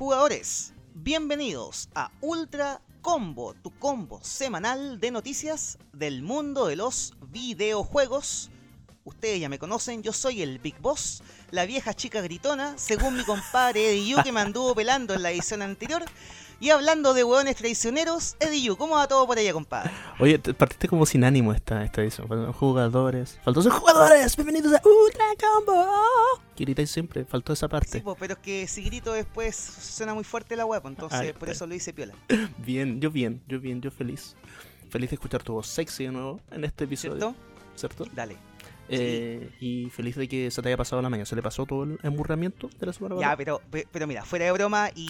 Jugadores, bienvenidos a Ultra Combo, tu combo semanal de noticias del mundo de los videojuegos. Ustedes ya me conocen, yo soy el Big Boss, la vieja chica gritona, según mi compadre Eddie Yu que me anduvo pelando en la edición anterior. Y hablando de hueones traicioneros, Eddie ¿cómo va todo por allá, compadre? Oye, te- partiste como sin ánimo esta, esta edición. Faltaron jugadores. Faltó ser jugadores. Bienvenidos a Ultra Combo. Que gritáis siempre. Faltó esa Sí, parte. po, pero es que si grito después suena muy fuerte la web, entonces Ay, por eso lo hice piola. Bien, yo bien, yo bien, yo feliz. Feliz de escuchar tu voz sexy de nuevo en este episodio. ¿Cierto? ¿Cierto? Dale. Eh, y feliz de que se te haya pasado la mañana. ¿Se le pasó todo el emburramiento de la semana Ya, pero, pe- pero mira, fuera de broma, y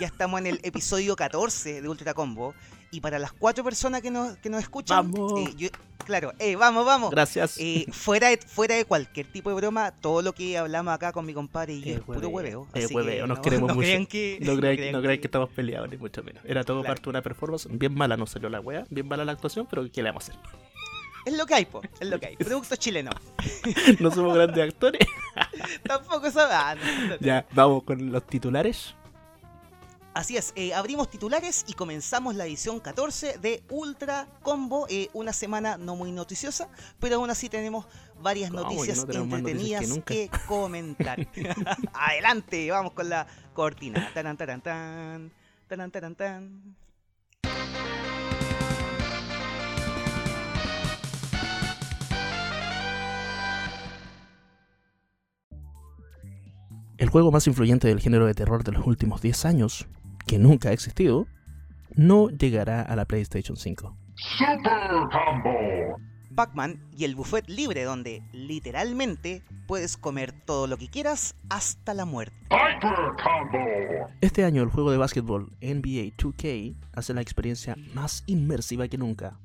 ya estamos en el episodio 14 de Ultra Combo. Y para las cuatro personas que nos, que nos escuchan, ¡Vamos! eh, yo- claro, eh, vamos, vamos. Gracias. Eh, fuera, de, fuera de cualquier tipo de broma, todo lo que hablamos acá con mi compadre y yo es puro hueveo, así hueveo, nos no- queremos no mucho. crean que, no crean no que estamos peleados, ni mucho menos. Era todo Claro. parte de una performance. Bien mala no salió la wea, bien mala la actuación, pero ¿qué le vamos a hacer? Es lo que hay, po, es lo que hay. Producto chileno. No somos grandes actores. Tampoco ah, no, no. ya, vamos con los titulares. Así es, eh, abrimos titulares y comenzamos la edición 14 de Ultra Combo. eh, una semana no muy noticiosa, pero aún así tenemos varias ¿Cómo que noticias no entretenidas que que, comentar. Adelante, vamos con la cortina. Taran, taran, tan. Taran, taran, tan. El juego más influyente del género de terror de los últimos 10 años, que nunca ha existido, no llegará a la PlayStation 5. Super Combo! Pac-Man y el buffet libre donde literalmente puedes comer todo lo que quieras hasta la muerte. Hyper Combo! Este año el juego de básquetbol NBA 2K hace la experiencia más inmersiva que nunca.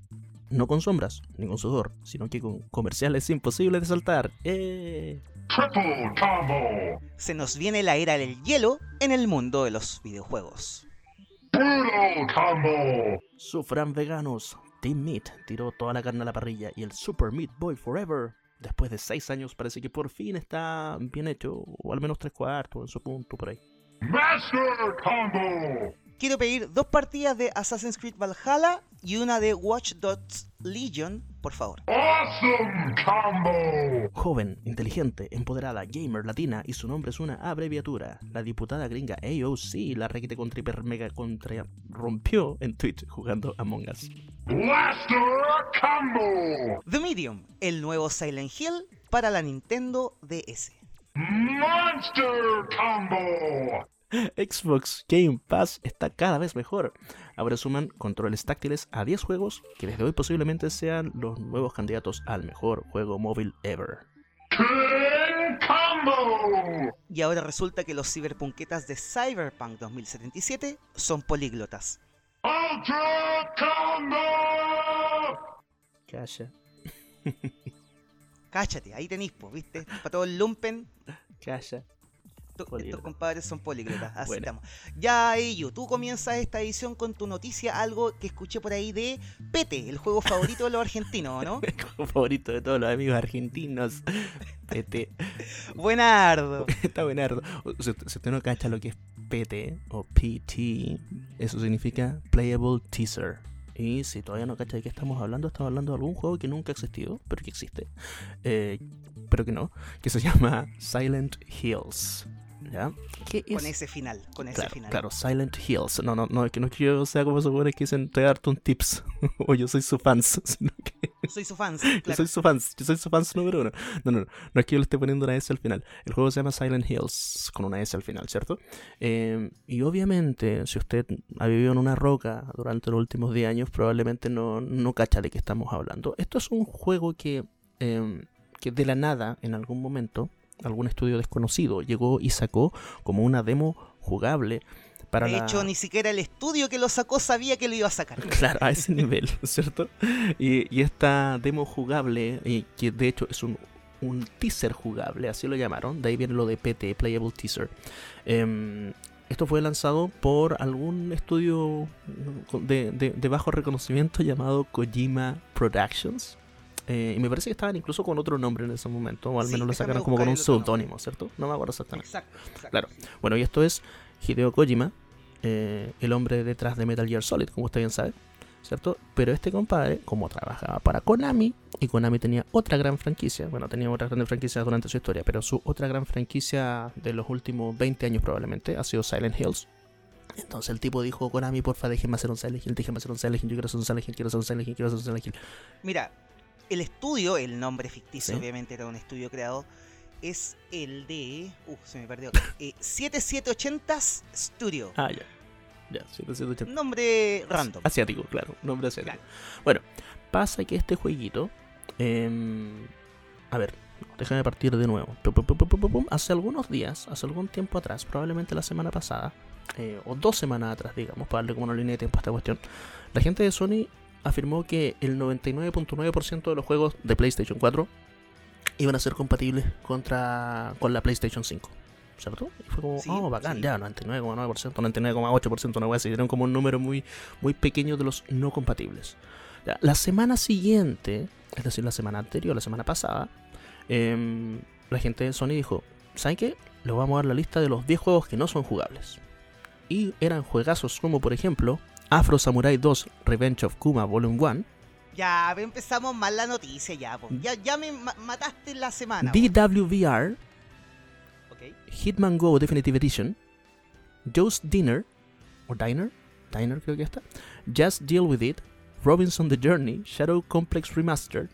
No con sombras, ni con sudor, sino que con comerciales imposibles de saltar. ¡Eh! Triple Combo! Se nos viene la era del hielo en el mundo de los videojuegos. Brutal Combo! Sufran veganos. Team Meat tiró toda la carne a la parrilla y el Super Meat Boy Forever, después de 6 años, parece que por fin está bien hecho, o al menos tres cuartos en su punto por ahí. Master Combo! Quiero pedir dos partidas de Assassin's Creed Valhalla y una de Watch Dogs Legion, por favor. Awesome Combo! Joven, inteligente, empoderada, gamer latina y su nombre es una abreviatura. La diputada gringa AOC la requete contra hiper mega contra rompió en Twitch jugando Among Us. Blaster Combo! The Medium, el nuevo Silent Hill para la Nintendo DS. Monster Combo! Xbox Game Pass está cada vez mejor. Ahora suman controles táctiles a 10 juegos que desde hoy posiblemente sean los nuevos candidatos al mejor juego móvil ever. King Combo! Y ahora resulta que los ciberpunquetas de Cyberpunk 2077 son políglotas. Ultra Combo! Calla, Cáchate, ahí tenéis, ¿viste? Para todo el lumpen, calla. To- estos compadres son políglotas. Así estamos. Ya, Eyu, tú comienzas esta edición con tu noticia, algo que escuché por ahí de Pete, el juego favorito de los argentinos, ¿no? El juego favorito de todos los amigos argentinos. PT. Buenardo. Está buenardo. Si usted no cacha lo que es PT o PT, eso significa Playable Teaser. Y si todavía no cacha de qué estamos hablando, estamos hablando de algún juego que nunca ha existido, pero que existe. Eh, pero que no. Que se llama Silent Hills. ¿Ya? ¿Qué Con es? ese final, con ese Claro, final. claro, Silent Hills. No, no, no, es que no es que yo sea como esos que dicen te darte un tips. o yo soy su fans. Sino que Soy su fans, yo claro. soy su fans, yo soy su fans número uno. No, no, no, no es que yo le esté poniendo una S al final. El juego se llama Silent Hills, con una S al final, ¿cierto? Eh, y obviamente, si usted ha vivido en una roca durante los últimos 10 años, probablemente no, no cacha de qué estamos hablando. Esto es un juego que, eh, que de la nada, en algún momento, algún estudio desconocido llegó y sacó como una demo jugable para De la... hecho, ni siquiera el estudio que lo sacó sabía que lo iba a sacar. Claro, a ese nivel, ¿cierto? Y, y esta demo jugable, y que de hecho es un, un teaser jugable, así lo llamaron, de ahí viene lo de PT, Playable Teaser. Em, esto fue lanzado por algún estudio de, de- de bajo reconocimiento llamado Kojima Productions. Eh, y me parece que estaban incluso con otro nombre en ese momento, o al Sí, menos lo sacaron como con un seudónimo, ¿cierto? No me acuerdo exactamente. Exacto, exacto. Claro. Bueno, y esto es Hideo Kojima, eh, el hombre detrás de Metal Gear Solid, como usted bien sabe, ¿cierto? Pero este compadre, como trabajaba para Konami, y Konami tenía otra gran franquicia, bueno, tenía otras grandes franquicias durante su historia, pero su otra gran franquicia de los últimos 20 años probablemente ha sido Silent Hills. Entonces el tipo dijo, Konami, porfa, déjenme hacer un Silent Hill, déjenme hacer un Silent Hill, yo quiero hacer un Silent Hill, quiero hacer un Silent Hill, quiero hacer un Silent Hill. Mira, el estudio, el nombre ficticio, Sí. obviamente era un estudio creado, es el de. Uh, se me perdió. Eh, 7780s Studio. Ah, ya. Ya, 780. Nombre random. Asiático, claro, nombre asiático. Claro. Bueno, pasa que este jueguito. em, a ver, déjame partir de nuevo. Hace algunos días, hace algún tiempo atrás, probablemente la semana pasada, eh, o dos semanas atrás, digamos, para darle como una línea de tiempo a esta cuestión, la gente de Sony afirmó que el 99.9% de los juegos de PlayStation 4 iban a ser compatibles contra, con la PlayStation 5. ¿Cierto? Y fue como, Sí, oh, bacán, sí. ya, 99,9%, 99,8%, una wea así. Dieron como un número muy, muy pequeño de los no compatibles. Ya, La semana siguiente, es decir, la semana anterior, la semana pasada, em, la gente de Sony dijo, ¿saben qué? Les vamos a dar la lista de los 10 juegos que no son jugables. Y eran juegazos como, por ejemplo, Afro Samurai 2 Revenge of Kuma Volume 1, Ya empezamos mal la noticia, ya. po. Ya, ya me ma- mataste la semana. DWVR. Hitman Go Definitive Edition, Joe's Dinner, o Diner, Diner creo que está, Just Deal With It, Robinson The Journey, Shadow Complex Remastered,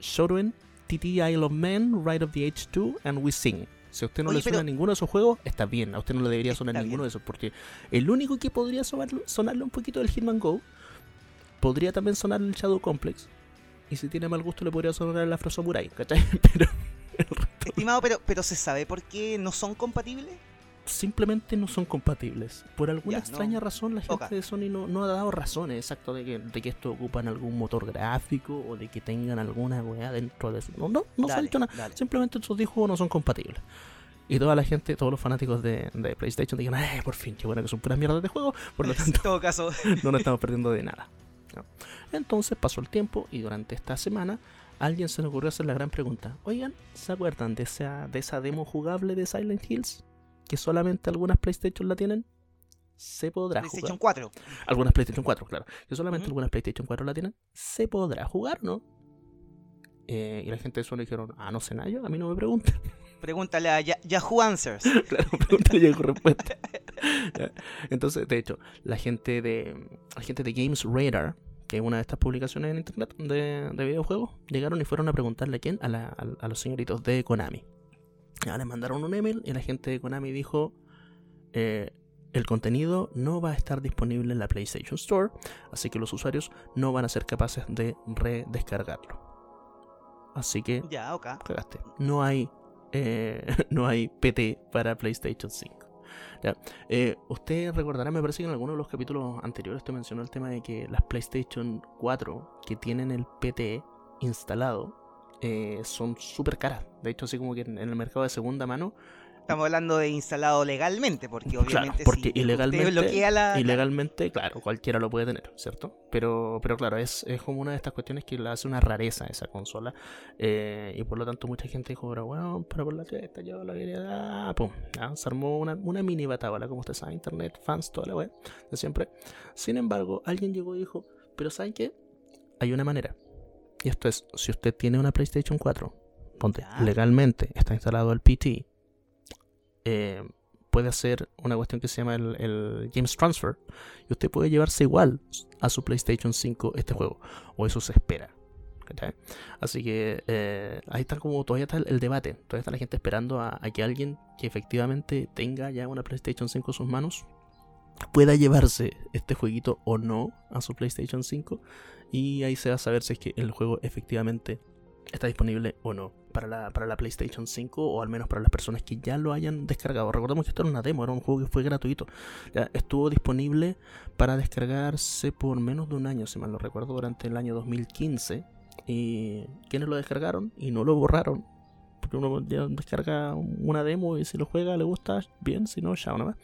Shodoen, TT Isle of Man, Ride of the Age 2, and We Sing. Si a usted no Oye, le suena pero- ninguno de esos juegos, está bien, a usted no le debería sonar Está ninguno bien. de esos, porque el único que podría sonarlo- sonarle un poquito del Hitman Go, podría también sonar el Shadow Complex, y si tiene mal gusto le podría sonar el Afro Samurai, ¿cachai? Pero Estimado, pero, pero ¿se sabe por qué no son compatibles? Simplemente no son compatibles. Por alguna Ya, extraña no. razón, la gente de Sony no, no ha dado razones exacto de que, de que esto ocupan algún motor gráfico o de que tengan alguna weá dentro de eso. No, no, no se ha Dale, dicho nada. dale. Simplemente esos 10 juegos no son compatibles. Y toda la gente, todos los fanáticos de, de PlayStation dijeron, ¡ay, por fin! ¡Qué bueno que son puras mierdas de juego! Por lo En tanto, todo caso, no nos estamos perdiendo de nada. ¿no? Entonces pasó el tiempo y durante esta semana a alguien se le ocurrió hacer la gran pregunta. Oigan, ¿se acuerdan de esa, de esa demo jugable de Silent Hills? Que solamente algunas PlayStation la tienen. Se podrá PlayStation jugar. 4. Algunas PlayStation 4, claro. Que solamente algunas PlayStation 4 la tienen. Se podrá jugar, ¿no? Eh, y la gente de Sony dijeron, ah, no sé nada yo, a mí no me pregunten. Pregúntale a Ya- Yahoo Answers. claro, pregúntale yo con respuesta. Entonces, de hecho, la gente de la gente de Games Radar, que es una de estas publicaciones en internet de, de videojuegos, llegaron y fueron a preguntarle a quién, a, la- a- a los señoritos de Konami. Ya, les mandaron un email y la gente de Konami dijo, eh, el contenido no va a estar disponible en la PlayStation Store, así que los usuarios no van a ser capaces de redescargarlo. Así que Ya, cagaste. No hay, eh, no hay PT para PlayStation 5. Ya. Eh, usted recordará, me parece que en alguno de los capítulos anteriores te mencionó el tema de que las PlayStation 4 que tienen el PT instalado eh, son súper caras. De hecho, así como que en en el mercado de segunda mano Estamos hablando de instalado legalmente, porque Claro, obviamente porque si ilegalmente- bloquea la... Ilegalmente, claro, cualquiera lo puede tener, ¿cierto? Pero, pero claro, es, es como una de estas cuestiones que le hace una rareza a esa consola. eh, y por lo tanto, mucha gente dijo, pero bueno, pero por la testa yo la quería dar. Pum, ya, se armó una, una mini batábala, como usted sabe, internet, fans, toda la web, de siempre. Sin embargo, alguien llegó y dijo, pero ¿saben qué? Hay una manera. Y esto es, si usted tiene una PlayStation 4, ponte, Ya. legalmente está instalado el PT, eh, puede hacer una cuestión que se llama el, el Games Transfer y usted puede llevarse igual a su PlayStation 5 este juego o eso se espera así que eh, ahí está como todavía está el, el debate todavía está la gente esperando a, a que alguien que efectivamente tenga ya una PlayStation 5 en sus manos pueda llevarse este jueguito o no a su PlayStation 5 y ahí se va a saber si es que el juego efectivamente está disponible o no para la, para la PlayStation 5 o al menos para las personas que ya lo hayan descargado. Recordemos que esto era una demo, era un juego que fue gratuito. Ya estuvo disponible para descargarse por menos de un año, si mal no recuerdo, durante el año 2015. Y quienes lo descargaron y no lo borraron. Porque uno ya descarga una demo y si lo juega le gusta, bien, si no, ya nomás.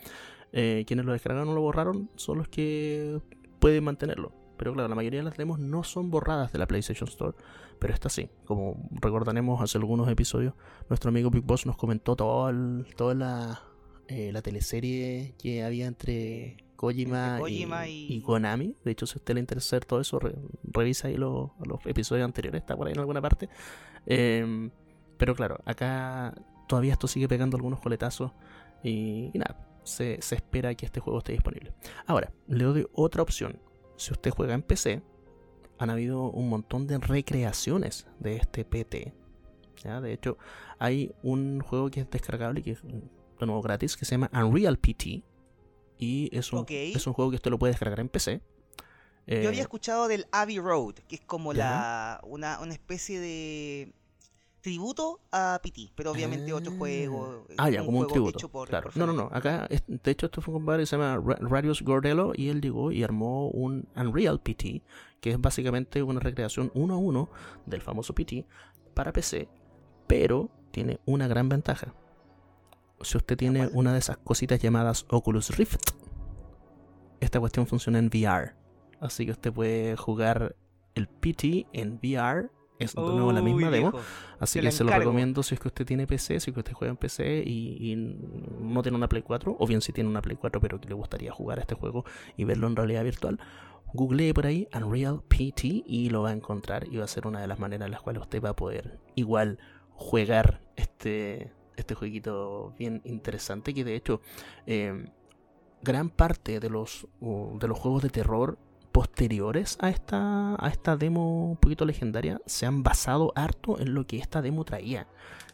Eh, quienes lo descargaron no lo borraron son los que pueden mantenerlo. Pero claro, la mayoría de las demos no son borradas de la PlayStation Store. Pero esta sí, como recordaremos hace algunos episodios, nuestro amigo Big Boss nos comentó todo el- toda la, eh, la teleserie que había entre Kojima, Entre Kojima y, y- y Konami. De hecho, si a usted le interesa todo eso, re- revisa ahí los, los episodios anteriores, está por ahí en alguna parte. Em, pero claro, acá todavía esto sigue pegando algunos coletazos y, y nada, se, se espera que este juego esté disponible. Ahora, le doy otra opción. Si usted juega en PC, han habido un montón de recreaciones de este PT. ¿ya? De hecho, hay un juego que es descargable, que es de nuevo gratis, que se llama Unreal PT. Y es un, es un juego que usted lo puede descargar en PC. Eh, Yo había escuchado del Abbey Road, que es como Ya. la una, una especie de tributo a PT, pero obviamente otro Ah. juego. es Ah, ya, como un juego tributo. hecho por- claro. por No, no, no. Acá, de hecho, esto fue un compadre que se llama Ra- Radius Gordello y él llegó y armó un Unreal PT, que es básicamente una recreación uno a uno del famoso PT para PC, pero tiene una gran ventaja. Si usted tiene ¿cuál? una de esas cositas llamadas Oculus Rift, esta cuestión funciona en VR. Así que usted puede jugar el PT en VR. Es de nuevo la misma demo. viejo. Así Te que se lo recomiendo si es que usted tiene PC, si es que usted juega en PC y, y no tiene una Play 4, o bien si tiene una Play 4 pero que le gustaría jugar a este juego y verlo en realidad virtual. Googlee por ahí Unreal PT y lo va a encontrar y va a ser una de las maneras en las cuales usted va a poder igual jugar este, este jueguito bien interesante que de hecho eh, gran parte de los, uh, de los juegos de terror posteriores a esta, a esta demo un poquito legendaria se han basado harto en lo que esta demo traía.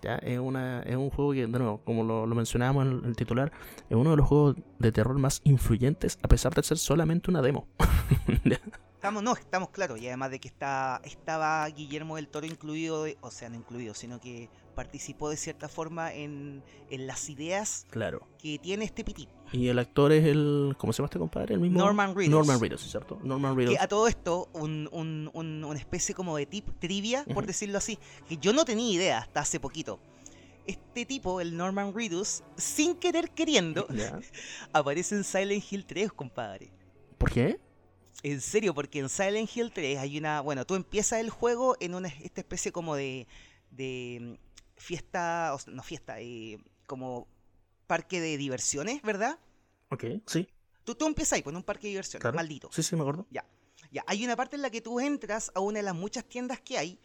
¿ya? Es, una, es un juego que, de nuevo, como lo, lo mencionábamos en el titular, es uno de los juegos de terror más influyentes a pesar de ser solamente una demo. No, estamos claros, y además de que está, estaba Guillermo del Toro incluido, de- o sea, no incluido, sino que participó de cierta forma en, en las ideas claro. que tiene este PT. Y el actor es el. ¿Cómo se llama este compadre? El mismo. Norman Reedus. Norman Reedus, ¿cierto? Norman Reedus. Que a todo esto, un, un- un- una especie como de tip trivia, por decirlo así, que yo no tenía idea hasta hace poquito. Este tipo, el Norman Reedus, sin querer queriendo, aparece en Silent Hill 3, compadre. ¿Por qué? En serio, porque en Silent Hill 3 hay una. Bueno, tú empiezas el juego en una esta especie como de. de mm, fiesta. o sea, no fiesta, eh, como parque de diversiones, ¿verdad? Ok, sí, Tú, tú empiezas ahí, pues, en un parque de diversiones, claro. maldito. Sí, sí, me acuerdo. Ya, hay una parte en la que tú entras a una de las muchas tiendas que hay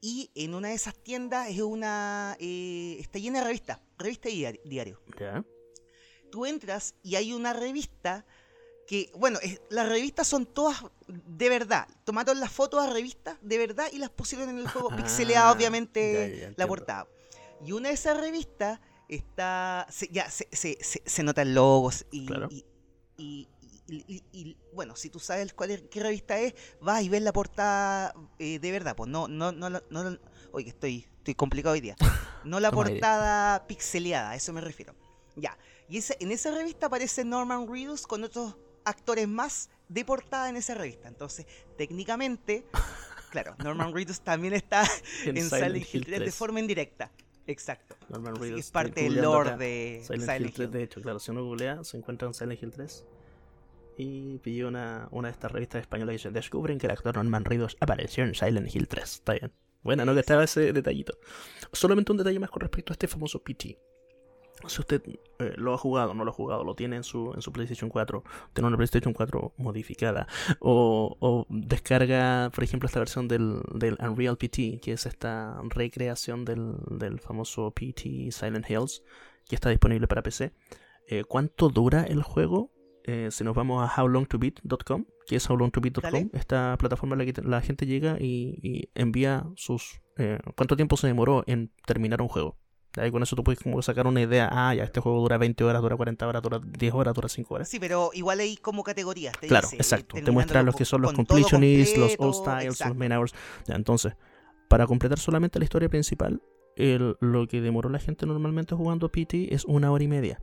y en una de esas tiendas es una eh, está llena de revistas, revista y diari- diario. Ya. Tú entras y hay una revista que, bueno, es- las revistas son todas de verdad. Tomaron las fotos a revistas de verdad y las pusieron en el juego Ah, pixeleada, obviamente, ya, ya, la portada. Y una de esas revistas está, se- ya se, se, se, se notan logos y, Claro. y, y- y- y- y, bueno, si tú sabes cuál es, qué revista es, vas y ves la portada eh, de verdad. Pues no, no, no, no, la- oye, que estoy, estoy complicado hoy día. No la aire. portada pixeleada, a eso me refiero. Ya. Y en esa revista aparece Norman Reedus con otros actores más de portada en esa revista. Entonces, técnicamente, claro, Norman Reedus también está en, Silent, Hill 3, de forma indirecta. Exacto. Norman Reedus. es parte del lore acá. de Silent, Silent, Hill 3, Hill. de hecho, claro, si uno googlea, se encuentra en Silent Hill 3. Y pillé una, una de estas revistas españolas y dice: Descubren que el actor Norman Reedus apareció en Silent Hill 3. Está bien. Bueno, no que estaba ese detallito. Solamente un detalle más con respecto a este famoso PT. Si usted eh, lo ha jugado, no lo ha jugado, lo tiene en su, en su PlayStation 4, tiene una PlayStation 4 modificada, o, o descarga, por ejemplo, esta versión del, del Unreal PT, que es esta recreación del, del famoso PT Silent Hills, que está disponible para PC. Eh, ¿Cuánto dura el juego? Eh, si nos vamos a howlongtobeat.com, que es howlongtobeat.com, esta plataforma en la que la gente llega y, y envía sus... eh, ¿Cuánto tiempo se demoró en terminar un juego? Y con eso tú puedes como sacar una idea. Ah, ya, este juego dura 20 horas, dura 40 horas, dura 10 horas, dura 5 horas. Sí, pero igual hay como categorías. te Claro, dice, exacto. Te terminándolo muestra los que son los completionists, los all styles, los main hours. Ya, entonces, para completar solamente la historia principal, el- lo que demoró la gente normalmente jugando PT es una hora y media.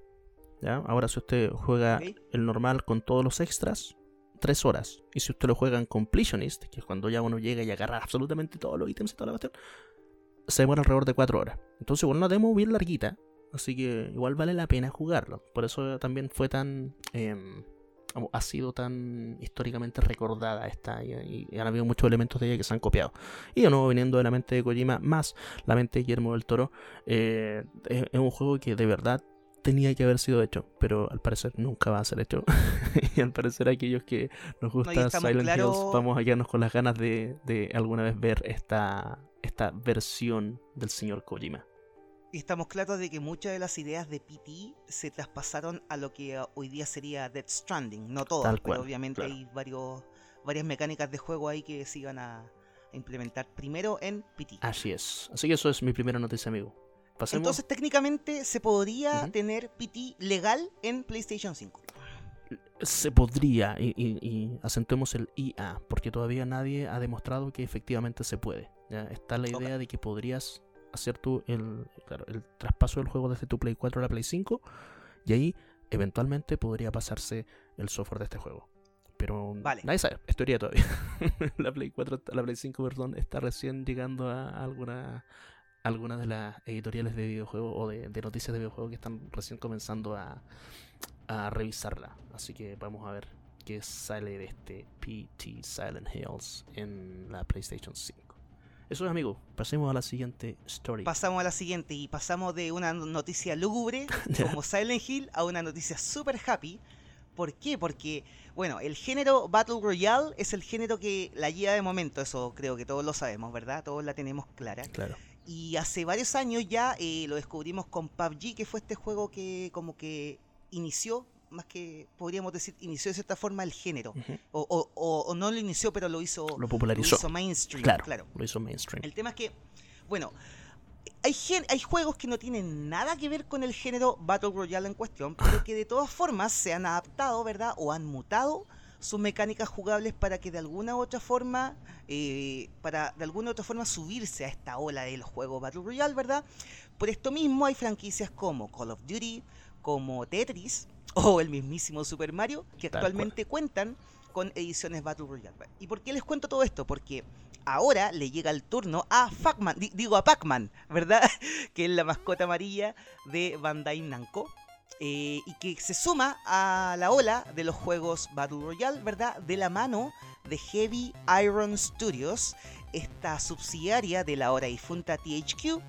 ¿ya? Ahora, si usted juega el normal con todos los extras, tres horas. Y si usted lo juega en completionist, que es cuando ya uno llega y agarra absolutamente todos los ítems y toda la cuestión, se demora alrededor de cuatro horas. Entonces, igual una demo bien larguita. Así que igual vale la pena jugarlo. Por eso también fue tan. como ha sido tan históricamente recordada esta. Y, y han habido muchos elementos de ella que se han copiado. Y de nuevo, viniendo de la mente de Kojima, más la mente de Guillermo del Toro, eh, es, es un juego que de verdad tenía que haber sido hecho, pero al parecer nunca va a ser hecho. y al parecer aquellos que nos gusta Silent claro- Hills vamos a quedarnos con las ganas de, de alguna vez ver esta, esta versión del señor Kojima. Y estamos claros de que muchas de las ideas de PT se traspasaron a lo que uh, hoy día sería Death Stranding. No todas, pero obviamente claro. hay varios, varias mecánicas de juego ahí que se iban a, implementar primero en PT. Así es. Así que eso es mi primera noticia, amigo. Pasemos. Entonces técnicamente se podría tener PT legal en PlayStation 5. se podría, y, y- y acentuemos el IA, porque todavía nadie ha demostrado que efectivamente se puede. ¿Ya? Está la idea de que podrías hacer tú el, claro, el traspaso del juego desde tu Play 4 a la Play 5, y ahí eventualmente podría pasarse el software de este juego. Pero Vale. nadie sabe, es teoría todavía. la Play 4, la Play 5, perdón, está recién llegando a alguna algunas de las editoriales de videojuegos o de, de noticias de videojuegos que están recién comenzando a, a revisarla. Así que vamos a ver qué sale de este PT Silent Hills en la PlayStation 5. Eso es, amigo. Pasemos a la siguiente story. Pasamos a la siguiente y pasamos de una noticia lúgubre como Silent Hill a una noticia super happy. ¿Por qué? Porque, bueno, el género Battle Royale es el género que la lleva de momento, eso creo que todos lo sabemos, ¿verdad? Todos la tenemos clara. Claro. Y hace varios años ya eh, lo descubrimos con PUBG, que fue este juego que como que inició, más que podríamos decir, inició de cierta forma el género. O, o- o- o no lo inició, pero lo hizo, Lo lo popularizó. hizo mainstream. claro, claro. Lo hizo mainstream. El tema es que, bueno, hay, gen- hay juegos que no tienen nada que ver con el género Battle Royale en cuestión, pero que de todas formas se han adaptado, ¿verdad? O han mutado sus mecánicas jugables para que de alguna u otra forma, eh, para de alguna u otra forma subirse a esta ola de los juegos Battle Royale, ¿verdad? Por esto mismo hay franquicias como Call of Duty, como Tetris o el mismísimo Super Mario, que Tal actualmente cuentan con ediciones Battle Royale. ¿Y por qué les cuento todo esto? Porque ahora le llega el turno a Pac-Man, di- digo a Pac-Man, ¿verdad? que es la mascota amarilla de Bandai Namco. eh, y que se suma a la ola de los juegos Battle Royale, ¿verdad? De la mano de Heavy Iron Studios, esta subsidiaria de la ahora difunta THQ,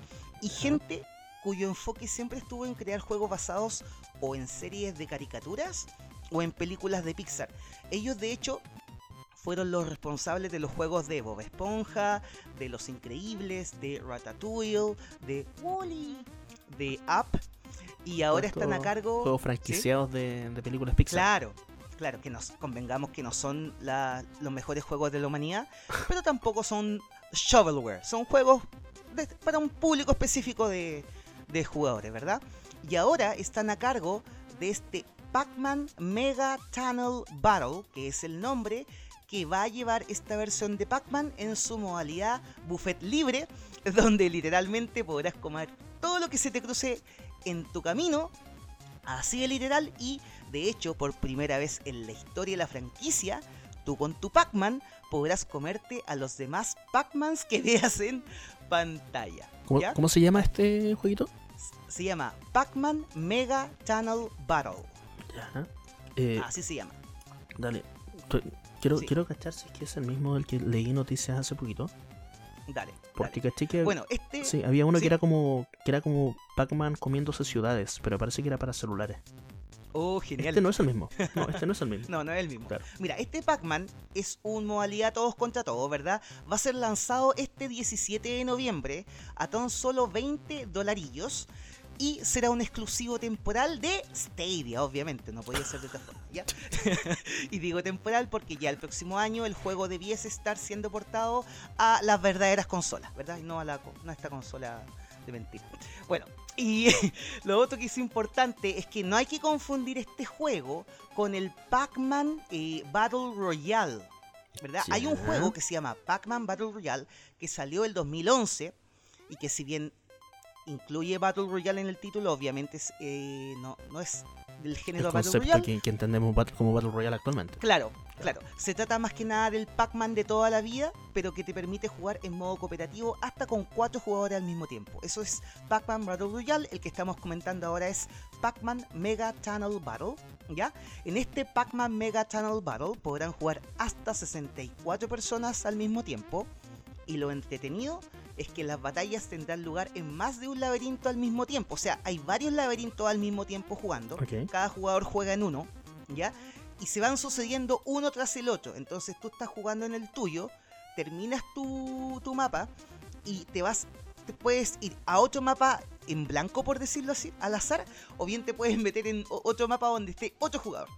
y gente cuyo enfoque siempre estuvo en crear juegos basados o en series de caricaturas o en películas de Pixar. Ellos de hecho fueron los responsables de los juegos de Bob Esponja, de Los Increíbles, de Ratatouille, de Wally, de Up y ahora están a cargo Juegos franquiciados de, de películas Pixar. Claro, claro, que nos convengamos que no son la- los mejores juegos de la humanidad, pero tampoco son shovelware, son juegos de- para un público específico de, de jugadores, ¿verdad? Y ahora están a cargo de este Pac-Man Mega Tunnel Battle, que es el nombre que va a llevar esta versión de Pac-Man en su modalidad buffet libre, donde literalmente podrás comer todo lo que se te cruce en tu camino Así de literal y de hecho por primera vez en la historia de la franquicia, tú con tu Pac-Man podrás comerte a los demás Pac-Mans que veas en pantalla. ¿Cómo, se llama este jueguito? Se llama Pac-Man Mega Tunnel Battle. Ya. Eh, Así se llama. Dale. Quiero, Sí. quiero cachar si es que es el mismo del que leí noticias hace poquito. Dale. Porque dale. caché que. Bueno, este Sí, había uno sí. que era como que era como Pac-Man comiéndose ciudades, pero parece que era para celulares. Oh, genial. Este no es el mismo. No, este no es el mismo. No, no es el mismo. Claro. Mira, este Pac-Man es un modalidad todos contra todos, ¿verdad? Va a ser lanzado este 17 de noviembre a tan solo 20 dolarillos y será un exclusivo temporal de Stadia, obviamente, no podía ser de otra forma, ¿ya? y digo temporal porque ya el próximo año el juego debiese estar siendo portado a las verdaderas consolas, ¿verdad? Y no a, la, no a esta consola de mentira. Bueno, y lo otro que es importante es que no hay que confundir este juego con el Pac-Man eh, Battle Royale. ¿Verdad? Hay un juego que se llama Pac-Man Battle Royale que salió el 2011 y que si bien incluye Battle Royale en el título, obviamente es, eh, no, no es del El género Battle concepto Royale. que, que entendemos como Battle Royale actualmente. Claro, claro. Se trata más que nada del Pac-Man de toda la vida, pero que te permite jugar en modo cooperativo hasta con cuatro jugadores al mismo tiempo. Eso es Pac-Man Battle Royale. El que estamos comentando ahora es Pac-Man Mega Tunnel Battle. ¿Ya? En este Pac-Man Mega Tunnel Battle podrán jugar hasta 64 personas al mismo tiempo. Y lo entretenido es que las batallas tendrán lugar en más de un laberinto al mismo tiempo. O sea, hay varios laberintos al mismo tiempo jugando. Cada jugador juega en uno, ¿ya? Y se van sucediendo uno tras el otro. Entonces tú estás jugando en el tuyo, terminas tu, tu mapa y te vas, te puedes ir a otro mapa en blanco, por decirlo así, al azar, o bien te puedes meter en otro mapa donde esté otro jugador.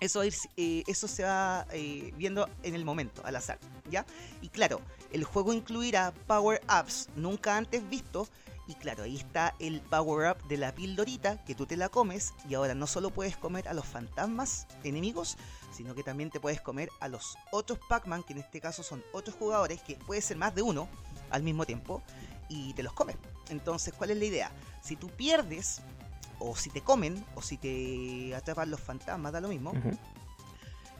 Eso, es, eh, eso se va eh, viendo en el momento, al azar, ¿ya? Y claro, el juego incluirá power-ups nunca antes vistos. Y claro, ahí está el power-up de la pildorita, que tú te la comes. Y ahora no solo puedes comer a los fantasmas enemigos, sino que también te puedes comer a los otros Pac-Man, que en este caso son otros jugadores, que puede ser más de uno al mismo tiempo, y te los comes. Entonces, ¿cuál es la idea? Si tú pierdes, o si te comen, o si te atrapan los fantasmas, da lo mismo,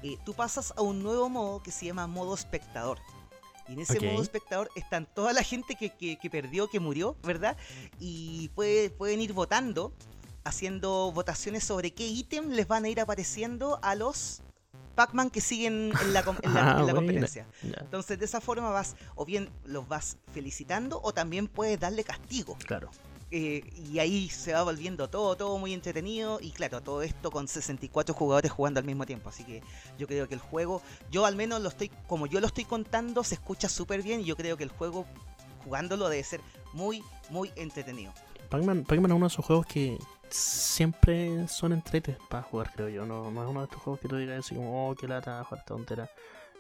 eh, tú pasas a un nuevo modo que se llama modo espectador. Y en ese modo espectador están toda la gente que, que- que perdió, que murió, ¿verdad? Y puede- pueden ir votando, haciendo votaciones sobre qué ítem les van a ir apareciendo a los Pac-Man que siguen en la, en la- Ah, en la buena. competencia. Entonces de esa forma vas, o bien los vas felicitando, o también puedes darle castigo. claro. Eh, y ahí se va volviendo todo, todo muy entretenido. Y claro, todo esto con 64 jugadores jugando al mismo tiempo. Así que yo creo que el juego, yo al menos lo estoy, como yo lo estoy contando, se escucha súper bien. Y yo creo que el juego, jugándolo, debe ser muy, muy entretenido. Pac-Man, es uno de esos juegos que siempre son entretes para jugar, creo yo. No, no es uno de estos juegos que tú digas así como, oh, qué lata, jugar esta tontera.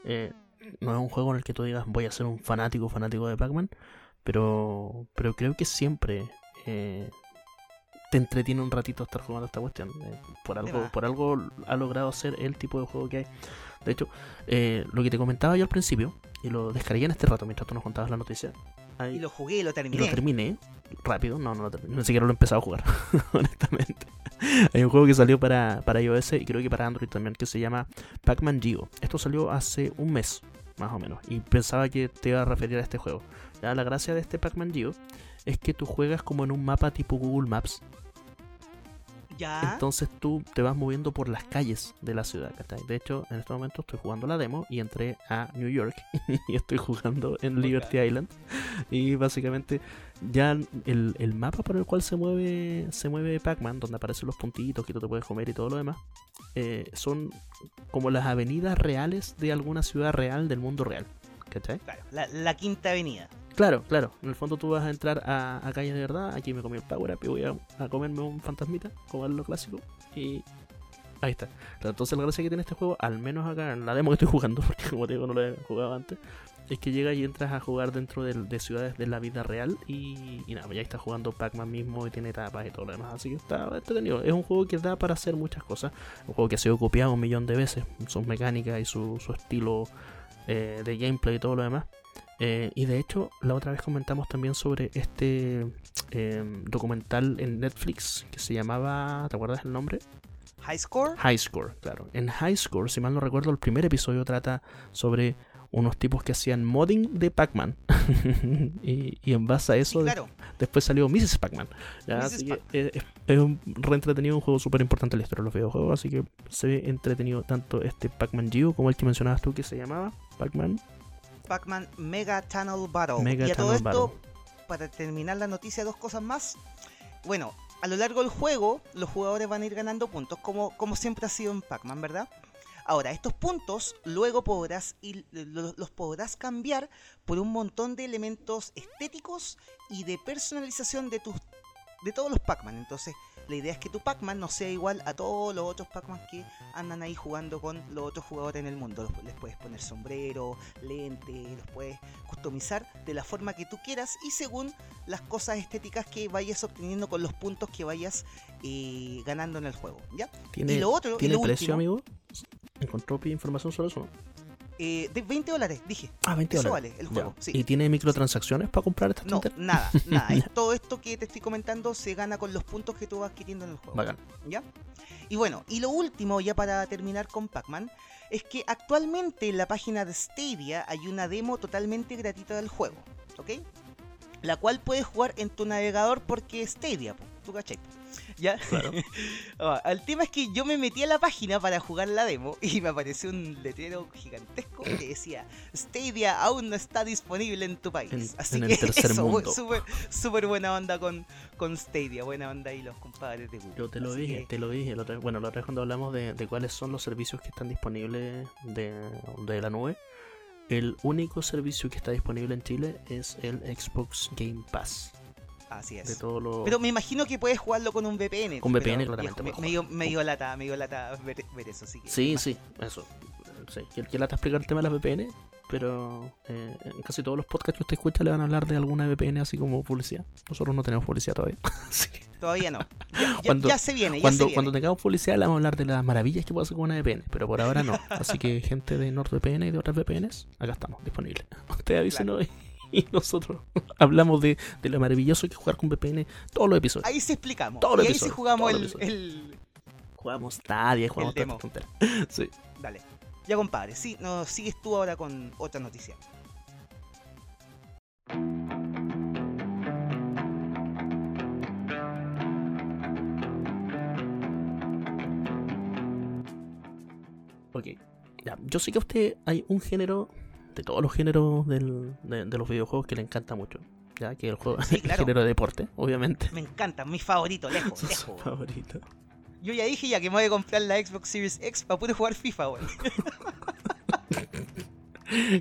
Eh, no es un juego en el que tú digas, voy a ser un fanático, fanático de Pac-Man. Pero, pero creo que siempre eh, te entretiene un ratito estar jugando esta cuestión. Eh, por, algo, por algo ha logrado ser el tipo de juego que hay. De hecho, eh, lo que te comentaba yo al principio, y lo descargué en este rato mientras tú nos contabas la noticia. hay- Y lo jugué y lo y terminé. lo terminé rápido, no, no lo terminé, ni siquiera lo he empezado a jugar, honestamente. Hay un juego que salió para, para iOS y creo que para Android también, que se llama Pac-Man Geo. Esto salió hace un mes, más o menos, y pensaba que te iba a referir a este juego. Ya, la gracia de este Pac-Man Geo es que tú juegas como en un mapa tipo Google Maps, ya. entonces tú te vas moviendo por las calles de la ciudad. ¿cachai? De hecho, en este momento estoy jugando la demo y entré a New York y estoy jugando en Liberty Island. Y básicamente ya el, el mapa por el cual se mueve se mueve Pac-Man, donde aparecen los puntitos que tú te puedes comer y todo lo demás, eh, son como las avenidas reales de alguna ciudad real del mundo real. ¿Cachai? Claro, la, la quinta avenida. Claro, claro. En el fondo tú vas a entrar a, a calles de verdad. Aquí me comí el Power Up y voy a, comerme un fantasmita, como es lo clásico. Y ahí está. Entonces la gracia que tiene este juego, al menos acá en la demo que estoy jugando, porque como te digo no lo he jugado antes, es que llega y entras a jugar dentro de, ciudades de la vida real y, y nada, pues ya está jugando Pac-Man mismo y tiene etapas y todo lo demás. Así que está entretenido. Es un juego que da para hacer muchas cosas. Un juego que ha sido copiado un millón de veces. Sus mecánicas y su, su estilo eh, de gameplay y todo lo demás. Eh, y de hecho, la otra vez comentamos también sobre este eh, documental en Netflix que se llamaba, ¿te acuerdas el nombre? High score. High Score, claro. En High Score, si mal no recuerdo, el primer episodio trata sobre unos tipos que hacían modding de Pac-Man. y, y en base a eso, de- después salió Mrs. Pac-Man. Así que eh, es, es un re entretenido, un juego súper importante en la historia de los videojuegos. Así que se ve entretenido tanto este Pac-Man Geo como el que mencionabas tú que se llamaba Pac-Man. Pac-Man Mega Tunnel Battle. Mega y a todo esto, para terminar la noticia, dos cosas más. Bueno, a lo largo del juego, los jugadores van a ir ganando puntos, como, como siempre ha sido en Pac-Man, ¿verdad? Ahora, estos puntos luego podrás ir, lo- los podrás cambiar por un montón de elementos estéticos y de personalización de tus de todos los Pac-Man. Entonces, la idea es que tu Pac-Man no sea igual a todos los otros Pac-Man que andan ahí jugando con los otros jugadores en el mundo. Les puedes poner sombrero, lente, los puedes customizar de la forma que tú quieras y según las cosas estéticas que vayas obteniendo con los puntos que vayas eh, ganando en el juego. ¿ya? ¿Tiene, y lo otro, y ¿tiene lo precio, último, amigo? ¿Encontró información sobre eso? Eh, de 20 dólares, dije. Ah, 20 Eso dólares. vale el juego. Sí. ¿Y tiene microtransacciones para comprar estas No, nada, nada. Todo esto que te estoy comentando se gana con los puntos que tú vas adquiriendo en el juego. Bacán. ¿Ya? Y bueno, y lo último, ya para terminar con Pac-Man, es que actualmente en la página de Stadia hay una demo totalmente gratuita del juego, ¿ok? La cual puedes jugar en tu navegador porque es Stadia, ¿tú cachai? ¿Ya? Claro. Ah, el tema es que yo me metí a la página para jugar la demo y me apareció un letrero gigantesco que decía Stadia aún no está disponible en tu país. En- Así en el que tercer eso, mundo. súper súper buena onda con, con Stadia, buena onda y los compadres de Google. Yo te lo Así dije, que- te lo dije. bueno, la otra vez cuando hablamos de, de cuáles son los servicios que están disponibles de, de la nube, el único servicio que está disponible en Chile es el Xbox Game Pass. Así De es. todo lo... Pero me imagino que puedes jugarlo con un VPN. Con VPN, claramente Me, me dio, me dio lata, me dio lata ver, ver eso. Así que, Sí, imagino. sí, eso. Sí, que, lata explicar el tema de las VPN, pero eh, en casi todos los podcasts que usted escucha le van a hablar de alguna VPN así como publicidad. Nosotros no tenemos publicidad todavía. Así que Todavía no. Ya, Cuando- ya se viene, ya se cuando, viene. cuando tengamos publicidad le vamos a hablar de las maravillas que puede hacer con una VPN, pero por ahora no. Así que gente de NordVPN y de otras VPNs, acá estamos, disponibles. Usted avísenos y, y nosotros hablamos de, de lo maravilloso que es jugar con VPN todos los episodios. Ahí sí explicamos. Todos los y ahí sí episodios, jugamos el, episodios. el- Jugamos Stadia, jugamos El demo. Sí. Dale. Ya compadre, sí, no, sigues tú ahora con otra noticia. Ok. Ya, yo sé que a usted hay un género, de todos los géneros del- de, de los videojuegos, que le encanta mucho. Ya que el juego Sí, el género de deporte, obviamente. Me encanta, mi favorito, lejos, favorito. Yo ya dije ya que me voy a comprar la Xbox Series X para poder jugar FIFA, weón.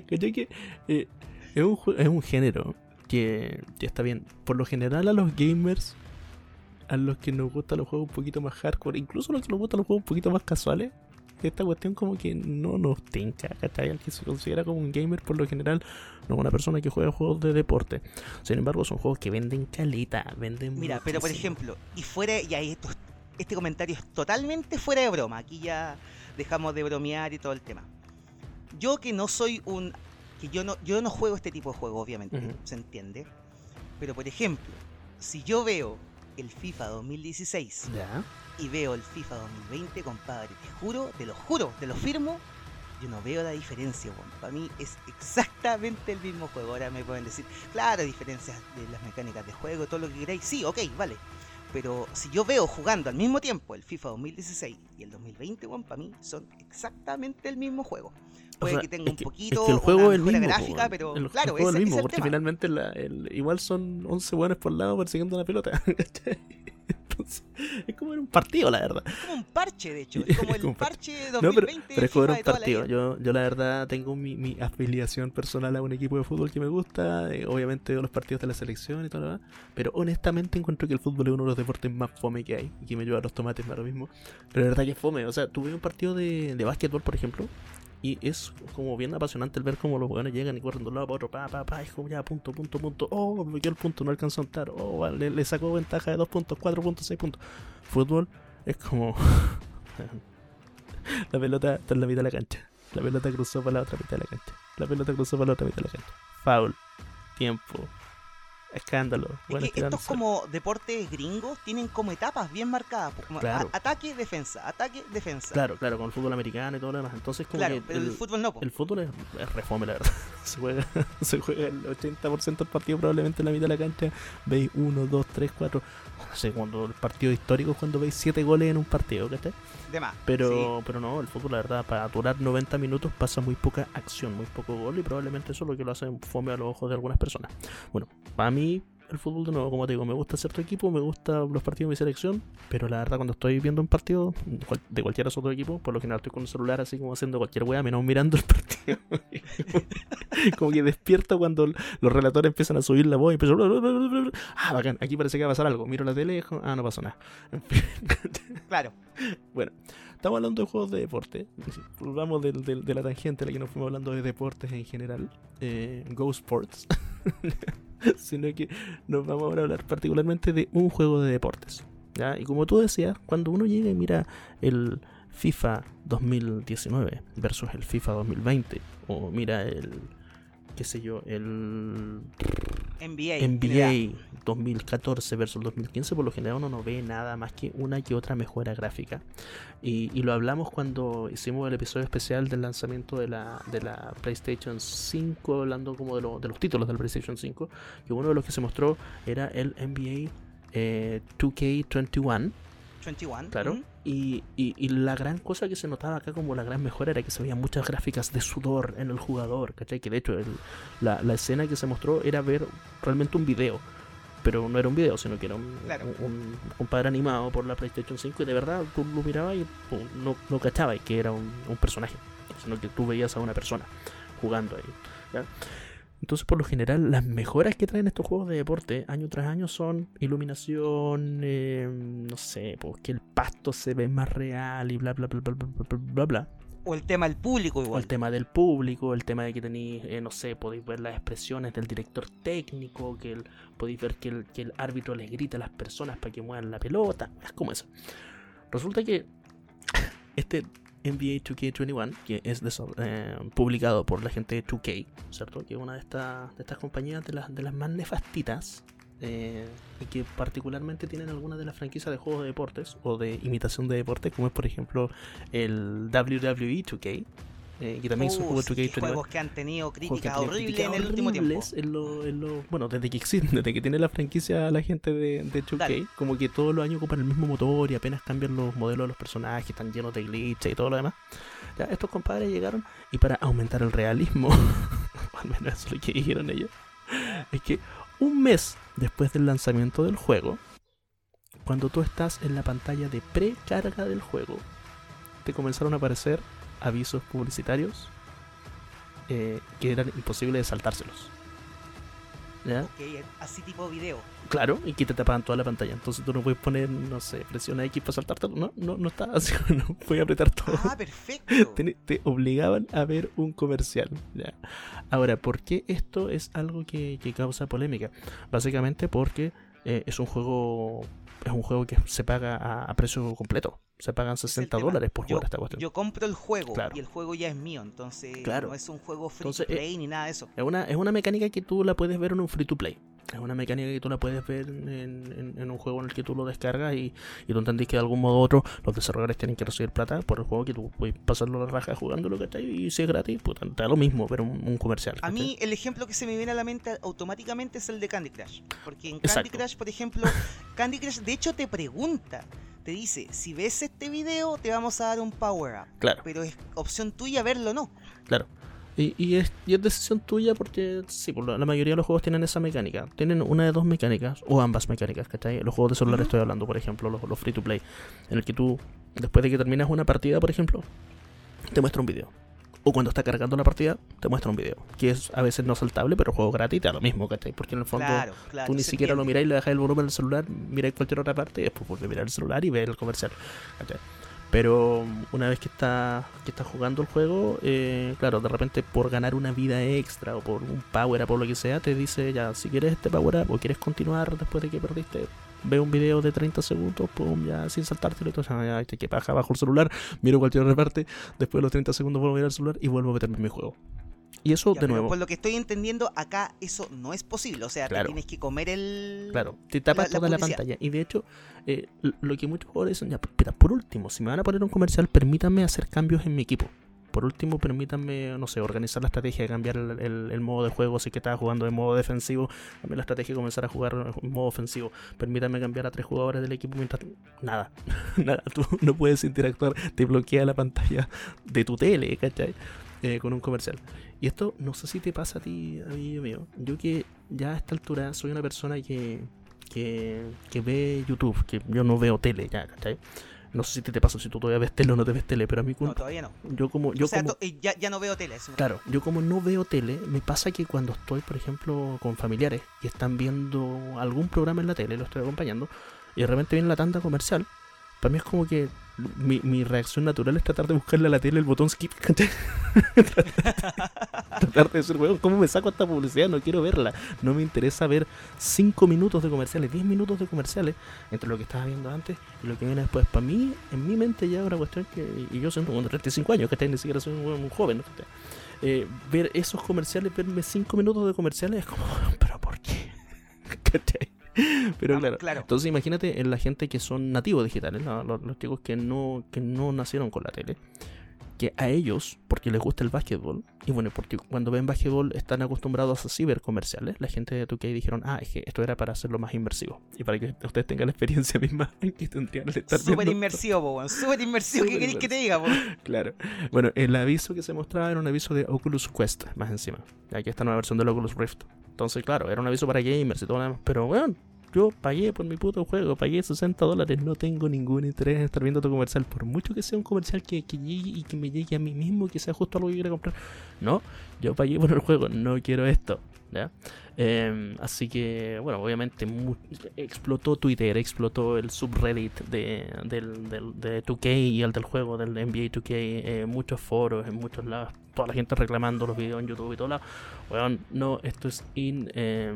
¿Cachai que eh, es, un, es un género que, que está bien. Por lo general a los gamers, a los que nos gustan los juegos un poquito más hardcore, incluso a los que nos gustan los juegos un poquito más casuales, esta cuestión como que no nos tinca, ¿cachai? Al que se considera como un gamer por lo general no una persona que juega juegos de deporte. Sin embargo, son juegos que venden caleta, venden Mira, pero por ejemplo, y fuera, y ahí esto, este comentario es totalmente fuera de broma. Aquí ya dejamos de bromear y todo el tema. Yo que no soy un. que yo no, yo no juego este tipo de juegos, obviamente, se entiende. Pero por ejemplo, si yo veo el FIFA 2016 Ya. y veo el FIFA 2020, compadre, te juro, te lo juro, te lo firmo, yo no veo la diferencia, weón. Para mí es exactamente el mismo juego. Ahora me pueden decir, claro, diferencias de las mecánicas de juego, todo lo que queráis. Sí, ok, vale. Pero si yo veo jugando al mismo tiempo el FIFA 2016 y el 2020, weón, para mí son exactamente el mismo juego. Puede sea, que tenga es un que- poquito es que el juego es el mismo, gráfica, po, pero el, claro, el juego es el mismo, es el porque tema. finalmente la- el- igual son 11 buenos por lado persiguiendo una pelota. Entonces, es como en un partido, la verdad. Es como un parche, de hecho. Es como el parche No, 2020 pero, pero es como de un partido. Yo, yo la verdad tengo mi, mi afiliación personal a un equipo de fútbol que me gusta. eh, obviamente veo los partidos de la selección y todo lo demás. Pero honestamente encuentro que el fútbol es uno de los deportes más fome que hay. Y que me lleva a los tomates me lo mismo. Pero la verdad que es fome. O sea, tuve un partido de, de básquetbol, por ejemplo. Y es como bien apasionante el ver cómo los jugadores llegan y corren de un lado para otro, pa, pa, pa, es como ya, punto, punto, punto, oh, quedó el punto, no alcanzó a entrar, oh, le, le sacó ventaja de 2 puntos, 4 puntos, 6 puntos. Fútbol es como... la pelota está en la mitad de la cancha, la pelota cruzó para la otra mitad de la cancha, la pelota cruzó para la otra mitad de la cancha. Foul, tiempo, escándalo. Es que estos como deportes gringos tienen como etapas bien marcadas. pues, como Claro. a- ataque, defensa, ataque, defensa. Claro, claro, con el fútbol americano y todo lo demás. Entonces como Claro, que pero el, fútbol no. po. El fútbol es, es refome, la verdad. Se juega, se juega el 80% del partido probablemente en la mitad de la cancha. Veis 1, 2, 3, 4. No sé, cuando el partido histórico es cuando veis 7 goles en un partido, ¿cachai? De más. Pero, pero no, el fútbol, la verdad, para durar 90 minutos pasa muy poca acción, muy poco gol y probablemente eso es lo que lo hace fome a los ojos de algunas personas. Bueno, para mí, el fútbol, de nuevo, como te digo, me gusta cierto equipo, me gustan los partidos de mi selección, pero la verdad, cuando estoy viendo un partido de cualquier otro equipo, por lo general estoy con el celular así como haciendo cualquier wea, menos mirando el partido. como que despierto cuando los relatores empiezan a subir la voz y empiezo. Ah, bacán, aquí parece que va a pasar algo. Miro la tele ah, no pasó nada. En fin. Claro. Estamos hablando de juegos de deporte. Volvamos del- del- de la tangente a la que nos fuimos hablando de deportes en general. Eh, Go Sports. Sino que nos vamos ahora a hablar particularmente de un juego de deportes. ¿ya? Y como tú decías, cuando uno llega y mira el FIFA 2019 versus el FIFA 2020, o mira el, qué sé yo, el NBA. NBA. NBA 2014 versus 2015, por lo general uno no ve nada más que una que otra mejora gráfica. Y, y lo hablamos cuando hicimos el episodio especial del lanzamiento de la, de la PlayStation 5, hablando como de, lo- de los títulos del PlayStation 5, que uno de los que se mostró era el NBA eh, 2K21, 21. Claro. Y, y- y la gran cosa que se notaba acá como la gran mejora era que se veían muchas gráficas de sudor en el jugador, ¿cachai? Que de hecho el- la, la escena que se mostró era ver realmente un video. Pero no era un video, sino que era un, Claro. un, un compadre animado por la PlayStation 5 y de verdad tú lo mirabas y pum, no, no cachabas que era un, un personaje, sino que tú veías a una persona jugando ahí. ¿ya? Entonces, por lo general, las mejoras que traen estos juegos de deporte año tras año son iluminación, eh, no sé, pues que el pasto se ve más real y bla, bla, bla, bla, bla, bla, bla, bla. O el tema del público O igual. el tema del público, el tema de que tenéis, eh, no sé, podéis ver las expresiones del director técnico, que el- podéis ver que el, que el árbitro les grita a las personas para que muevan la pelota, es como eso. Resulta que este NBA 2K21, que es eh, publicado por la gente de 2K, ¿cierto? Que es una de, estas compañías de las, de las más nefastitas. eh, y que particularmente tienen algunas de las franquicias de juegos de deportes o de imitación de deportes, como es por ejemplo el WWE 2K, eh, que también Uh, sí, 2K21. juegos que han tenido críticas horribles en el último tiempo. en lo- en lo- bueno, desde que existe, desde que tiene la franquicia la gente de, de 2K, Dale. como que todos los años ocupan el mismo motor y apenas cambian los modelos de los personajes, están llenos de glitches y todo lo demás. Ya, estos compadres llegaron y para aumentar el realismo, al menos eso es lo que dijeron ellos, es que un mes después del lanzamiento del juego, cuando tú estás en la pantalla de precarga del juego, te comenzaron a aparecer avisos publicitarios eh, que eran imposibles de saltárselos. ¿Ya? Así tipo video. Claro, y que te tapaban toda la pantalla. Entonces tú no puedes poner, no sé, presiona X para saltártelo. No, no, no está así. No puedes apretar todo. Ah, perfecto. Te, te obligaban a ver un comercial. ¿ya? Ahora, ¿por qué esto es algo que, que causa polémica? Básicamente porque eh, es un juego es un juego que se paga a, a precio completo. Se pagan Es el 60 tema. dólares por Yo- jugar esta cuestión. Yo compro el juego Claro. y el juego ya es mío, entonces Claro. no es un juego free Entonces, to eh, play ni nada de eso. Es una, es una mecánica que tú la puedes ver en un free to play. Es una mecánica que tú la puedes ver en, en- en un juego en el que tú lo descargas y, y tú entendís que de algún modo u otro los desarrolladores tienen que recibir plata por el juego que tú puedes pasarlo la raja jugándolo que está y si es gratis, pues te da lo mismo, pero un, un comercial. A mí el ejemplo que se me viene a la mente automáticamente es el de Candy Crush. Porque en Candy. Crush, por ejemplo, Candy Crush de hecho te pregunta, te dice, si ves este video te vamos a dar un power up. Claro, Pero es opción tuya verlo o no. claro. Y, y es, y es decisión tuya porque sí, por la, la mayoría de los juegos tienen esa mecánica. Tienen una de dos mecánicas, o ambas mecánicas, ¿cachai? Los juegos de celular estoy hablando, por ejemplo, los, los free to play, en el que tú, después de que terminas una partida, por ejemplo, te muestra un video. O cuando está cargando la partida, te muestra un video. Que es a veces no saltable, pero juego gratis te da lo mismo, ¿cachai? Porque en el fondo claro, claro. tú ni siquiera lo entiende. miráis, le dejáis el volumen del celular, miráis cualquier otra parte y después vuelve a mirar el celular y ver el comercial. ¿cachai? Pero una vez que estás que está jugando el juego, eh, claro, de repente por ganar una vida extra o por un power up o lo que sea, te dice ya, si quieres este power up o quieres continuar después de que perdiste, ve un video de 30 segundos, pum, ya sin saltártelo y todo, ya, ya, que baja bajo el celular, miro cualquier otra parte, después de los 30 segundos vuelvo a mirar el celular y vuelvo a meterme en mi juego. Y eso, Ya, de nuevo, Por lo que estoy entendiendo, acá eso no es posible. O sea, Claro. te tienes que comer el. Claro, te tapas la- toda la pantalla. Y de hecho, eh, lo que muchos jugadores dicen, ya, pero por último, si me van a poner un comercial, permítanme hacer cambios en mi equipo. Por último, permítanme, no sé, organizar la estrategia de cambiar el, el- el modo de juego. Si que estaba jugando de modo defensivo, cambiar la estrategia y comenzar a jugar en modo ofensivo. Permítanme cambiar a tres jugadores del equipo mientras. Nada, nada, tú no puedes interactuar. Te bloquea la pantalla de tu tele, ¿cachai? Eh, con un comercial. Y esto no sé si te pasa a ti, amigo mío. Yo que ya a esta altura soy una persona que, que, que ve YouTube, que yo no veo tele ya, ¿cachai? No sé si te, te pasa, si tú todavía ves tele o no te ves tele, pero a mí No, todavía no. yo como... Yo o sea, como ya, ya no veo tele. eso Claro, yo como no veo tele, me pasa que cuando estoy, por ejemplo, con familiares y están viendo algún programa en la tele, lo estoy acompañando, y de repente viene la tanda comercial, para mí es como que mi, reacción natural es tratar de buscarle a la tele el botón skip, tratar de decir, weón, ¿cómo me saco esta publicidad? No quiero verla. No me interesa ver 5 minutos de comerciales, 10 minutos de comerciales entre lo que estaba viendo antes y lo que viene después. Para mí, en mi mente ya es una cuestión que, y yo siendo un 35 años, que ni siquiera soy un joven, ¿no? Eh, ver esos comerciales, verme 5 minutos de comerciales es como, pero ¿por qué? ¿Cachai? Pero Ah, claro, claro. entonces imagínate en la gente que son nativos digitales, ¿no? los, los chicos que no, que no nacieron con la tele. Que a ellos, porque les gusta el básquetbol, y bueno, porque cuando ven básquetbol están acostumbrados a cibercomerciales, la gente de 2K dijeron, ah, es que esto era para hacerlo más inmersivo. Y para que ustedes tengan la experiencia misma que tendrían al estar Súper inmersivo, po, weón. Súper inmersivo. ¿Qué queréis que te diga, po? Claro. Bueno, el aviso que se mostraba era un aviso de Oculus Quest, más encima. Aquí está una versión del Oculus Rift. Entonces, claro, era un aviso para gamers y todo lo demás. Pero, bueno, yo pagué por mi puto juego, pagué 60 dólares. No tengo ningún interés en estar viendo tu comercial. Por mucho que sea un comercial que, que llegue y que me llegue a mí mismo, que sea justo algo que quiera comprar. No, yo pagué por el juego, no quiero esto. ¿ya? Eh, así que, bueno, obviamente explotó Twitter, explotó el subreddit de, del, de 2K y el del juego del NBA 2K, eh, muchos foros en muchos lados, toda la gente reclamando los videos en YouTube y todo lado. Weón, no, esto es in, eh,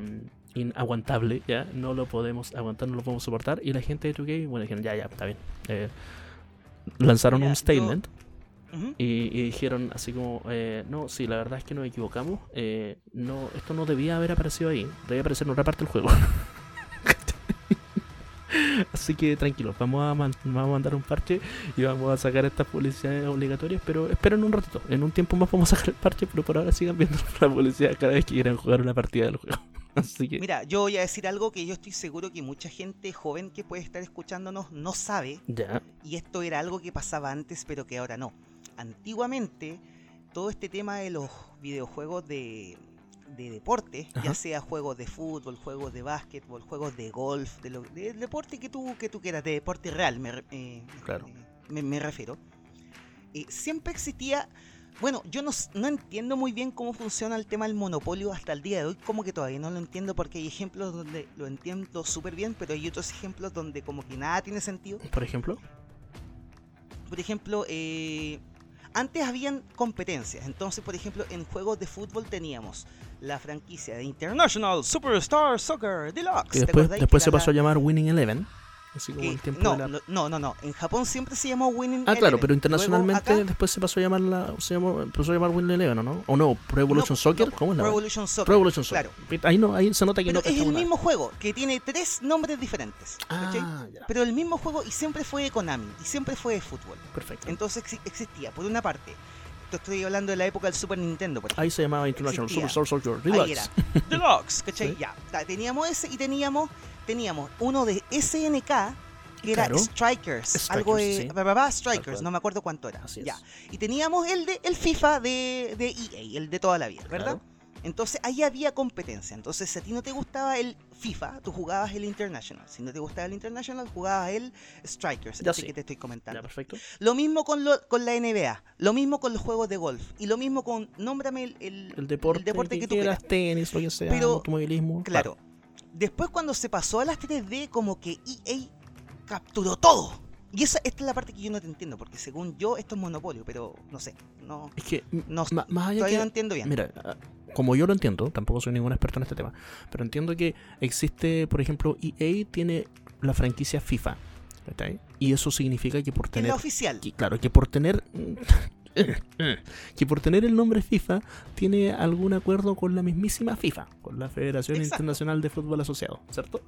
inaguantable, ya, no lo podemos aguantar, no lo podemos soportar. Y la gente de 2K, bueno, dijeron, ya, ya, está bien. Eh, lanzaron Mira, un yo- statement. Y, y dijeron así como, eh, no, sí, la verdad es que nos equivocamos. eh, no, esto no debía haber aparecido ahí. Debía aparecer en otra parte del juego. así que tranquilos, vamos a, man- vamos a mandar un parche y vamos a sacar estas publicidades obligatorias. Pero esperen un ratito, en un tiempo más vamos a sacar el parche, pero por ahora sigan viendo la publicidad cada vez que quieran jugar una partida del juego. Así que, Mira, yo voy a decir algo que yo estoy seguro que mucha gente joven que puede estar escuchándonos no sabe. ya, Y esto era algo que pasaba antes, pero que ahora no. Antiguamente, todo este tema de los videojuegos de, de deporte, Ajá. ya sea juegos de fútbol, juegos de básquetbol, juegos de golf, de lo, deporte que tú, que tú quieras, de deporte real, me, eh, Claro. eh, me, me refiero. eh, siempre existía. Bueno, yo no, no entiendo muy bien cómo funciona el tema del monopolio hasta el día de hoy, como que todavía no lo entiendo porque hay ejemplos donde lo entiendo súper bien, pero hay otros ejemplos donde como que nada tiene sentido. por ejemplo, Por ejemplo, eh, antes habían competencias. Entonces, por ejemplo, en juegos de fútbol teníamos la franquicia de International Superstar Soccer Deluxe. ¿te después, después se pasó a la- llamar Winning Eleven. Así como que- el tiempo no, de la... no, no, no. En Japón siempre se llamó Winning Ah, claro, pero internacionalmente acá- después se pasó a llamar la, se llamó, empezó a llamar Winning Eleven, ¿o no? ¿O no? Pro Evolution no, Soccer, no, ¿cómo es la Pro? Evolution Soccer. Pro Evolution Soccer. Claro. Ahí no, ahí se nota que Pero no es el nada. mismo juego que tiene tres nombres diferentes. Ah, ya. Pero el mismo juego y siempre fue de Konami y siempre fue de fútbol. Perfecto. Entonces exi- existía, por una parte, esto estoy hablando de la época del Super Nintendo, por ejemplo. Ahí se llamaba International existía. Superstar Soccer Ahí Deluxe. era. Deluxe, ¿cachai? Sí. Ya. Teníamos ese y teníamos, teníamos uno de SNK que era. Strikers. Strikers, algo de. sí. Strikers, no me acuerdo cuánto era. Así es. Y teníamos el de el FIFA de, de EA, el de toda la vida, ¿verdad? Claro. Entonces ahí había competencia. Entonces, si a ti no te gustaba el FIFA, tú jugabas el International. Si no te gustaba el International, jugabas el Strikers, Ya este sí. que te estoy comentando. Ya, perfecto. Lo mismo con, lo- con la NBA, lo mismo con los juegos de golf y lo mismo con, nómbrame el, el- El deporte, deporte que, que tú quieras, quieras. tenis, lo que sea, Pero, automovilismo. Claro. Después cuando se pasó a las 3D, como que EA capturó todo. Y esa, esta es la parte que yo no te entiendo, porque según yo esto es monopolio, pero no sé, no, Es que, no más allá todavía que... no entiendo bien. Mira, ah, como yo lo entiendo, tampoco soy ningún experto en este tema, pero entiendo que existe, por ejemplo, EA tiene la franquicia FIFA, ¿cachai? Y eso significa que por es tener... la oficial. que, claro, que por tener... que por tener el nombre FIFA tiene algún acuerdo con la mismísima FIFA, con la Federación Exacto. Internacional de Fútbol Asociado, ¿cierto?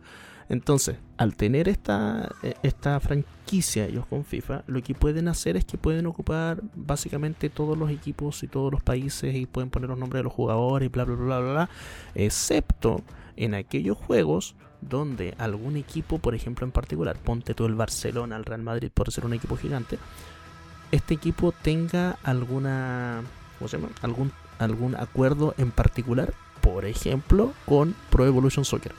Entonces, al tener esta, eh, esta franquicia ellos con FIFA, lo que pueden hacer es que pueden ocupar básicamente todos los equipos y todos los países y pueden poner los nombres de los jugadores y bla bla bla bla bla, excepto en aquellos juegos donde algún equipo, por ejemplo en particular, ponte tú el Barcelona, el Real Madrid por ser un equipo gigante, este equipo tenga alguna ¿cómo se llama? algún algún acuerdo en particular, por ejemplo, con Pro Evolution Soccer.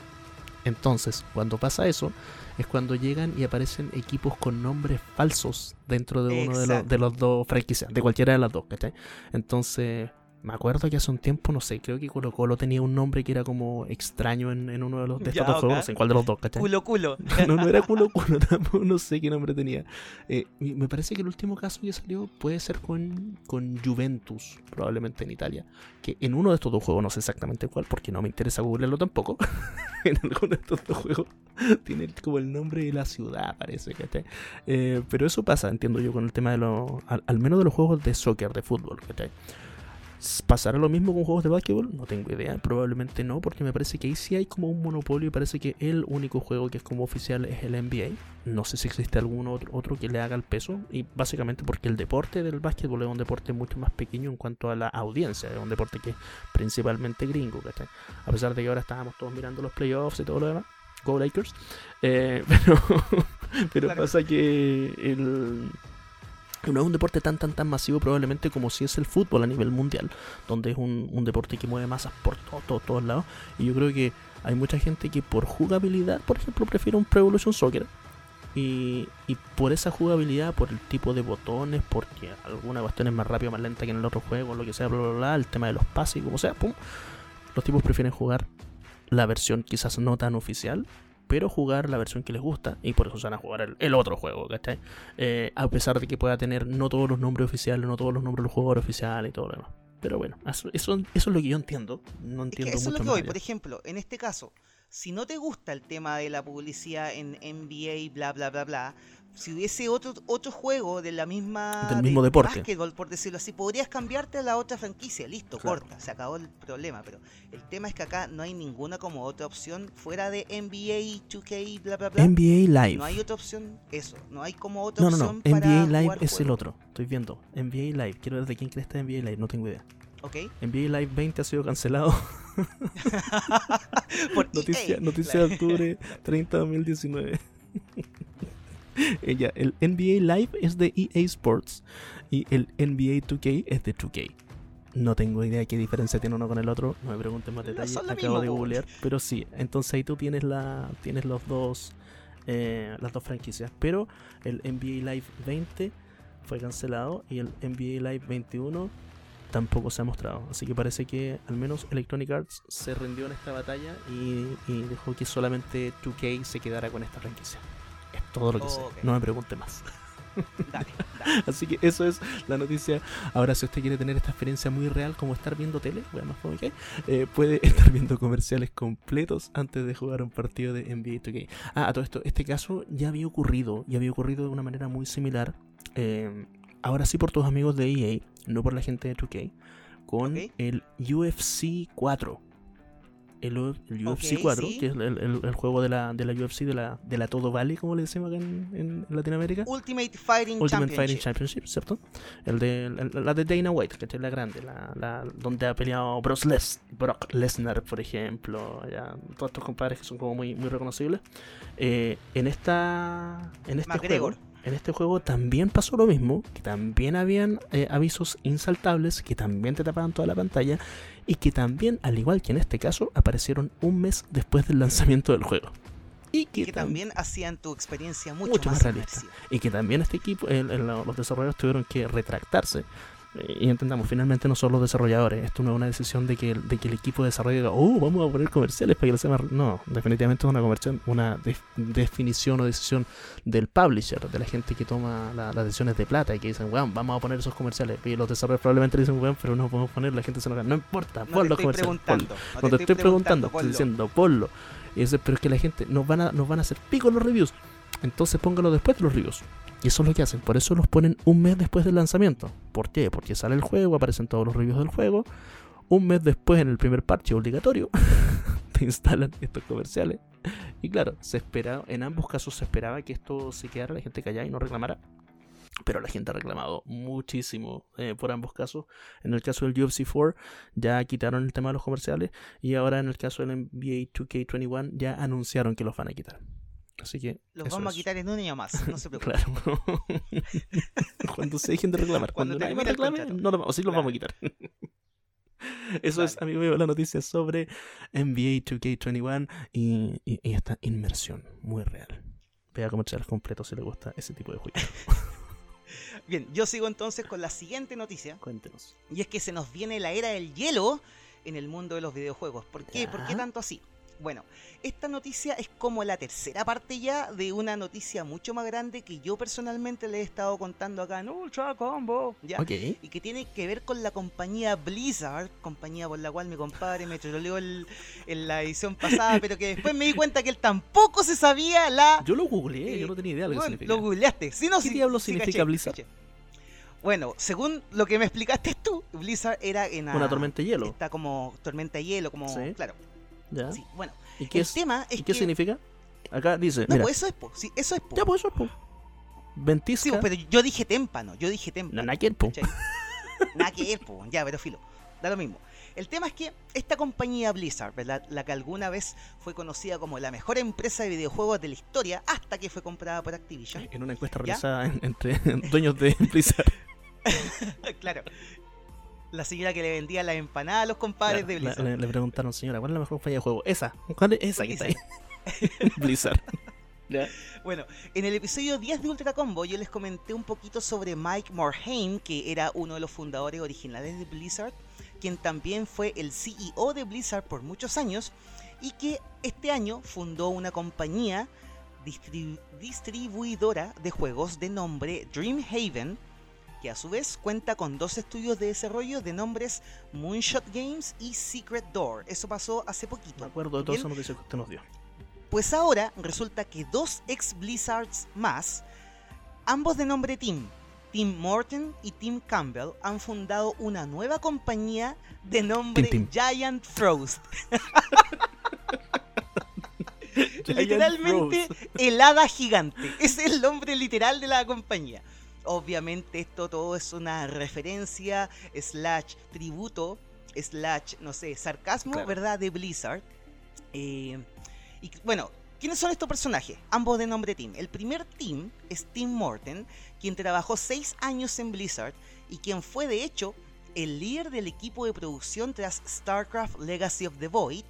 Entonces, cuando pasa eso, es cuando llegan y aparecen equipos con nombres falsos dentro de uno de los, Exacto. de los dos franquicias, de cualquiera de las dos, ¿cachai? Entonces, me acuerdo que hace un tiempo, no sé, creo que Colo Colo tenía un nombre que era como extraño en, en uno de los de Ya, estos dos juegos, ok. no sé en cuál de los dos, ¿cachai? Culo culo. No, no era culo culo, tampoco, no sé qué nombre tenía. Eh, me parece que el último caso que salió puede ser con, con Juventus, probablemente en Italia. Que en uno de estos dos juegos, no sé exactamente cuál, porque no me interesa googlearlo tampoco. en alguno de estos dos juegos tiene como el nombre de la ciudad, parece, ¿cachai? Eh, pero eso pasa, entiendo yo, con el tema de los. Al, al menos de los juegos de soccer, de fútbol, ¿cachai? ¿Pasará lo mismo con juegos de básquetbol? No tengo idea, probablemente no, porque me parece que ahí sí hay como un monopolio y parece que el único juego que es como oficial es el NBA. No sé si existe algún otro, otro que le haga el peso, y básicamente porque el deporte del básquetbol es un deporte mucho más pequeño en cuanto a la audiencia, es un deporte que es principalmente gringo, ¿cachai? A pesar de que ahora estábamos todos mirando los playoffs y todo lo demás. Go Lakers. Eh, pero pero Claro. pasa que el, no es un deporte tan tan tan masivo probablemente como si es el fútbol a nivel mundial, donde es un, un deporte que mueve masas por to- to- todos lados. Y yo creo que hay mucha gente que por jugabilidad, por ejemplo, prefiere un Pro Evolution Soccer. Y, y por esa jugabilidad, por el tipo de botones, porque alguna cuestión es más rápida o más lenta que en el otro juego, lo que sea, bla, bla, bla, el tema de los pases, como sea, pum, los tipos prefieren jugar la versión quizás no tan oficial, pero jugar la versión que les gusta, y por eso se van a jugar el, el otro juego, ¿cachai? Eh, a pesar de que pueda tener no todos los nombres oficiales, no todos los nombres de los jugadores oficiales y todo lo demás. Pero bueno, eso, eso, eso es lo que yo entiendo. No Es que entiendo eso es mucho lo que más voy. allá. Por ejemplo, en este caso, si no te gusta el tema de la publicidad en NBA, bla, bla, bla, bla, si hubiese otro, otro juego de la misma. Del de- mismo de deporte. básquetbol, por decirlo así, podrías cambiarte a la otra franquicia. Listo, Claro. corta, se acabó el problema. Pero el tema es que acá no hay ninguna como otra opción fuera de NBA, 2K, bla, bla, bla. NBA Live. No hay otra opción, eso. No hay como otra No, no, no. opción para NBA Live jugar es el otro. Estoy viendo. NBA Live. Quiero ver de quién crees está NBA Live. No tengo idea. ¿Ok? NBA Live 20 ha sido cancelado. Por Noticia, EA, noticia de octubre 30 de 2019. Ella, el NBA Live es de EA Sports y el NBA 2K es de 2K. No tengo idea qué diferencia tiene uno con el otro. No me pregunten más detalles. Acabo mismo, de googlear. Pero sí, entonces ahí tú tienes la tienes los dos eh, las dos franquicias. Pero el NBA Live 20 fue cancelado y el NBA Live 21 tampoco se ha mostrado. Así que parece que al menos Electronic Arts se rindió en esta batalla y, y dejó que solamente 2K se quedara con esta franquicia. Es todo lo que sé. No me pregunte más. Dale, dale. Así que eso es la noticia. Ahora, si usted quiere tener esta experiencia muy real como estar viendo tele, bueno, hay, eh, puede estar viendo comerciales completos antes de jugar un partido de NBA 2K. Ah, a todo esto, este caso ya había ocurrido, ya había ocurrido de una manera muy similar. eh, ahora sí por tus amigos de EA, no por la gente de 2K, con Ok. el UFC 4. El, el UFC Ok, 4, sí. que es el, el- el juego de la, de la UFC, de la, de la Todo Valley, como le decimos acá en, en Latinoamérica. Ultimate Fighting Ultimate Fighting Championship. Championship, ¿cierto? El de, la, la de Dana White, que es la grande, la, la- donde ha peleado Brock, Les- Brock Lesnar, por ejemplo, ya, todos estos compadres que son como muy, muy reconocibles. Eh, en esta en este McGregor. juego, en este juego también pasó lo mismo, que también habían eh, avisos insaltables, que también te tapaban toda la pantalla y que también, al igual que en este caso, aparecieron un mes después del lanzamiento del juego. Y que, Y que tam- también hacían tu experiencia mucho, Mucho más, más realista. y que también este equipo, el- el- los desarrolladores tuvieron que retractarse. Y entendamos, finalmente no son los desarrolladores. Esto no es una decisión de que, de que el equipo de desarrollo diga, oh, vamos a poner comerciales para que lo sea más. re-". No, definitivamente es una, una def- definición o decisión del publisher, de la gente que toma la- las decisiones de plata y que dicen, weón, vamos a poner esos comerciales. Y los desarrolladores probablemente dicen, weón, pero no podemos poner, la gente se enoja. No importa, No pon te los estoy comerciales. ponlo". preguntando. No te estoy preguntando, estoy ponlo. diciendo, ponlo. Y dice, pero es que la gente nos van a, nos van a hacer pico los reviews. Entonces póngalo después de los reviews. Y eso es lo que hacen. Por eso los ponen un mes después del lanzamiento. ¿Por qué? Porque sale el juego, aparecen todos los reviews del juego. Un mes después, en el primer parche obligatorio, te instalan estos comerciales. Y claro, se espera, en ambos casos se esperaba que esto se quedara, la gente callada y no reclamara. Pero la gente ha reclamado muchísimo eh, por ambos casos. En el caso del UFC 4 ya quitaron el tema de los comerciales y ahora en el caso del NBA 2K21 ya anunciaron que los van a quitar. Así que Los vamos es. a quitar en un año más. No se preocupen. Claro. Cuando se dejen de reclamar. Cuando Cuando, nadie reclame, no lo, vamos- sí los Claro. vamos a quitar. Eso es, Dale. amigo mío, la noticia sobre NBA 2K21 y, y- y esta inmersión muy real. Vea comerciales completos si le gusta ese tipo de juegos. Bien, yo sigo entonces con la siguiente noticia. Cuéntenos. Y es que se nos viene la era del hielo en el mundo de los videojuegos. ¿Por qué? ¿Por qué tanto así? Bueno, esta noticia es como la tercera parte ya de una noticia mucho más grande que yo personalmente le he estado contando acá en Ultra Combo. ¿ya? Y que tiene que ver con la compañía Blizzard, compañía por la cual mi compadre me troleó en la edición pasada, pero que después me di cuenta que él tampoco se sabía la Yo lo googleé, Eh, yo no tenía idea de lo que significa. Lo googleaste. No, ¿Qué sí, diablos significa caché, Blizzard? caché. Bueno, según lo que me explicaste tú, Blizzard era en Una tormenta de hielo. Está como tormenta de hielo, como. Sí. Claro. ¿Ya? Sí, bueno. ¿Y qué, el es- tema es ¿y qué que. significa? Acá dice, No, mira, pues eso es, po. Sí, eso es, po. ya pues eso, po. Ventisca. Sí, pero yo dije témpano, yo dije No, témpano. nada que po. Nada que po. Ya, pero filo. Da lo mismo. El tema es que esta compañía Blizzard, ¿verdad? La que alguna vez fue conocida como la mejor empresa de videojuegos de la historia hasta que fue comprada por Activision. En una encuesta realizada en- entre dueños de Blizzard. claro. La señora que le vendía las empanadas a los compadres de La- Blizzard. le, le preguntaron, señora, ¿cuál es la mejor compañía de juego? Esa. ¿Cuál es esa que está ahí? Blizzard. Bueno, en el episodio 10 de Ultra Combo yo les comenté un poquito sobre Mike Morhaime, que era uno de los fundadores originales de Blizzard, quien también fue el CEO de Blizzard por muchos años y que este año fundó una compañía distri- distribuidora de juegos de nombre Dreamhaven, que a su vez cuenta con dos estudios de desarrollo de nombres Moonshot Games y Secret Door. Eso pasó hace poquito. Me acuerdo de esa noticia que usted nos dio. Pues ahora resulta que dos ex Blizzards más, ambos de nombre Tim, Tim Morton y Tim Campbell, han fundado una nueva compañía de nombre Tim Tim. Giant Frost. Giant Literalmente helada gigante. Es el nombre literal de la compañía. Obviamente esto todo es una referencia, slash tributo, slash, no sé, sarcasmo, Claro. ¿verdad? De Blizzard. Eh, y bueno, ¿quiénes son estos personajes? Ambos de nombre Tim. El primer Tim es Tim Morton, quien trabajó seis años en Blizzard y quien fue de hecho el líder del equipo de producción tras StarCraft Legacy of the Void.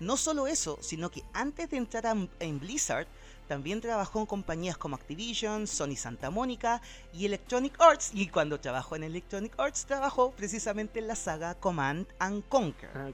No solo eso, sino que antes de entrar a- en Blizzard, también trabajó en compañías como Activision, Sony Santa Mónica y Electronic Arts. Y cuando trabajó en Electronic Arts, trabajó precisamente en la saga Command and Conquer. Ah.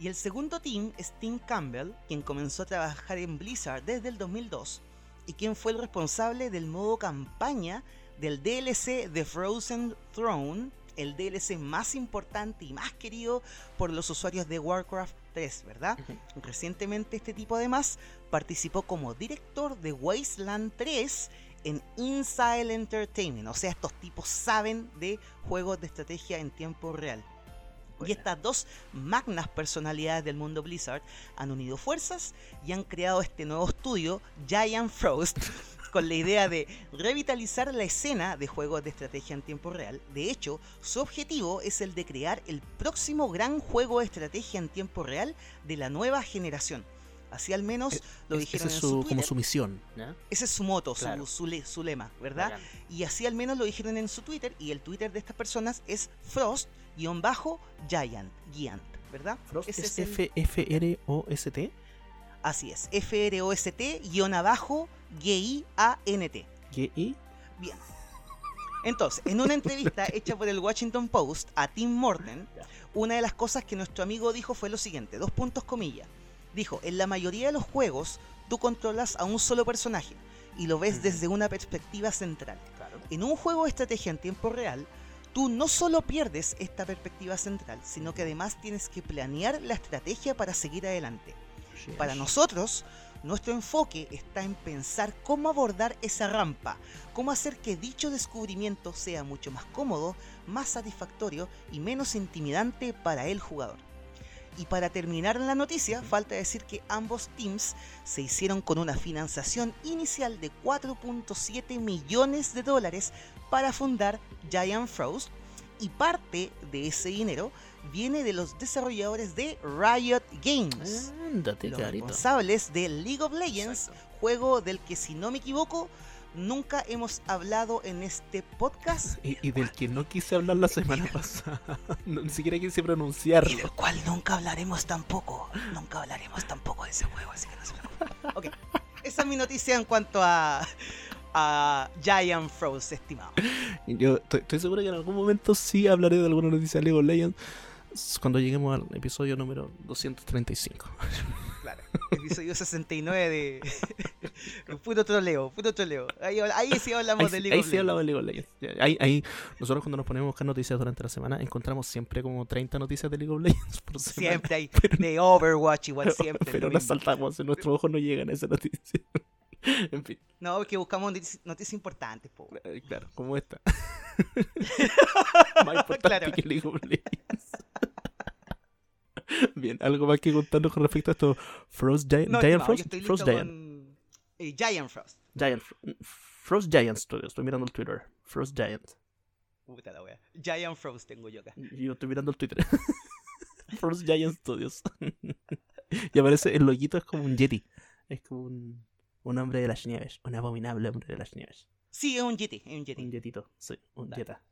Y el segundo team es Tim Campbell, quien comenzó a trabajar en Blizzard desde el 2002 y quien fue el responsable del modo campaña del DLC The Frozen Throne, el DLC más importante y más querido por los usuarios de Warcraft 3, ¿verdad? Recientemente este tipo además participó como director de Wasteland 3 en Inside Entertainment, o sea, estos tipos saben de juegos de estrategia en tiempo real. Y estas dos magnas personalidades del mundo Blizzard han unido fuerzas y han creado este nuevo estudio, Giant Frost, con la idea de revitalizar la escena de juegos de estrategia en tiempo real. De hecho, su objetivo es el de crear el próximo gran juego de estrategia en tiempo real de la nueva generación. Así al menos Eh, lo Es- dijeron esa en es su su, Twitter. como su misión. ¿ya? Ese es su moto, su- Claro. su, le- su lema, ¿verdad? Bacán. Y así al menos lo dijeron en su Twitter. Y el Twitter de estas personas es Frost-Giant, Giant, ¿verdad? Frost Ese es es el- F F R O S T. Así es, F-R-O-S-T-G-I-A-N-T. G I. Bien. Entonces, en una entrevista hecha por el Washington Post a Tim Morton, una de las cosas que nuestro amigo dijo fue lo siguiente, dos puntos comillas. Dijo, en la mayoría de los juegos tú controlas a un solo personaje y lo ves desde una perspectiva central. Claro. En un juego de estrategia en tiempo real, tú no solo pierdes esta perspectiva central, sino que además tienes que planear la estrategia para seguir adelante. Para nosotros, nuestro enfoque está en pensar cómo abordar esa rampa, cómo hacer que dicho descubrimiento sea mucho más cómodo, más satisfactorio y menos intimidante para el jugador. Y para terminar la noticia, falta decir que ambos teams se hicieron con una financiación inicial de 4.7 millones de dólares para fundar Giant Frost y parte de ese dinero viene de los desarrolladores de Riot Games Ándate, los carito. responsables de League of Legends, Exacto. juego del que si no me equivoco nunca hemos hablado en este podcast Y, y del que no quise hablar la semana pasada. No, ni siquiera quise y pronunciarlo. del cual nunca hablaremos tampoco. Nunca hablaremos tampoco de ese juego, así que no se preocupen. Ok, esa es mi noticia en cuanto a, a Giant Frost, estimado. Y Yo estoy, seguro que en algún momento sí hablaré de alguna noticia de League of Legends cuando lleguemos al episodio número 235. Claro, episodio 69 de. puro troleo, puro troleo. Ahí, ahí sí hablamos Ahí, de League ahí of sí hablamos de League of Legends. Ahí, ahí, nosotros cuando nos ponemos a buscar noticias durante la semana, encontramos siempre como 30 noticias de League of Legends por semana. Siempre hay. De Overwatch, igual siempre. Pero las saltamos, en nuestros ojos no llegan a esa noticia. En fin, No, porque buscamos noticias, noticias importantes, po. eh, claro, como esta. más importante Claro. que League of Legends. Bien, ¿algo más que contarnos con respecto a esto? Frost Giant, No, Giant estimado, Frost, yo estoy Frost listo Giant, con eh, Giant Frost. Giant, Fro- Frost Giant Studios. Estoy mirando el Twitter. Frost Giant. Puta la wea. Giant Frost tengo yo acá. Yo estoy mirando el Twitter. Frost Giant Studios. y aparece el loguito es como un Yeti. Es como un, un hombre de las nieves. Un abominable hombre de las nieves. Sí, es un Yeti, es un Un Yeti. Yetito. Sí, un Dale. Jetta.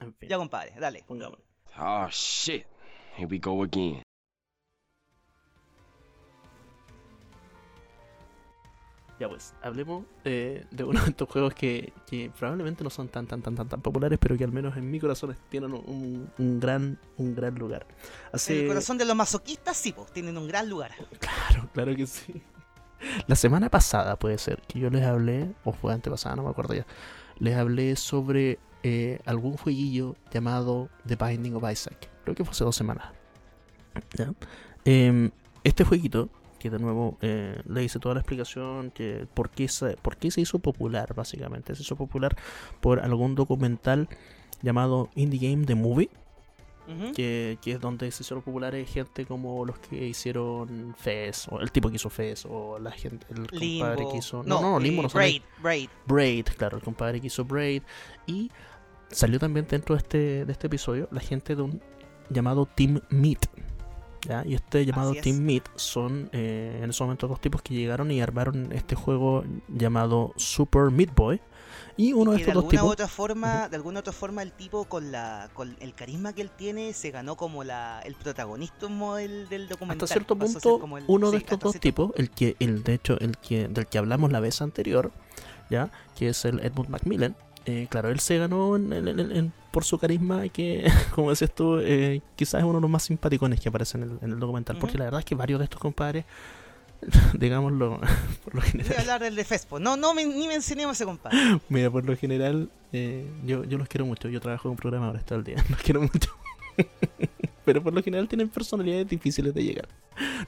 En fin. Ya, compadre, dale. pongámoslo. Oh shit. Here we go again. Ya pues, hablemos eh, de uno de estos juegos que, que probablemente no son tan tan tan tan tan populares, pero que al menos en mi corazón tienen un, un gran un gran lugar. En el corazón de los masoquistas, sí, pues, tienen un gran lugar. Claro, claro que sí. La semana pasada puede ser que yo les hablé, o fue antepasada, no me acuerdo ya. Les hablé sobre eh, algún jueguillo llamado The Binding of Isaac. Creo que fue hace dos semanas. ¿Ya? Em, este jueguito, que de nuevo eh, le hice toda la explicación que por qué, se, por qué se hizo popular, básicamente. Se hizo popular por algún documental llamado Indie Game The Movie que, que es donde se hicieron populares gente como los que hicieron Fez, o el tipo que hizo Fez, o la gente, el compadre que hizo. No, no, Limbo eh, no. Braid, Braid. Braid, claro, el compadre que hizo Braid. Y salió también dentro de este, de este episodio la gente de un llamado Team Meat. ¿Ya? Y este llamado es. Team Meat son eh, en ese momento dos tipos que llegaron y armaron este juego llamado Super Meat Boy. Y uno de Y de estos dos tipos. otra forma, de alguna otra forma el tipo con la con el carisma que él tiene se ganó como la el protagonismo del, del documental. hasta cierto punto como el- uno de sí, estos dos tipos el que el de hecho el que del que hablamos la vez anterior ya que es el Edmund Macmillan eh, claro él se ganó en- en- por su carisma que como decías tú eh, quizás es uno de los más simpaticones que aparecen en el, en el documental. Porque la verdad es que varios de estos compadres digámoslo por lo Voy a general. hablar del de Fespo. No, no me- ni mencionemos a ese compadre. mira por lo general eh, yo, yo los quiero mucho. Yo trabajo con programadores todo el día. Los quiero mucho pero por lo general tienen personalidades difíciles de llegar.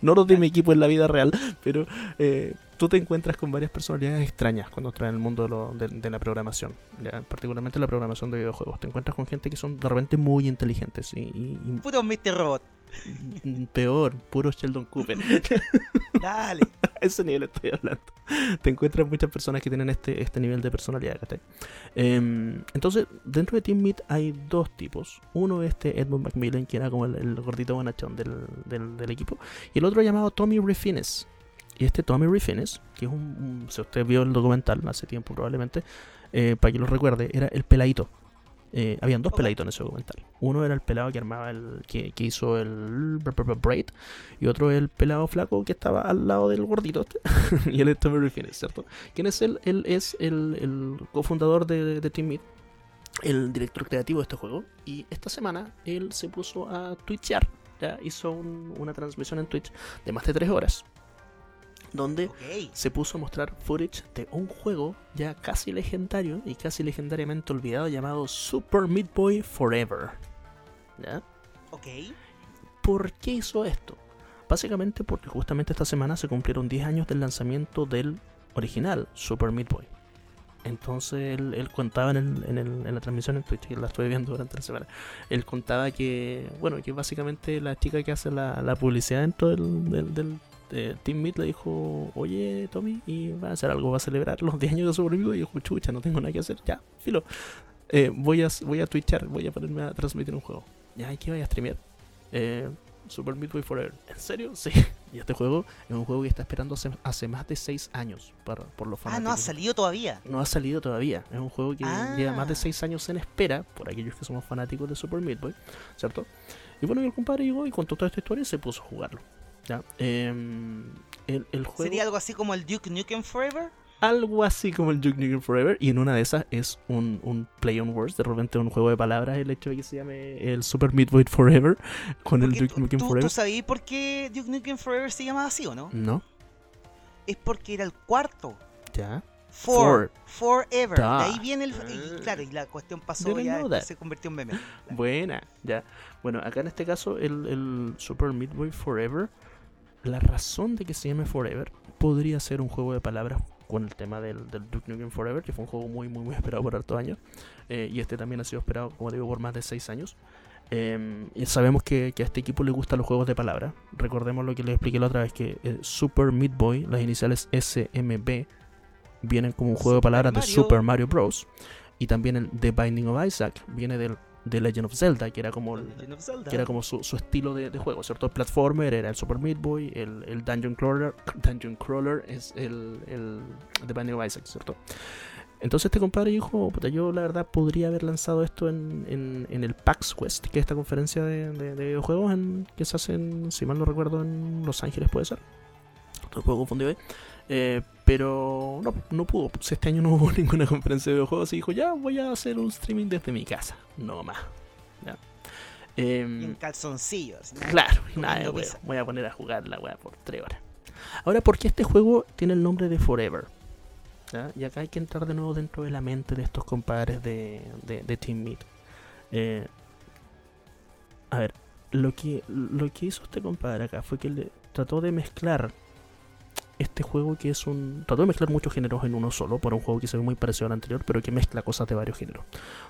No los de mi equipo en la vida real, pero eh, tú te encuentras con varias personalidades extrañas cuando estás en el mundo de, lo- de- de la programación, ya, particularmente la programación de videojuegos. Te encuentras con gente que son de repente muy inteligentes y, y- Puro Mr. Robot. peor, puro Sheldon Cooper. Dale. A ese nivel estoy hablando. Te encuentras muchas personas que tienen este, este nivel de personalidad. Em, entonces, dentro de Team Meat hay dos tipos. Uno es este Edmund Macmillan, que era como el, el gordito bonachón del, del- del equipo. Y el otro llamado Tommy Refines. Y este Tommy Refines, que es un, un- Si usted vio el documental hace tiempo probablemente, eh, para que lo recuerde, era el peladito. Eh, habían dos peladitos en ese documental. Uno era el pelado que armaba el. que, que hizo el Braid. Y otro el pelado flaco que estaba al lado del gordito. este. y él es Tommy Refines, ¿cierto? ¿Quién es él? Él es el, el cofundador de, de Team Meat, el director creativo de este juego. Y esta semana él se puso a twitchear. Ya hizo un- una transmisión en Twitch de más de 3 horas. Donde se puso a mostrar footage de un juego ya casi legendario y casi legendariamente olvidado llamado Super Meat Boy Forever. ¿Ya? Ok. ¿Por qué hizo esto? Básicamente porque justamente esta semana se cumplieron 10 años del lanzamiento del original Super Meat Boy. Entonces él, él contaba en, el- en el- en la transmisión en Twitch, que la estuve viendo durante la semana, él contaba que, bueno, que básicamente la chica que hace la, la publicidad dentro del, del, del- de Team Meat le dijo, oye Tommy, ¿y va a hacer algo? ¿Va a celebrar los 10 años de Super Meat Boy? Y dijo, chucha, no tengo nada que hacer, ya, filo. Eh, voy, a, voy a twitchar, voy a ponerme a transmitir un juego. Ya, ¿y qué voy a streamear? Eh, Super Meat Boy Forever. ¿En serio? Sí. Y este juego es un juego que está esperando hace, hace más de 6 años para, por los Ah, fanáticos. no ha salido todavía. No ha salido todavía. Es un juego que lleva más de Ah. 6 años en espera por aquellos que somos fanáticos de Super Meat Boy, ¿cierto? Y bueno, y el compadre llegó y contó toda esta historia y se puso a jugarlo. ¿Ya? El, el juego, ¿Sería algo así como el Duke Nukem Forever? algo así como el Duke Nukem Forever. Y en una de esas es un, un play on words, de repente un juego de palabras, el hecho de que se llame el Super Meat Boy Forever con el Duke Nukem Forever. ¿Tú sabías por qué Duke Nukem Forever se llamaba así o no? No, Es porque era el cuarto. ya. For, forever. Da. De ahí viene el. Y claro, y la cuestión pasó ya, se convirtió en meme. Buena, ya. Bueno, acá en este caso, el, el Super Meat Boy Forever, la razón de que se llame Forever podría ser un juego de palabras con el tema del, del Duke Nukem Forever, que fue un juego muy, muy, muy esperado por hartos años. Eh, y este también ha sido esperado, como digo, por más de 6 años. Eh, y sabemos que, que a este equipo le gustan los juegos de palabra. Recordemos lo que les expliqué la otra vez, que eh, Super Meat Boy, las iniciales SMB, vienen como un juego de palabras de. Super Mario Bros. Y también el The Binding of Isaac viene del de Legend of Zelda, que era como el- que era como su, su estilo de, de juego, ¿cierto? El platformer era el Super Meat Boy, el, el Dungeon Crawler, Dungeon Crawler es el, el The Binding of Isaac, ¿cierto? Entonces este compadre dijo, puta, yo la verdad podría haber lanzado esto en, en, en el PAX West, que es esta conferencia de, de- de videojuegos en- que se hace, en, si mal no recuerdo, en Los Ángeles, puede ser. Lo puedo confundir ahí. Eh, pero no, no pudo. Pues este año no hubo ninguna conferencia de videojuegos y dijo, ya voy a hacer un streaming desde mi casa. No más. ¿ya? Em, en calzoncillos. ¿no? Claro, nada, wea. Voy a poner a jugar la weá por 3 horas. Ahora, ¿por qué este juego tiene el nombre de Forever? ¿Ya? Y acá hay que entrar de nuevo dentro de la mente de estos compadres de, de, de Team Meat. Eh, a ver, lo que, lo que hizo este compadre acá fue que le trató de mezclar este juego que es un... Trató de mezclar muchos géneros en uno solo, por un juego que se ve muy parecido al anterior, pero que mezcla cosas de varios géneros.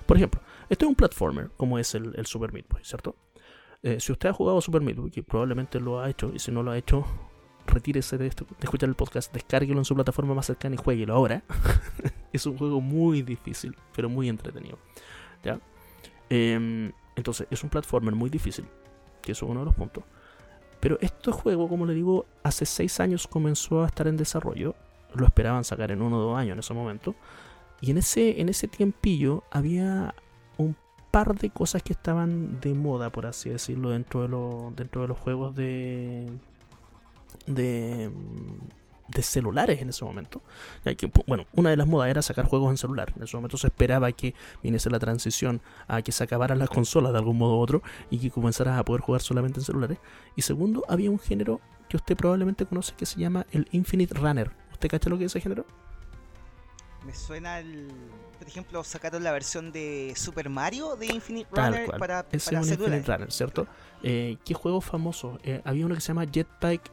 Por ejemplo, este es un platformer, como es el, Super Meat Boy, ¿cierto? Eh, si usted ha jugado Super Meat Boy, que probablemente lo ha hecho, y si no lo ha hecho, retírese de, esto, de escuchar el podcast, descárguelo en su plataforma más cercana y jueguelo ahora. es un juego muy difícil, pero muy entretenido. ¿ya? Em, entonces, es un platformer muy difícil, que es uno de los puntos. Pero este juego, como le digo, hace 6 años comenzó a estar en desarrollo. Lo esperaban sacar en uno o dos años en ese momento. Y en ese, en ese tiempillo había un par de cosas que estaban de moda, por así decirlo, dentro de, lo- dentro de los juegos de, de, de celulares en ese momento. Ya que, pu- bueno, una de las modas era sacar juegos en celular. En ese momento se esperaba que viniese la transición a que se acabaran las consolas de algún modo u otro y que comenzaras a poder jugar solamente en celulares. Y segundo, había un género que usted probablemente conoce que se llama el Infinite Runner. ¿Usted cacha lo que es ese género? Me suena el. Por ejemplo, sacaron la versión de Super Mario de Infinite Tal Runner cual. para, Ese para es un. Infinite Runner, ¿cierto? Eh, ¿Qué juego famoso? Eh, había uno que se llama Jetpack,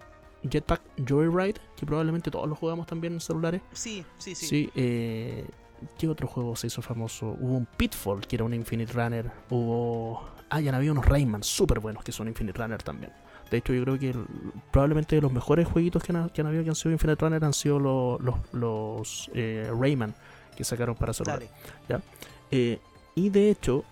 Jetpack Joyride, que probablemente todos lo jugamos también en celulares. Sí, sí, sí. Sí, eh, ¿qué otro juego se hizo famoso? Hubo un Pitfall, que era un Infinite Runner. Hubo... Ah, ya había unos Rayman súper buenos, que son Infinite Runner también. De hecho, yo creo que el- probablemente los mejores jueguitos que han, que han habido que han sido Infinite Runner han sido lo- los, los eh, Rayman que sacaron para celular. Dale. Eh, y de hecho,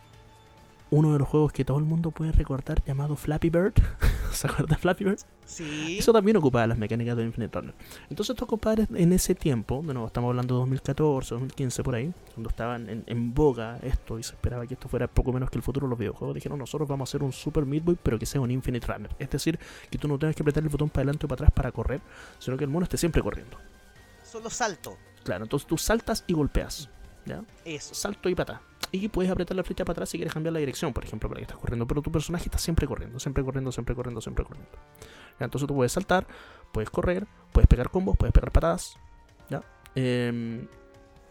uno de los juegos que todo el mundo puede recordar llamado Flappy Bird. ¿Se acuerdan de Flappy Bird? Sí. Eso también ocupaba las mecánicas de Infinite Runner. Entonces estos compadres en ese tiempo, de nuevo estamos hablando de 2014, 2015 por ahí, cuando estaban en, en boga esto y se esperaba que esto fuera poco menos que el futuro de los videojuegos, dijeron nosotros vamos a hacer un Super Meat Boy pero que sea un Infinite Runner. Es decir, que tú no tengas que apretar el botón para adelante o para atrás para correr, sino que el mono esté siempre corriendo. Solo salto. Claro, entonces tú saltas y golpeas. ¿Ya? Eso. salto y pata. Y puedes apretar la flecha para atrás si quieres cambiar la dirección, por ejemplo, para que estás corriendo. Pero tu personaje está siempre corriendo, siempre corriendo, siempre corriendo, siempre corriendo. Entonces tú puedes saltar, puedes correr, puedes pegar combos, puedes pegar patadas. ¿ya? Em,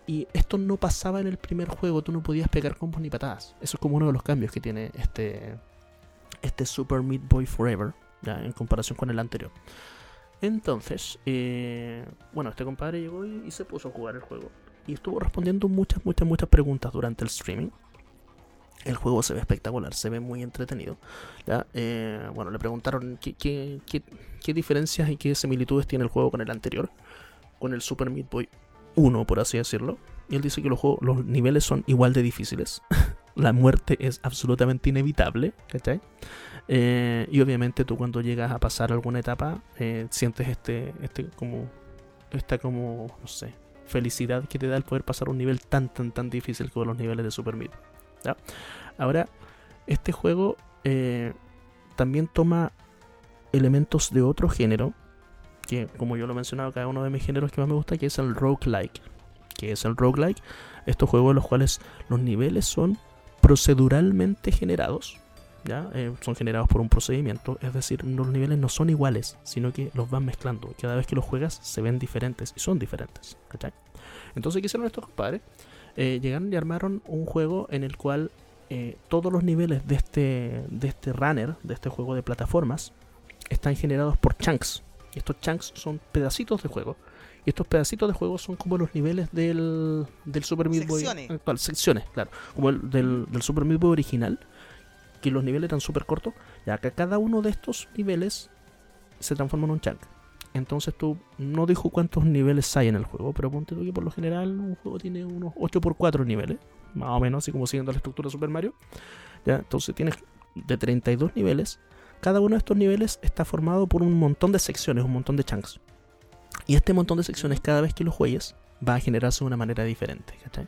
y esto no pasaba en el primer juego, tú no podías pegar combos ni patadas. Eso es como uno de los cambios que tiene este, este Super Meat Boy Forever, ¿ya? en comparación con el anterior. Entonces, eh, bueno, este compadre llegó y se puso a jugar el juego y estuvo respondiendo muchas, muchas, muchas preguntas durante el streaming. El juego se ve espectacular, se ve muy entretenido. Eh, bueno, le preguntaron qué, qué, qué- qué diferencias y qué similitudes tiene el juego con el anterior, con el Super Meat Boy 1, por así decirlo. Y él dice que los, juegos, los niveles son igual de difíciles. La muerte es absolutamente inevitable, ¿cachai? Eh, y obviamente tú cuando llegas a pasar alguna etapa, eh, sientes este, este como, esta como, no sé, felicidad que te da el poder pasar un nivel tan, tan, tan difícil como los niveles de Super Meat. Ahora, este juego eh, también toma elementos de otro género, que como yo lo he mencionado, cada uno de mis géneros que más me gusta, que es el roguelike. Que es el roguelike? Estos juegos en los cuales los niveles son proceduralmente generados. ¿Ya? Eh, son generados por un procedimiento, es decir, los niveles no son iguales, sino que los van mezclando. Cada vez que los juegas se ven diferentes y son diferentes. ¿cachai? Entonces, ¿qué hicieron estos compadres? Eh, llegaron y armaron un juego en el cual eh, todos los niveles de este, de este runner, de este juego de plataformas, están generados por chunks. Y estos chunks son pedacitos de juego Y estos pedacitos de juego son como los niveles del, del Super Meat Boy Secciones. actual. Secciones, claro. Como el del, del Super Meat Boy original, que los niveles eran súper cortos. Ya que cada uno de estos niveles se transforma en un chunk. Entonces tú no dijo cuántos niveles hay en el juego, pero ponte tú que por lo general un juego tiene unos 8x4 niveles, más o menos, así como siguiendo la estructura de Super Mario. Ya, entonces tienes de 32 niveles. Cada uno de estos niveles está formado por un montón de secciones, un montón de chunks. Y este montón de secciones, cada vez que lo juegues, va a generarse de una manera diferente. ¿cachai?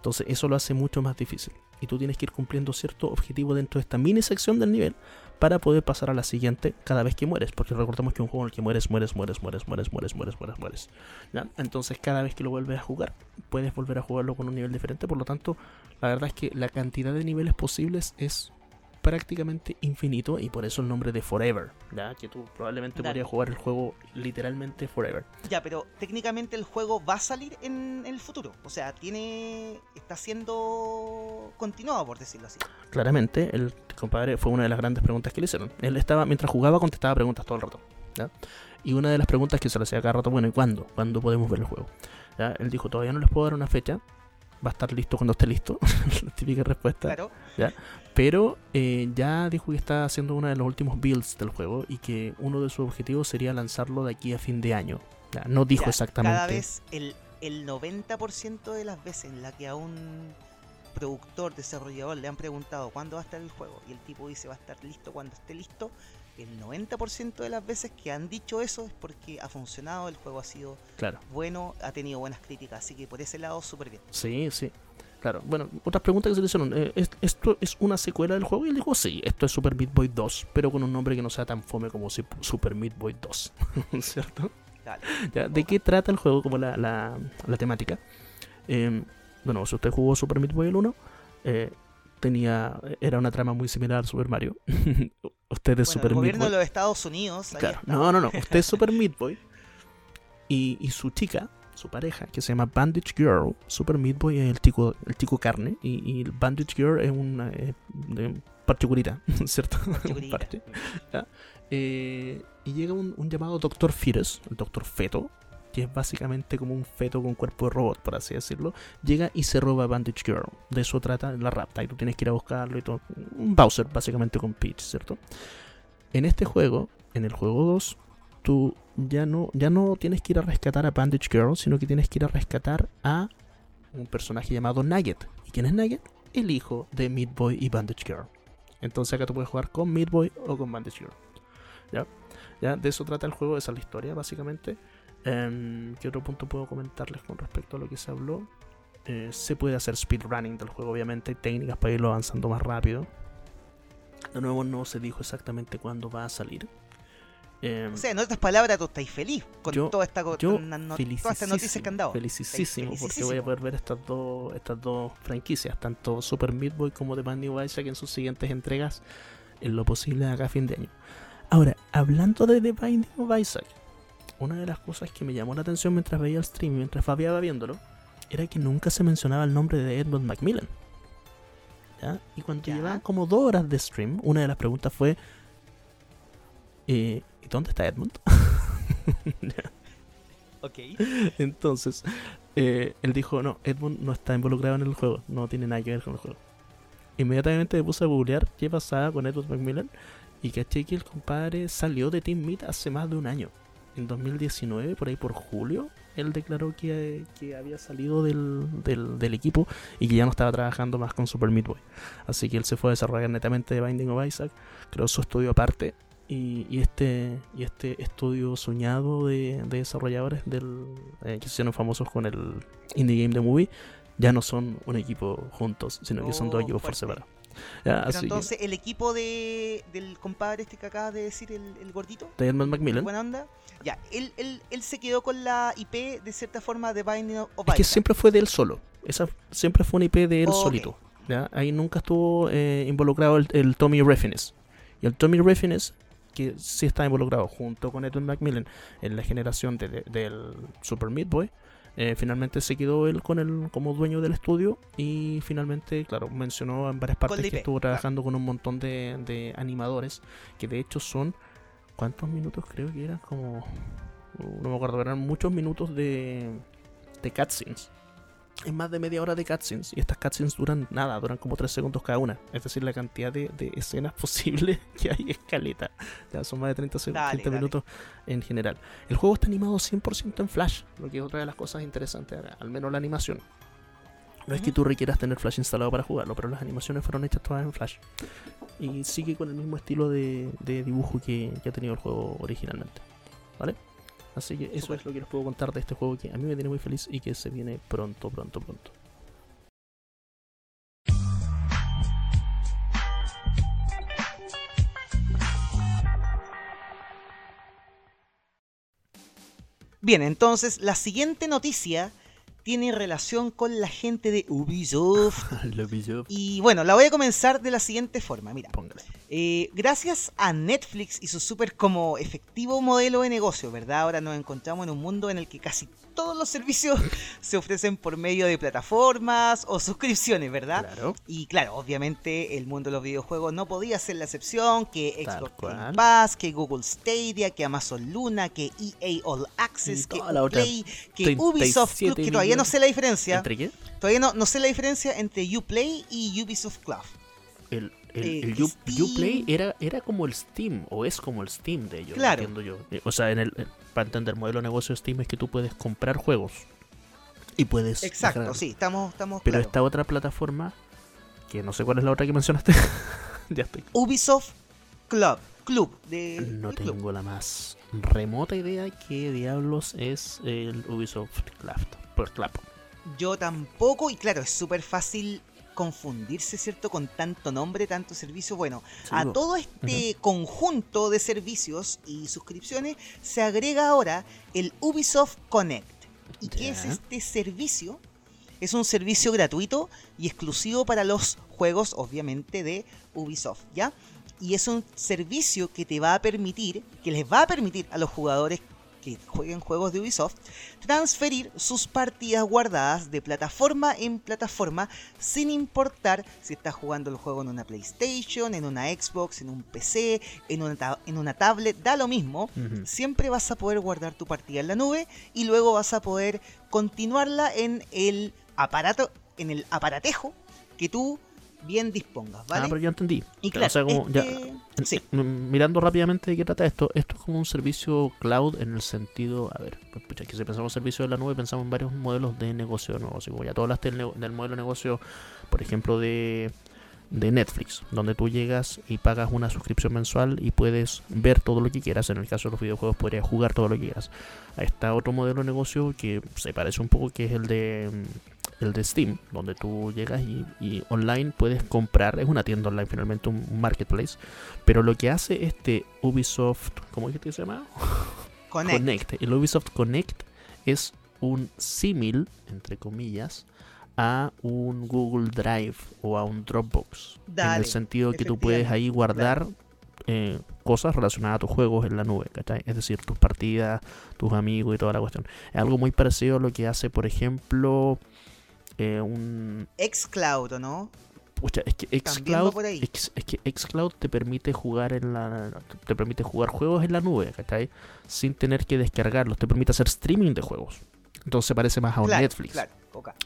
Entonces eso lo hace mucho más difícil. Y tú tienes que ir cumpliendo cierto objetivo dentro de esta mini sección del nivel para poder pasar a la siguiente cada vez que mueres. Porque recordemos que un juego en el que mueres, mueres, mueres, mueres, mueres, mueres, mueres, mueres, mueres. ¿ya? Entonces cada vez que lo vuelves a jugar, puedes volver a jugarlo con un nivel diferente. Por lo tanto, la verdad es que la cantidad de niveles posibles es prácticamente infinito y por eso el nombre de Forever, ¿ya? que tú probablemente Dale. podrías jugar el juego literalmente Forever. Ya, pero técnicamente el juego va a salir en el futuro. O sea, tiene. está siendo continuado, por decirlo así. Claramente, el compadre fue una de las grandes preguntas que le hicieron. Él estaba, mientras jugaba, contestaba preguntas todo el rato. ¿ya? Y una de las preguntas que se le hacía cada rato, bueno, ¿y cuándo? ¿Cuándo podemos ver el juego? ¿Ya? Él dijo, todavía no les puedo dar una fecha. Va a estar listo cuando esté listo. la típica respuesta. Claro. Pero eh, ya dijo que está haciendo uno de los últimos builds del juego y que uno de sus objetivos sería lanzarlo de aquí a fin de año. Ya, no dijo Ya, exactamente. Cada vez el, el 90% de las veces en la que a un productor, desarrollador le han preguntado cuándo va a estar el juego y el tipo dice va a estar listo cuando esté listo, el 90% de las veces que han dicho eso es porque ha funcionado, el juego ha sido Claro. bueno, ha tenido buenas críticas, así que por ese lado súper bien. Sí, sí. Claro. Bueno, otras preguntas que se le hicieron. eh, ¿es- ¿Esto es una secuela del juego? Y él dijo, sí, esto es Super Meat Boy 2, pero con un nombre que no sea tan fome como Super Meat Boy 2. ¿Cierto? Dale. Ya, ¿De qué trata el juego como la, la, la temática? Eh, bueno, si usted jugó Super Meat Boy el 1, eh, tenía, era una trama muy similar al Super Mario. usted es Bueno, Super el Meat gobierno Boy. de los Estados Unidos. Claro, no, no, no. Usted es Super Meat Boy. Y, y su chica, su pareja, que se llama Bandage Girl. Super Meat Boy es el tico, el tico carne. Y, y el Bandage Girl es una eh, ¿cierto? Parche. Eh, y llega un, un llamado Doctor Fetus, el Doctor Feto, que es básicamente como un feto con cuerpo de robot, por así decirlo. Llega y se roba a Bandage Girl. De eso trata la rapta. Y tú tienes que ir a buscarlo y todo. Un Bowser, básicamente con Peach, ¿cierto? En este juego, en el juego 2, tú ya no, ya no tienes que ir a rescatar a Bandage Girl, sino que tienes que ir a rescatar a un personaje llamado Nugget. ¿Y quién es Nugget? El hijo de Meat Boy y Bandage Girl. Entonces acá tú puedes jugar con Meat Boy o con Bandage Girl. ¿Ya? ¿Ya? De eso trata el juego, esa es la historia, básicamente. Em, ¿Qué otro punto puedo comentarles con respecto a lo que se habló? Eh, se puede hacer speedrunning del juego, obviamente, técnicas para irlo avanzando más rápido. De nuevo, no se dijo exactamente cuándo va a salir. Em, O sea, en otras palabras, tú estás feliz con Yo- toda esta, yo no- todas estas noticias que han dado. felicísimo, porque voy a poder ver estas dos, estas dos franquicias, tanto Super Meat Boy como The Binding of Isaac en sus siguientes entregas, en lo posible acá a fin de año. Ahora, hablando de The Binding of Isaac, una de las cosas que me llamó la atención mientras veía el stream, mientras Fabián iba viéndolo, era que nunca se mencionaba el nombre de Edmund Macmillan. ¿Ya? Y cuando Ya. llevaban como dos horas de stream, una de las preguntas fue: eh, ¿Y dónde está Edmund? Ok. Entonces, eh, él dijo, no, Edmund no está involucrado en el juego, no tiene nada que ver con el juego. Inmediatamente me puse a googlear qué pasaba con Edmund Macmillan y caché que el compadre salió de Team Meat hace más de un año. En 2019, por ahí por julio, él declaró que, que había salido del, del, del equipo y que ya no estaba trabajando más con Super Meat Boy. Así que él se fue a desarrollar netamente de Binding of Isaac, creó su estudio aparte y, y este y este estudio soñado de, de desarrolladores del eh, que se hicieron famosos con el Indie Game The Movie ya no son un equipo juntos, sino que son dos Oh, equipos por separado. Ya, Pero así que, entonces, el equipo de, del compadre este que acabas de decir, el, el gordito, de Edmund Macmillan, buena onda, ya, él, él, él se quedó con la IP de cierta forma de Binding of es que Isaac. siempre fue de él solo. Esa siempre fue una IP de él Ok. solito. ¿ya? Ahí nunca estuvo eh, involucrado el, el Tommy Refines. Y el Tommy Refines, que sí está involucrado junto con Edmund Macmillan en la generación de- de- del Super Meat Boy, eh, finalmente se quedó él con el, como dueño del estudio y finalmente, claro, mencionó en varias partes que estuvo trabajando con un montón de, de animadores que de hecho son, ¿cuántos minutos creo que eran? Como no me acuerdo, eran muchos minutos de, de cutscenes. Es más de media hora de cutscenes. Y estas cutscenes duran nada, duran como 3 segundos cada una. Es decir, la cantidad de, de escenas posibles que hay escaleta. Ya son más de 30, seg- Dale, 30 dale. minutos en general. El juego está animado 100% en Flash, lo que es otra de las cosas interesantes, al menos la animación. No es que Ujú. tú requieras tener Flash instalado para jugarlo, pero las animaciones fueron hechas todas en Flash. Y sigue con el mismo estilo de, de dibujo que, que ha tenido el juego originalmente. ¿Vale? Así que eso es lo que les puedo contar de este juego que a mí me tiene muy feliz y que se viene pronto, pronto, pronto. Bien, entonces la siguiente noticia tiene relación con la gente de Ubisoft. Y bueno, la voy a comenzar de la siguiente forma. Mira. Eh, gracias a Netflix y su súper como efectivo modelo de negocio, ¿verdad? Ahora nos encontramos en un mundo en el que casi todos los servicios se ofrecen por medio de plataformas o suscripciones, ¿verdad? Claro. Y claro, obviamente el mundo de los videojuegos no podía ser la excepción, que Tal Xbox. Game Pass, que Google Stadia, que Amazon Luna, que EA All Access, que Uplay, que Ubisoft Club, 37 que todavía no sé la diferencia, ¿Entre qué? todavía no, no sé la diferencia entre Uplay y Ubisoft Club. El, el, Eh, el U- Steam. Uplay era, era como el Steam, o es como el Steam de ellos, Claro. entiendo yo. Eh, O sea, en el, para entender el modelo de negocio de Steam es que tú puedes comprar juegos y puedes. Exacto, sí, estamos, estamos Pero esta otra plataforma, que no sé cuál es la otra que mencionaste, ya estoy. Ubisoft Club, club de No club. tengo la más remota idea qué diablos es el Ubisoft Club. Por Club. Yo tampoco, y claro, es súper fácil confundirse, ¿cierto? Con tanto nombre, tanto servicio. Bueno, Sí, a todo este conjunto de servicios y suscripciones se agrega ahora el Ubisoft Connect. ¿Y qué es este servicio? Es un servicio gratuito y exclusivo para los juegos, obviamente, de Ubisoft, ¿ya? Y es un servicio que te va a permitir, que les va a permitir a los jugadores que jueguen juegos de Ubisoft, transferir sus partidas guardadas de plataforma en plataforma sin importar si estás jugando el juego en una PlayStation, en una Xbox, en un PC, en una, en una tablet, da lo mismo. Siempre vas a poder guardar tu partida en la nube y luego vas a poder continuarla en el aparato, en el aparatejo que tú bien dispongas, ¿vale? Ah, pero ya entendí. y O claro, sea, como ya- este- sí. Mirando rápidamente de qué trata esto, esto es como un servicio cloud en el sentido, a ver, pues, que si pensamos en servicio de la nube, pensamos en varios modelos de negocio nuevos. Así como ya tú hablaste del, del modelo de negocio, por ejemplo, de, de Netflix, donde tú llegas y pagas una suscripción mensual y puedes ver todo lo que quieras. En el caso de los videojuegos, podrías jugar todo lo que quieras. Ahí está otro modelo de negocio que se parece un poco, que es el de mm, el de Steam, donde tú llegas y, y online puedes comprar, es una tienda online finalmente, un marketplace, pero lo que hace este Ubisoft, ¿cómo es que se llama? Connect. Connect. El Ubisoft Connect es un símil, entre comillas, a un Google Drive o a un Dropbox. en Dale, el sentido que tú puedes ahí guardar eh, cosas relacionadas a tus juegos en la nube, ¿cachai? Es decir, tus partidas, tus amigos y toda la cuestión. Es algo muy parecido a lo que hace, por ejemplo, eh, un Xcloud, ¿o no? Pucha, es que Xcloud. X- es que Xcloud te permite jugar en la, te permite jugar juegos en la nube, ¿cachai? Sin tener que descargarlos, te permite hacer streaming de juegos. Entonces se parece más a un Claro, Netflix. Claro,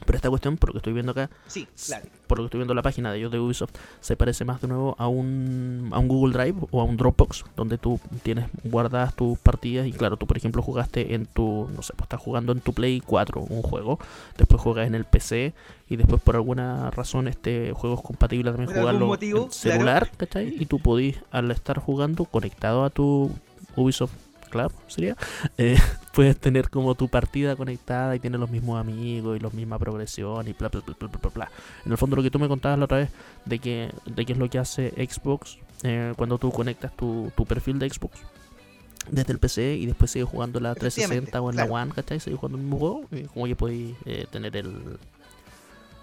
Pero esta cuestión, por lo que estoy viendo acá, Sí, claro. por lo que estoy viendo en la página de ellos de Ubisoft, se parece más de nuevo a un, a un Google Drive o a un Dropbox, donde tú tienes guardadas tus partidas y claro, tú por ejemplo jugaste en tu, no sé, pues estás jugando en tu Play 4 un juego, después juegas en el PC y después por alguna razón este juego es compatible también Por jugarlo motivo, en celular, ¿cachai? Y tú podís, al estar jugando conectado a tu Ubisoft Club, sería, eh, puedes tener como tu partida conectada y tienes los mismos amigos y la misma progresión y bla bla bla bla bla. En el fondo lo que tú me contabas la otra vez de que de qué es lo que hace Xbox eh, cuando tú conectas tu, tu perfil de Xbox desde el PC y después sigues jugando la 360 o en claro. la One, ¿cachai? Sigues jugando el mismo juego y como que podéis eh, tener el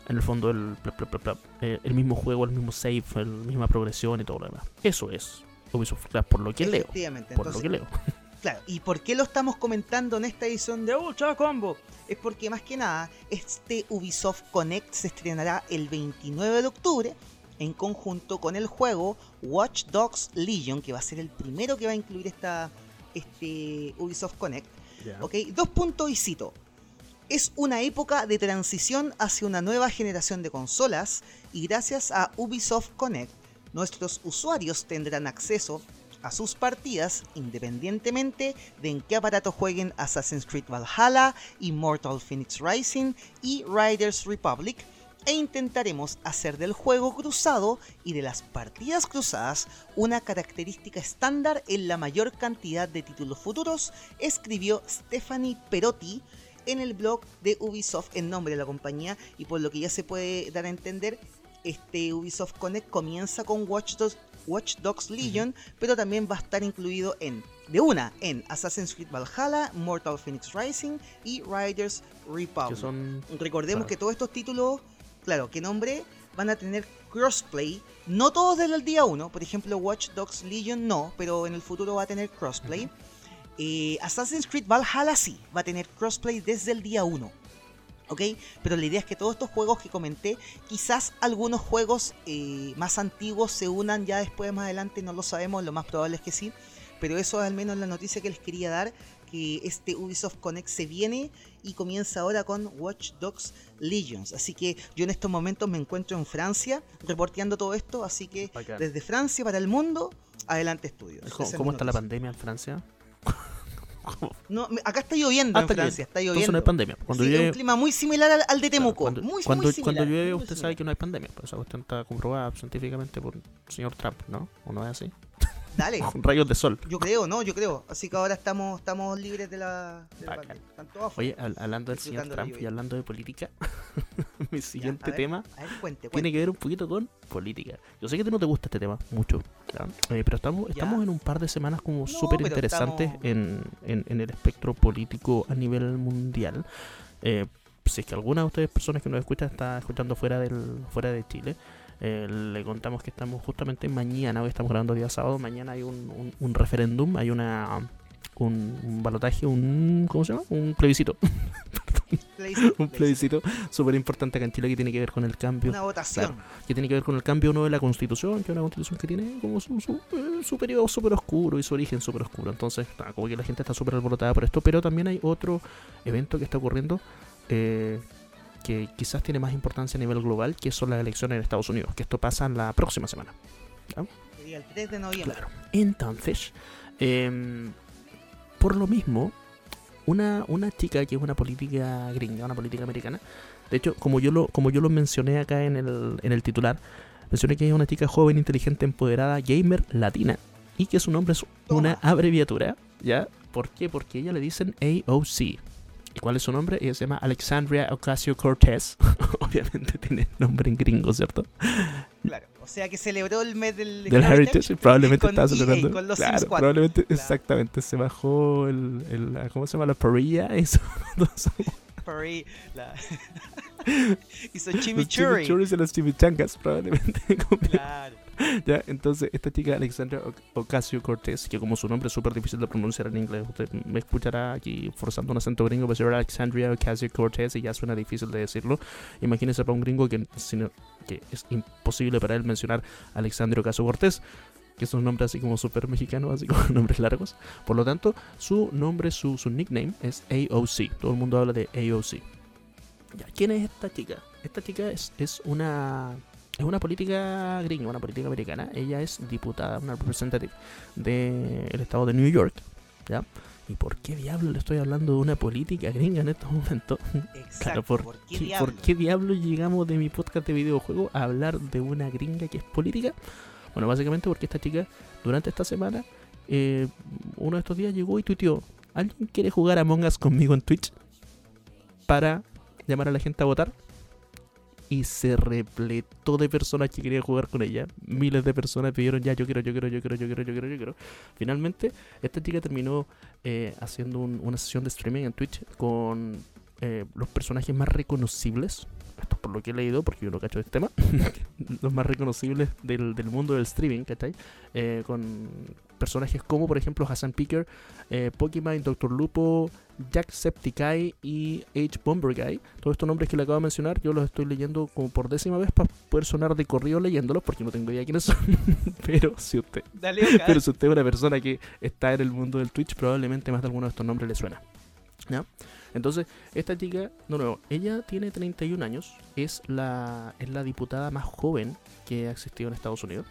en el fondo el, bla, bla, bla, bla, eh, el mismo juego, el mismo save, la misma progresión y todo lo demás. Eso es Ubisoft Club, por lo que leo. Efectivamente. Por Entonces, lo que leo. Claro, ¿y por qué lo estamos comentando en esta edición de Ultra Combo? Es porque más que nada, este Ubisoft Connect se estrenará el 29 de octubre en conjunto con el juego Watch Dogs Legion, que va a ser el primero que va a incluir esta, este Ubisoft Connect. Ok, dos puntos y cito. Es una época de transición hacia una nueva generación de consolas y gracias a Ubisoft Connect, nuestros usuarios tendrán acceso a sus partidas independientemente de en qué aparato jueguen Assassin's Creed Valhalla, Immortal Phoenix Rising y Riders Republic e intentaremos hacer del juego cruzado y de las partidas cruzadas una característica estándar en la mayor cantidad de títulos futuros, escribió Stephanie Perotti en el blog de Ubisoft en nombre de la compañía. Y por lo que ya se puede dar a entender, este Ubisoft Connect comienza con Watch Dogs, Watch Dogs Legion, pero también va a estar incluido en, de una, en Assassin's Creed Valhalla, Mortal Phoenix Rising y Riders Republic. Son. Recordemos Claro. que todos estos títulos, claro, que nombre, van a tener crossplay. No todos desde el día 1. Por ejemplo, Watch Dogs Legion no, pero en el futuro va a tener crossplay. Eh, Assassin's Creed Valhalla sí, va a tener crossplay desde el día 1. ¿Ok? Pero la idea es que todos estos juegos que comenté, quizás algunos juegos eh, más antiguos se unan ya después más adelante, no lo sabemos, lo más probable es que sí. Pero eso es al menos la noticia que les quería dar, que este Ubisoft Connect se viene y comienza ahora con Watch Dogs Legions. Así que yo en estos momentos me encuentro en Francia reporteando todo esto, así que Bacán. desde Francia para el mundo, adelante estudios. ¿Cómo, es está la pandemia en Francia? No, me- acá está lloviendo Hasta en que- Francia, está lloviendo. Entonces no hay pandemia. Cuando Sí, llueve, un clima muy similar al, al de Temuco. Cuando, muy, cuando, muy similar, cuando llueve, usted sabe que no hay pandemia. Esa cuestión está comprobada científicamente por el señor Trump, ¿no? ¿O no es así? Dale, Rayos de sol. yo creo, no, yo creo. Así que ahora estamos, estamos libres de la, de la Bacán. pandemia. Están todos afuera. Oye, hab- hablando del señor Trump y hablando de política, mi Ya, siguiente ver, tema A ver, cuente, tiene que ver un poquito con política. Yo sé que a ti no te gusta este tema mucho. Eh, pero estamos, Ya. estamos en un par de semanas como No, súper interesantes estamos- en, en- en el espectro político a nivel mundial. Eh, si es que alguna de ustedes, personas que nos escuchan, está escuchando fuera, del, fuera de Chile, eh, le contamos que estamos justamente mañana, hoy estamos grabando día sábado, mañana hay un, un- un referéndum, hay una un, un balotaje, un ¿cómo se llama? Un plebiscito, Plebiscito, un plebiscito súper importante acá en Chile que tiene que ver con el cambio Una votación. que tiene que ver con el cambio no de la constitución, que es una constitución que tiene como su, su, eh, su periodo súper oscuro y su origen súper oscuro. Entonces, nada, como que la gente está súper alborotada por esto, pero también hay otro evento que está ocurriendo eh, que quizás tiene más importancia a nivel global, que son las elecciones en Estados Unidos, que esto pasa la próxima semana. El 3 de noviembre. Claro. Entonces, em, por lo mismo, una, una chica que es una política gringa, una política americana, de hecho, como yo lo, como yo lo mencioné acá en el, en el titular, mencioné que es una chica joven, inteligente, empoderada, gamer, latina, y que su nombre es una abreviatura, ¿ya? ¿Por qué? Porque ella le dicen AOC. ¿Y cuál es su nombre? Ella se llama Alexandria Ocasio Cortez. Obviamente tiene nombre en gringo, ¿cierto? Claro. O sea que celebró el mes del, del Heritage, probablemente con estaba celebrando. con los claro, Sims 4. probablemente, Claro. exactamente. Se bajó el, el- la- ¿cómo se llama? La parrilla. Hizo Furry, la... Hizo los chimichurri. y las chimichangas, probablemente. Claro. ya, entonces, esta chica Alexandra Oc- Ocasio Cortez, que como su nombre es súper difícil de pronunciar en inglés, usted me escuchará aquí forzando un acento gringo, pero ser Alexandria Ocasio Cortez y ya suena difícil de decirlo. Imagínese para un gringo que, que es imposible para él mencionar Alexandria Ocasio Cortez, que es un nombre así como súper mexicano, así como nombres largos. Por lo tanto, su nombre, su, su nickname es AOC. Todo el mundo habla de AOC. Ya, ¿quién es esta chica? Esta chica es, es una es una política gringa, una política americana. Ella es diputada, una representative del estado de New York. ¿Ya? ¿Y por qué diablo le estoy hablando de una política gringa en estos momentos? Exacto. Claro, ¿por, ¿Por qué qué, diablo? por qué diablo llegamos de mi podcast de videojuego a hablar de una gringa que es política? Bueno, básicamente porque esta chica, durante esta semana, eh, uno de estos días llegó y tuiteó: ¿Alguien quiere jugar Among Us conmigo en Twitch? Para llamar a la gente a votar. Y se repletó de personas que querían jugar con ella. Miles de personas pidieron ya, yo quiero, yo quiero, yo quiero, yo quiero, yo quiero, yo quiero. Finalmente, esta chica terminó eh, haciendo un- una sesión de streaming en Twitch con eh, los personajes más reconocibles. Esto es por lo que he leído, porque yo no cacho de este tema. los más reconocibles del, del mundo del streaming, ¿cachai? Eh, con personajes como, por ejemplo, Hassan Picker, eh, Pokimane, Dr. Lupo, Jacksepticeye y H. Bomber Guy. Todos estos nombres que le acabo de mencionar, yo los estoy leyendo como por décima vez para poder sonar de corrido leyéndolos, porque no tengo idea quiénes son. Pero si usted Dale, pero si usted es una persona que está en el mundo del Twitch, probablemente más de alguno de estos nombres le suena. ¿Ya? Entonces, esta chica, no, no, ella tiene 31 años, es la, es la diputada más joven que ha existido en Estados Unidos.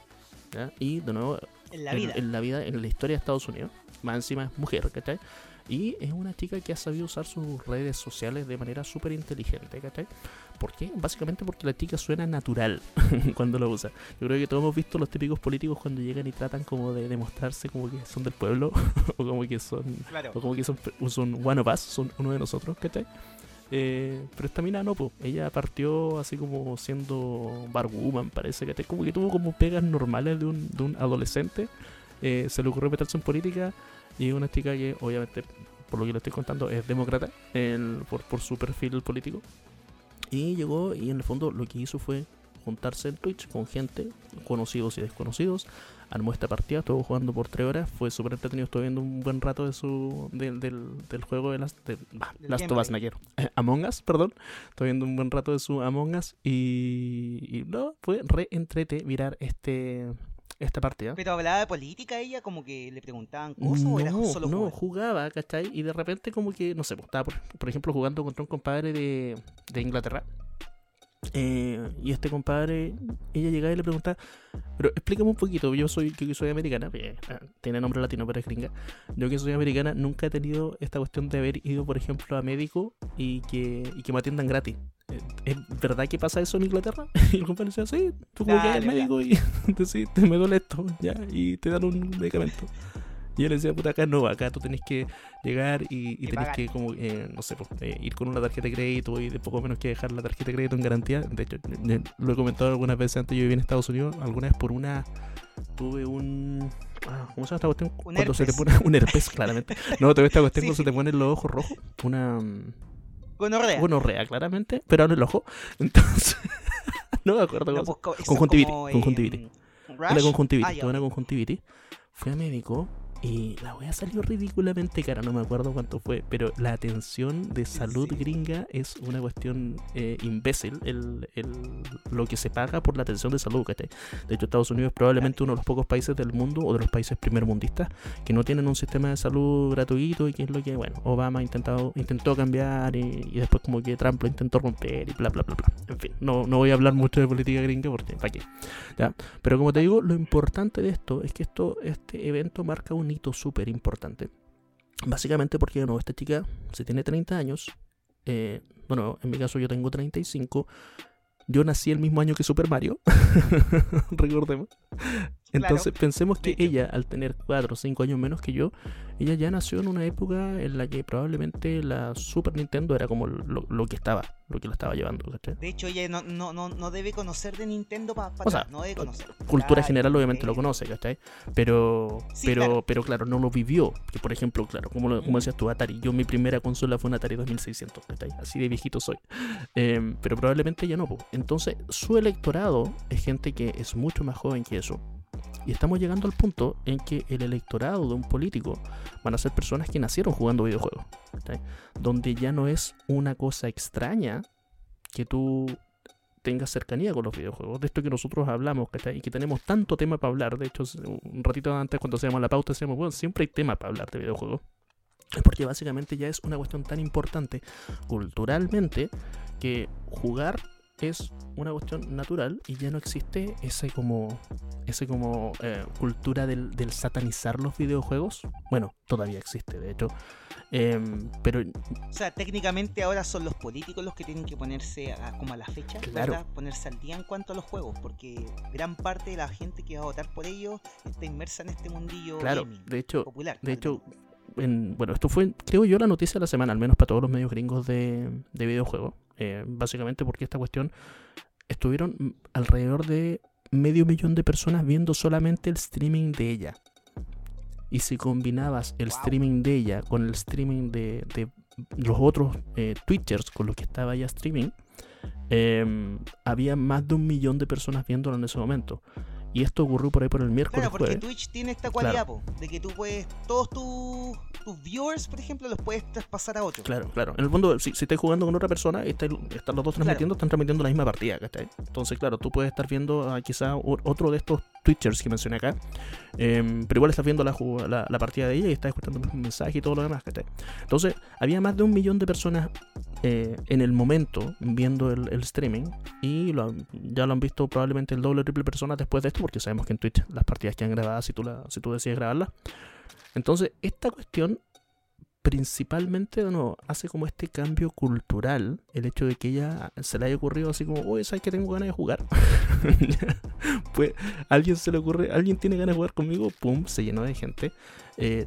¿ya? Y de nuevo, En la en, vida. en la vida, en la historia de Estados Unidos. Más encima es mujer, ¿cachai? Y es una chica que ha sabido usar sus redes sociales de manera súper inteligente, ¿cachai? ¿Por qué? Básicamente porque la chica suena natural cuando lo usa. Yo creo que todos hemos visto los típicos políticos cuando llegan y tratan como de demostrarse como que son del pueblo o como que son Claro. o como que son, son one of us, son uno de nosotros, ¿cachai? Eh, pero esta mina no, pues. Ella partió así como siendo barwoman, parece, ¿cachai? Como que tuvo como pegas normales de un, adolescente. Eh, se le ocurrió meterse en política y una chica que, obviamente, por lo que le estoy contando, es demócrata por su perfil político. Y llegó y en el fondo lo que hizo fue juntarse en Twitch con gente, conocidos y desconocidos. Armó esta partida, estuvo jugando por 3 horas, fue súper entretenido, estuve viendo un buen rato de su del, del, del juego de las de, bah, gameplay. naquero. Eh, Among Us, perdón. Estoy viendo un buen rato de su Among Us y, y no, fue re entrete mirar este esta partida. Pero hablaba de política ella, como que le preguntaban cosas o era No, solo no, jugar? jugaba, ¿cachai? Y de repente como que, no sé, pues, estaba por, por ejemplo jugando contra un compadre de, de Inglaterra. Eh, y este compadre, ella llegaba y le preguntaba, pero explícame un poquito, yo soy, yo que soy americana, eh, ah, tiene nombre latino pero es gringa, yo que soy americana nunca he tenido esta cuestión de haber ido, por ejemplo, a médico y que, y que me atiendan gratis. Eh, ¿Es verdad que pasa eso en Inglaterra? Y el compadre decía, sí, tú como que al médico y te, sí, te me duele esto, ya, y te dan un medicamento. Y yo le decía, puta, acá no, acá tú tenés que llegar y, y tenés que, como, eh, no sé, pues, eh, ir con una tarjeta de crédito y de poco menos que dejar la tarjeta de crédito en garantía. De hecho, eh, lo he comentado algunas veces antes, yo viví en Estados Unidos, alguna vez por una... Tuve un... ah, ¿Cómo se llama esta cuestión? Un Cuando se te pone un herpes, claramente. No, tuve esta cuestión Sí. cuando se te ponen los ojos rojos. Una... mm, Gonorrea. Bueno, rea, claramente, pero en el ojo. Entonces... no me acuerdo No, pues, Conjuntivitis, como, eh, conjuntivitis. una conjuntivitis, Ah, tuve una conjuntivitis. Fui a médico y la wea salió ridículamente cara, no me acuerdo cuánto fue, pero la atención de salud gringa es una cuestión eh, imbécil, el, el- lo que se paga por la atención de salud, ¿cachai? De hecho, Estados Unidos es probablemente uno de los pocos países del mundo o de los países primermundistas que no tienen un sistema de salud gratuito y que es lo que, bueno, Obama ha intentado, intentó cambiar y, y después como que Trump lo intentó romper y bla, bla, bla, bla. En fin, no, no voy a hablar mucho de política gringa porque, ¿para qué? ¿Ya? Pero como te digo, lo importante de esto es que esto, este evento marca un hito súper importante. Básicamente porque, nuevo, esta chica, si tiene 30 años, eh, bueno, en mi caso yo tengo 35, yo nací el mismo año que Super Mario, recordemos. Entonces pensemos que ella, al tener 4 o 5 años menos que yo, ella ya nació en una época en la que probablemente la Super Nintendo era como lo, lo que estaba, lo que la estaba llevando, ¿cachai? De hecho, ella no, no, no, no debe conocer de Nintendo para O sea, no debe conocer. cultura Claro, general obviamente lo eh, conoce, ¿cachai? Pero, Sí, pero, claro. pero claro, no lo vivió. Que por ejemplo, claro, como, lo- como decías tú, Atari. Yo mi primera consola fue un Atari 2600, ¿cachai? Así de viejito soy. Em, pero probablemente ya no. Entonces, su electorado es gente que es mucho más joven que eso. Y estamos llegando al punto en que el electorado de un político van a ser personas que nacieron jugando videojuegos. ¿cachai? Donde ya no es una cosa extraña que tú tengas cercanía con los videojuegos. De esto que nosotros hablamos, ¿cachai? Y que tenemos tanto tema para hablar. De hecho, un ratito antes cuando hacíamos la pauta decíamos, bueno, siempre hay tema para hablar de videojuegos. Porque básicamente ya es una cuestión tan importante culturalmente que jugar es una cuestión natural y ya no existe ese como ese como eh, cultura del, del satanizar los videojuegos. Bueno, todavía existe, de hecho. Em, pero O sea, técnicamente ahora son los políticos los que tienen que ponerse a, como a la fecha, Claro. ¿verdad? Ponerse al día en cuanto a los juegos, porque gran parte de la gente que va a votar por ellos está inmersa en este mundillo claro, gaming, de hecho, popular. De hecho, en- bueno, esto fue, creo yo, la noticia de la semana, al menos para todos los medios gringos de, de videojuegos. Eh, básicamente porque esta cuestión estuvieron mm, alrededor de medio millón de personas viendo solamente el streaming de ella. Y si combinabas el Wow. streaming de ella con el streaming de, de los otros eh, Twitchers con los que estaba ella streaming, em, había más de un millón de personas viéndolo en ese momento. Y esto ocurrió por ahí por el miércoles. Claro, porque jueves. Twitch tiene esta cualidad, po, de que tú puedes, todos tus tus viewers, por ejemplo, los puedes traspasar a otro. Claro, claro. En el fondo, si, si estás jugando con otra persona y estáis- están los dos transmitiendo, están transmitiendo la misma partida, ¿cachai? Entonces, claro, tú puedes estar viendo a quizá otro de estos Twitchers que mencioné acá, em, pero igual estás viendo la, la, la partida de ella y estás escuchando el mismo mensaje y todo lo demás, ¿cachai? Entonces, había más de un millón de personas eh, en el momento viendo el, el streaming y lo ya lo han visto probablemente el doble o triple personas después de esto, porque sabemos que en Twitch las partidas quedan grabadas si tú, la, si tú decides grabarlas. Entonces, esta cuestión principalmente, hace como este cambio cultural, el hecho de que ella se le haya ocurrido así como, oye, ¿sabes que tengo ganas de jugar? pues, alguien se le ocurre, alguien tiene ganas de jugar conmigo, pum, se llenó de gente. Eh,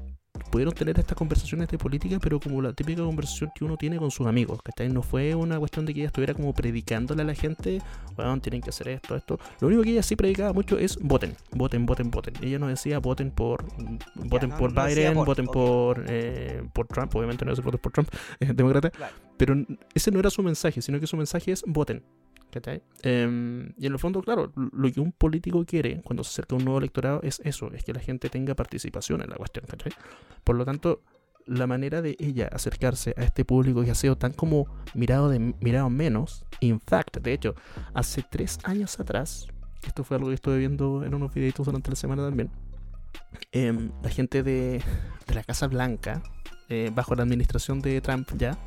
pudieron tener estas conversaciones de política, pero como la típica conversación que uno tiene con sus amigos, ¿cachai? No fue una cuestión de que ella estuviera como predicándole a la gente, bueno, tienen que hacer esto, esto. Lo único que ella sí predicaba mucho es voten, voten, voten, voten. Ella no decía voten por voten no- por no Biden, por, voten ok. por, eh, por Trump, obviamente no decía voten por Trump, es demócrata, Claro. pero ese no era su mensaje, sino que su mensaje es voten. Em, y en el fondo, claro, lo que un político quiere cuando se acerca a un nuevo electorado es eso, es que la gente tenga participación en la cuestión, ¿cachai? Por lo tanto, la manera de ella acercarse a este público que ha sido tan como mirado, de, mirado menos, in fact, de hecho, hace tres años atrás, esto fue algo que estuve viendo en unos videitos durante la semana también, em, la gente de, de la Casa Blanca, eh, bajo la administración de Trump ya,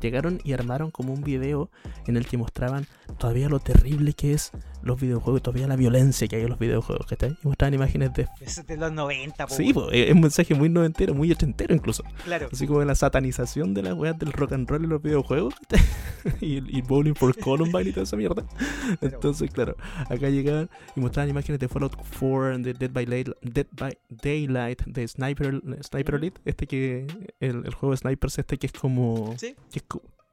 llegaron y armaron como un video en el que mostraban todavía lo terrible que es los videojuegos todavía la violencia que hay en los videojuegos, ¿cachai? Y mostraban imágenes de... Eso es de los 90, po, Sí, po, es un mensaje muy noventero, muy ochentero incluso. Claro. Así como de la satanización de las weas del rock and roll en los videojuegos. y, y Bowling for Columbine y toda esa mierda. Entonces, claro, acá llegaban y mostraban imágenes de Fallout 4, de Dead by, Daylight, Dead by Daylight, de Sniper, Sniper. Elite, este que. El, el juego de snipers, este que es como. Sí. Que, es co-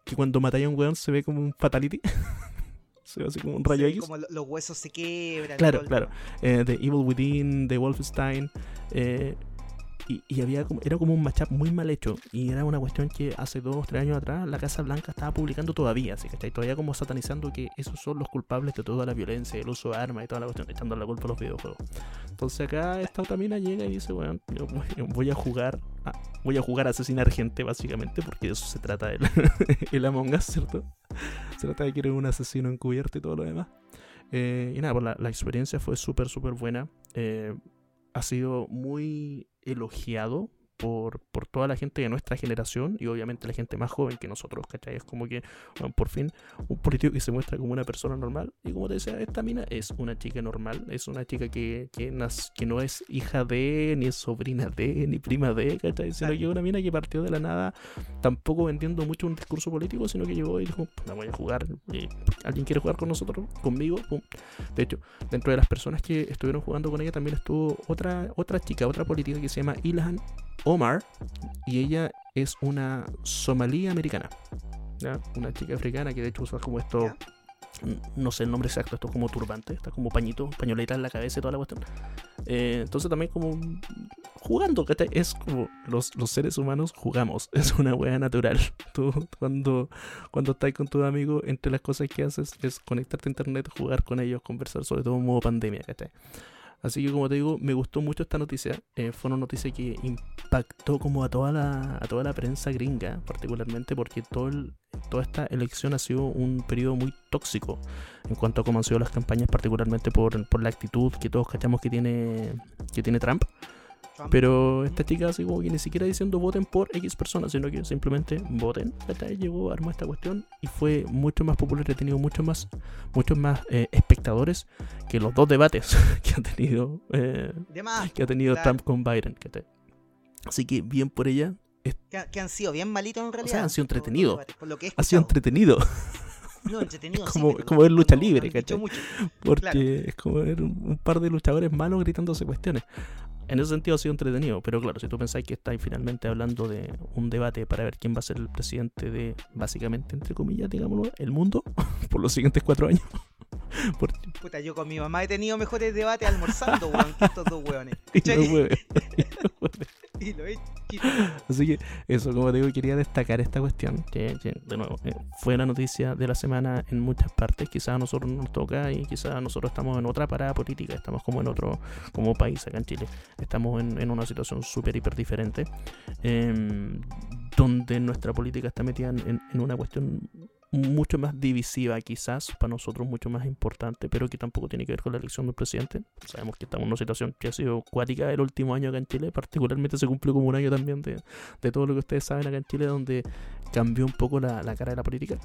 que cuando matáis a un weón se ve como un fatality. se ve así como un rayo X. Como lo- los huesos se quiebran. y Claro, el claro. tema. Eh, Evil Within, de Wolfenstein. eh, y, y había como, era como un matchup muy mal hecho. Y era una cuestión que hace dos o tres años atrás la Casa Blanca estaba publicando todavía. Así que todavía como satanizando que esos son los culpables de toda la violencia, el uso de armas y toda la cuestión, echando la culpa a los videojuegos. Entonces acá esta otra mina llega y dice, bueno, yo voy- voy a jugar, a, voy a jugar a asesinar gente básicamente, porque de eso se trata el, el Among Us, ¿cierto? Se trata de que eres un asesino encubierto y todo lo demás. Eh, y nada, pues la, la experiencia fue súper, súper buena. Eh, ha sido muy elogiado por, por toda la gente de nuestra generación y obviamente la gente más joven que nosotros, ¿cachai? Es como que, bueno, por fin, un político que se muestra como una persona normal. Y como te decía, esta mina es una chica normal, es una chica que, que, nas- que no es hija de, ni es sobrina de, ni prima de, ¿cachai? Sino que es una mina que partió de la nada, tampoco vendiendo mucho un discurso político, sino que llegó y dijo, la voy a jugar. y ¿Alguien quiere jugar con nosotros? Conmigo, pum. De hecho, dentro de las personas que estuvieron jugando con ella también estuvo otra, otra chica, otra política que se llama Ilhan Omar y ella es una somalí americana. ¿ya? Una chica africana que de hecho usa como esto, no sé el nombre exacto, esto es como turbante, está como pañito, pañoleta en la cabeza y toda la cuestión. Eh, entonces también como jugando, ¿cachai? Es como los, los seres humanos jugamos, es una wea natural. Tú cuando, cuando estás con tus amigos, entre las cosas que haces es conectarte a internet, jugar con ellos, conversar, sobre todo en modo pandemia, ¿cachai? Así que como te digo, me gustó mucho esta noticia. Eh, fue una noticia que impactó como a toda la, a toda la prensa gringa, particularmente porque todo el- toda esta elección ha sido un periodo muy tóxico en cuanto a cómo han sido las campañas, particularmente por, por la actitud que todos cachamos que tiene, que tiene Trump. Pero esta chica así como que ni siquiera diciendo voten por X personas, sino que simplemente voten. ¿cachai? Llegó, armó esta cuestión y fue mucho más popular, ha tenido mucho más, muchos más eh, espectadores que los dos debates que ha tenido, eh, que ha tenido Claro. Trump con Biden. ¿cachai? Así que bien por ella, que, que han sido bien malitos en realidad. han sido estos dos entretenidos. que ha sido entretenido No, entretenido, Es sí, como- pero como ver lucha no- libre, han ¿cachai? porque Claro. es como ver un, un par de luchadores malos gritándose cuestiones. En ese sentido ha sido entretenido, pero claro, si tú pensáis que estáis finalmente hablando de un debate para ver quién va a ser el presidente de, básicamente, entre comillas, digámoslo, el mundo, por los siguientes cuatro años. Por- Puta, yo con mi mamá he tenido mejores debates almorzando, weón, que estos dos weones. y lo he Así que eso, como te digo, quería destacar esta cuestión, que, que, de nuevo eh, fue la noticia de la semana en muchas partes, quizás a nosotros no nos toca y quizás nosotros estamos en otra parada política, estamos como en otro, como país acá en Chile, estamos en, en una situación súper, hiper diferente, em, donde nuestra política está metida en- en una cuestión mucho más divisiva quizás, para nosotros mucho más importante, pero que tampoco tiene que ver con la elección del presidente. Sabemos que estamos en una situación que ha sido cuática el último año acá en Chile, particularmente se cumplió como un año también de, de todo lo que ustedes saben acá en Chile, donde cambió un poco la, la cara de la política.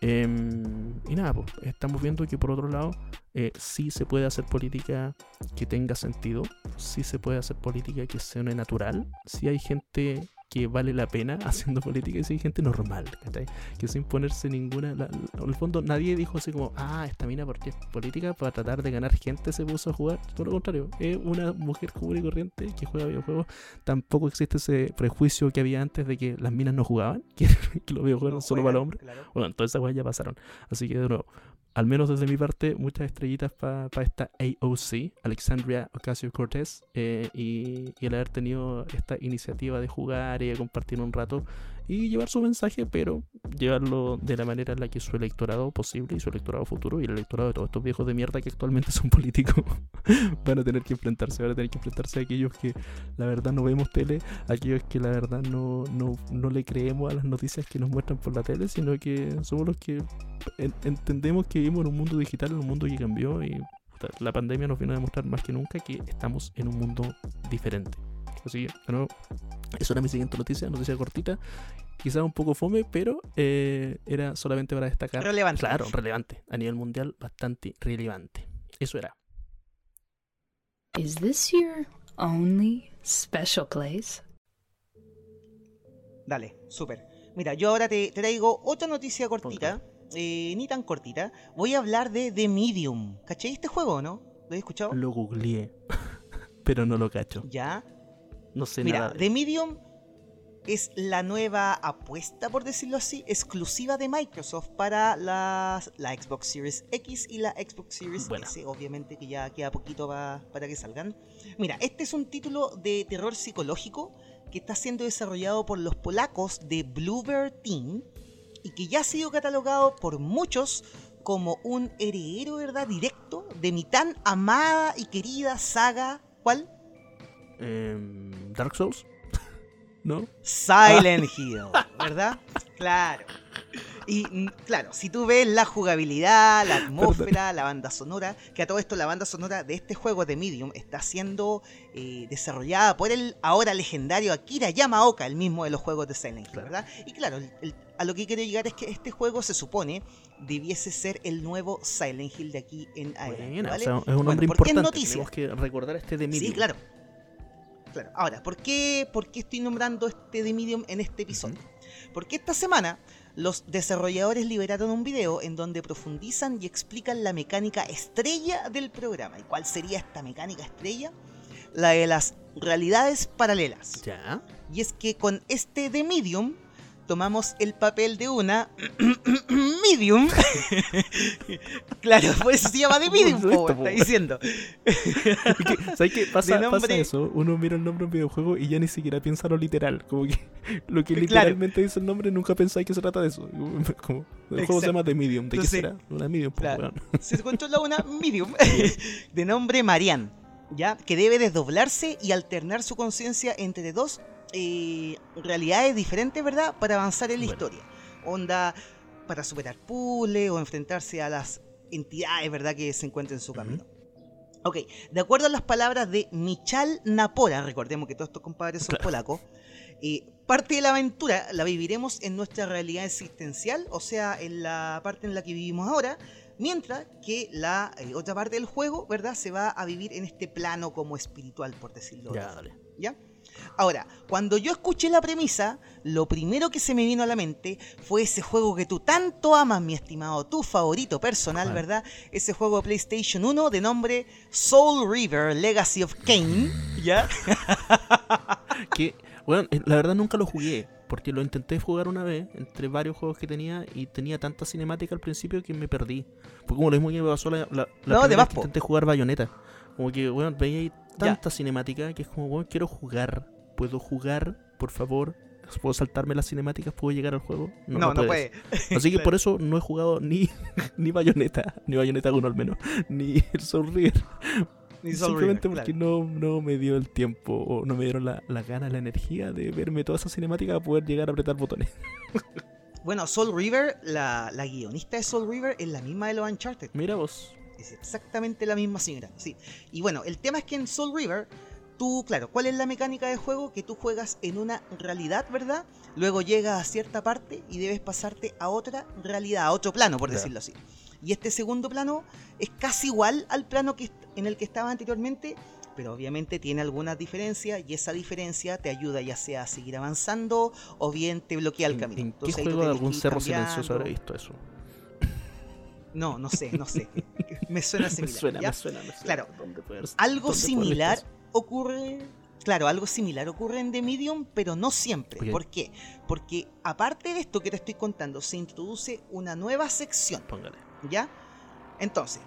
Em, y nada, pues, estamos viendo que por otro lado, eh, sí se puede hacer política que tenga sentido, sí se puede hacer política que sea natural, sí hay gente que vale la pena haciendo política y sí hay gente normal, ¿cachai? Que sin ponerse ninguna... la- en el fondo nadie dijo así como, ah, esta mina porque es política para tratar de ganar gente se puso a jugar. Todo lo contrario, es una mujer común y corriente que juega videojuegos tampoco existe ese prejuicio que había antes de que las minas no jugaban, que, que los videojuegos eran solo para los hombres. Claro. Bueno, todas esas cosas ya pasaron. Así que de nuevo, al menos desde mi parte, muchas estrellitas para esta AOC, Alexandria Ocasio Cortez, eh, y, y el haber tenido esta iniciativa de jugar y de compartir un rato y llevar su mensaje, pero llevarlo de la manera en la que su electorado posible y su electorado futuro y el electorado de todos estos viejos de mierda que actualmente son políticos van a tener que enfrentarse, van a tener que enfrentarse a aquellos que la verdad no vemos tele, aquellos que la verdad no, no, no le creemos a las noticias que nos muestran por la tele, sino que somos los que en- entendemos que vivimos en un mundo digital, en un mundo que cambió y la pandemia nos vino a demostrar más que nunca que estamos en un mundo diferente. Así que, de nuevo, eso era mi siguiente noticia, noticia cortita, quizás un poco fome, pero eh, era solamente para destacar. Relevante. Claro, relevante. A nivel mundial, bastante relevante. Eso era. Is this your only special place? Dale, súper. Mira, yo ahora te traigo otra noticia cortita, eh, ni tan cortita. Voy a hablar de The Medium. ¿Cachai este juego, no? ¿Lo he escuchado? Lo googleé, pero no lo cacho. Ya. No sé Mira, nada. de- The Medium es la nueva apuesta, por decirlo así, exclusiva de Microsoft para las- la Xbox Series X y la Xbox Series Buena. S, obviamente que ya queda poquito pa- para que salgan. Mira, este es un título de terror psicológico que está siendo desarrollado por los polacos de Bluebird Team y que ya ha sido catalogado por muchos como un heredero, ¿verdad? Directo de mi tan amada y querida saga. ¿Cuál? Em, Dark Souls. ¿No? Silent Hill, ¿verdad? Claro. Y mm, claro, si tú ves la jugabilidad, la atmósfera, la banda sonora, que a todo esto la banda sonora de este juego de Medium está siendo eh, desarrollada por el ahora legendario Akira Yamaoka, el mismo de los juegos de Silent Hill. ¿verdad? Y claro, el- el- a lo que quiero llegar es que este juego se supone debiese ser el nuevo Silent Hill de aquí en adelante, Buena, ¿vale? o sea, es un nombre ¿por qué es importante. noticia? Tenemos que recordar este de Sí, Medium. claro. Claro. Ahora, ¿por qué, ¿por qué estoy nombrando este de Medium en este episodio? Porque esta semana los desarrolladores liberaron un video en donde profundizan y explican la mecánica estrella del programa. ¿Y cuál sería esta mecánica estrella? La de las realidades paralelas. Ya. Y es que con este de Medium tomamos el papel de una Medium. claro, por eso se llama de Medium, ¿Cómo es po, esto, está diciendo. ¿Sabes qué? Pasa, De nombre- pasa eso, uno mira el nombre de un videojuego y ya ni siquiera piensa lo literal. Como que lo que Claro. literalmente dice el nombre nunca pensáis que se trata de eso. Como, el juego se llama The Medium. ¿De qué será? Una Medium, pues, claro. se controla una medium de nombre Marianne, ¿ya? Que debe desdoblarse y alternar su conciencia entre dos eh, realidades diferentes, ¿verdad? Para avanzar en la Bueno. historia. Onda, para superar puzzles o enfrentarse a las entidades, ¿verdad? Que se encuentran en su camino. Ok, de acuerdo a las palabras de Michal Napora, recordemos que todos estos compadres son Claro. polacos, eh, parte de la aventura la viviremos en nuestra realidad existencial, o sea, en la parte en la que vivimos ahora, mientras que la eh, otra parte del juego, ¿verdad? Se va a vivir en este plano como espiritual, por decirlo de Ya, dale. ¿Ya? Ahora, cuando yo escuché la premisa, lo primero que se me vino a la mente fue ese juego que tú tanto amas, mi estimado, tu favorito personal. ¿verdad? Ese juego de PlayStation 1 de nombre Soul River Legacy of Kane, ¿ya? Que, bueno, eh, la verdad nunca lo jugué. Porque lo intenté jugar una vez entre varios juegos que tenía y tenía tanta cinemática al principio que me perdí. Fue como lo mismo que me pasó la, la, la No, primera de vez que intenté jugar Bayonetta. Como que, bueno, veía ahí tanta cinemática que es como, bueno, quiero jugar. ¿Puedo jugar, por favor? ¿Puedo saltarme las cinemáticas? ¿Puedo llegar al juego? No, no, puedes. puede. Así que Claro. por eso no he jugado ni, ni Bayonetta, ni Bayonetta 1 al menos, ni el Soul River. Ni Soul Simplemente River, porque claro. no, no me dio el tiempo o no me dieron la, la gana, la energía de verme toda esa cinemática para poder llegar a apretar botones. Bueno, Soul River, la, la guionista de Soul River es la misma de los Uncharted. Mira vos. Es exactamente la misma señora, sí. Y bueno, el tema es que en Soul River, tú, claro, ¿cuál es la mecánica de juego? Que tú juegas en una realidad, ¿verdad? Luego llegas a cierta parte y debes pasarte a otra realidad, a otro plano, por decirlo así. Y este segundo plano es casi igual al plano que en el que estaba anteriormente, pero obviamente tiene algunas diferencias y esa diferencia te ayuda ya sea a seguir avanzando o bien te bloquea el ¿En, camino. en qué Entonces ahí tú juego de algún cerro silencioso habré visto eso? No, no sé, no sé. me suena Me similar. suena, ¿ya? me suena, me suena. Claro. ¿Dónde puede haber- Algo similar? Ocurre. Claro, algo similar ocurre en The Medium, pero no siempre. ¿Por qué? Porque aparte de esto que te estoy contando, se introduce una nueva sección, Póngale. ¿ya? Entonces,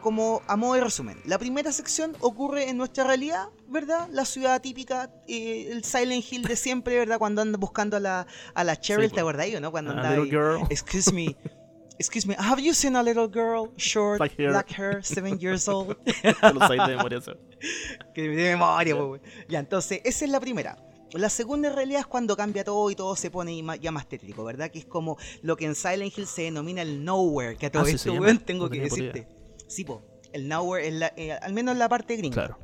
como a modo de resumen, la primera sección ocurre en nuestra realidad, ¿verdad? La ciudad típica, eh, el Silent Hill de siempre, ¿verdad? Cuando andan buscando a la, a la Cheryl, Sí, ¿te ahí, o no? Cuando A anda little ahí, girl. Excuse me. Excuse me, have you seen a little girl, short, Black hair. black hair, seven years old? Lo sabes de memoria, eso. Que de memoria, po, wey. Ya, entonces, esa es la primera. La segunda en realidad es cuando cambia todo y todo se pone ya más tétrico, ¿verdad? Que es como lo que en Silent Hill se denomina el nowhere. Que a todo Ah, sí, esto, weón, tengo No que decirte. Sí, po. El nowhere, en la- eh, al menos en la parte gringa. Claro.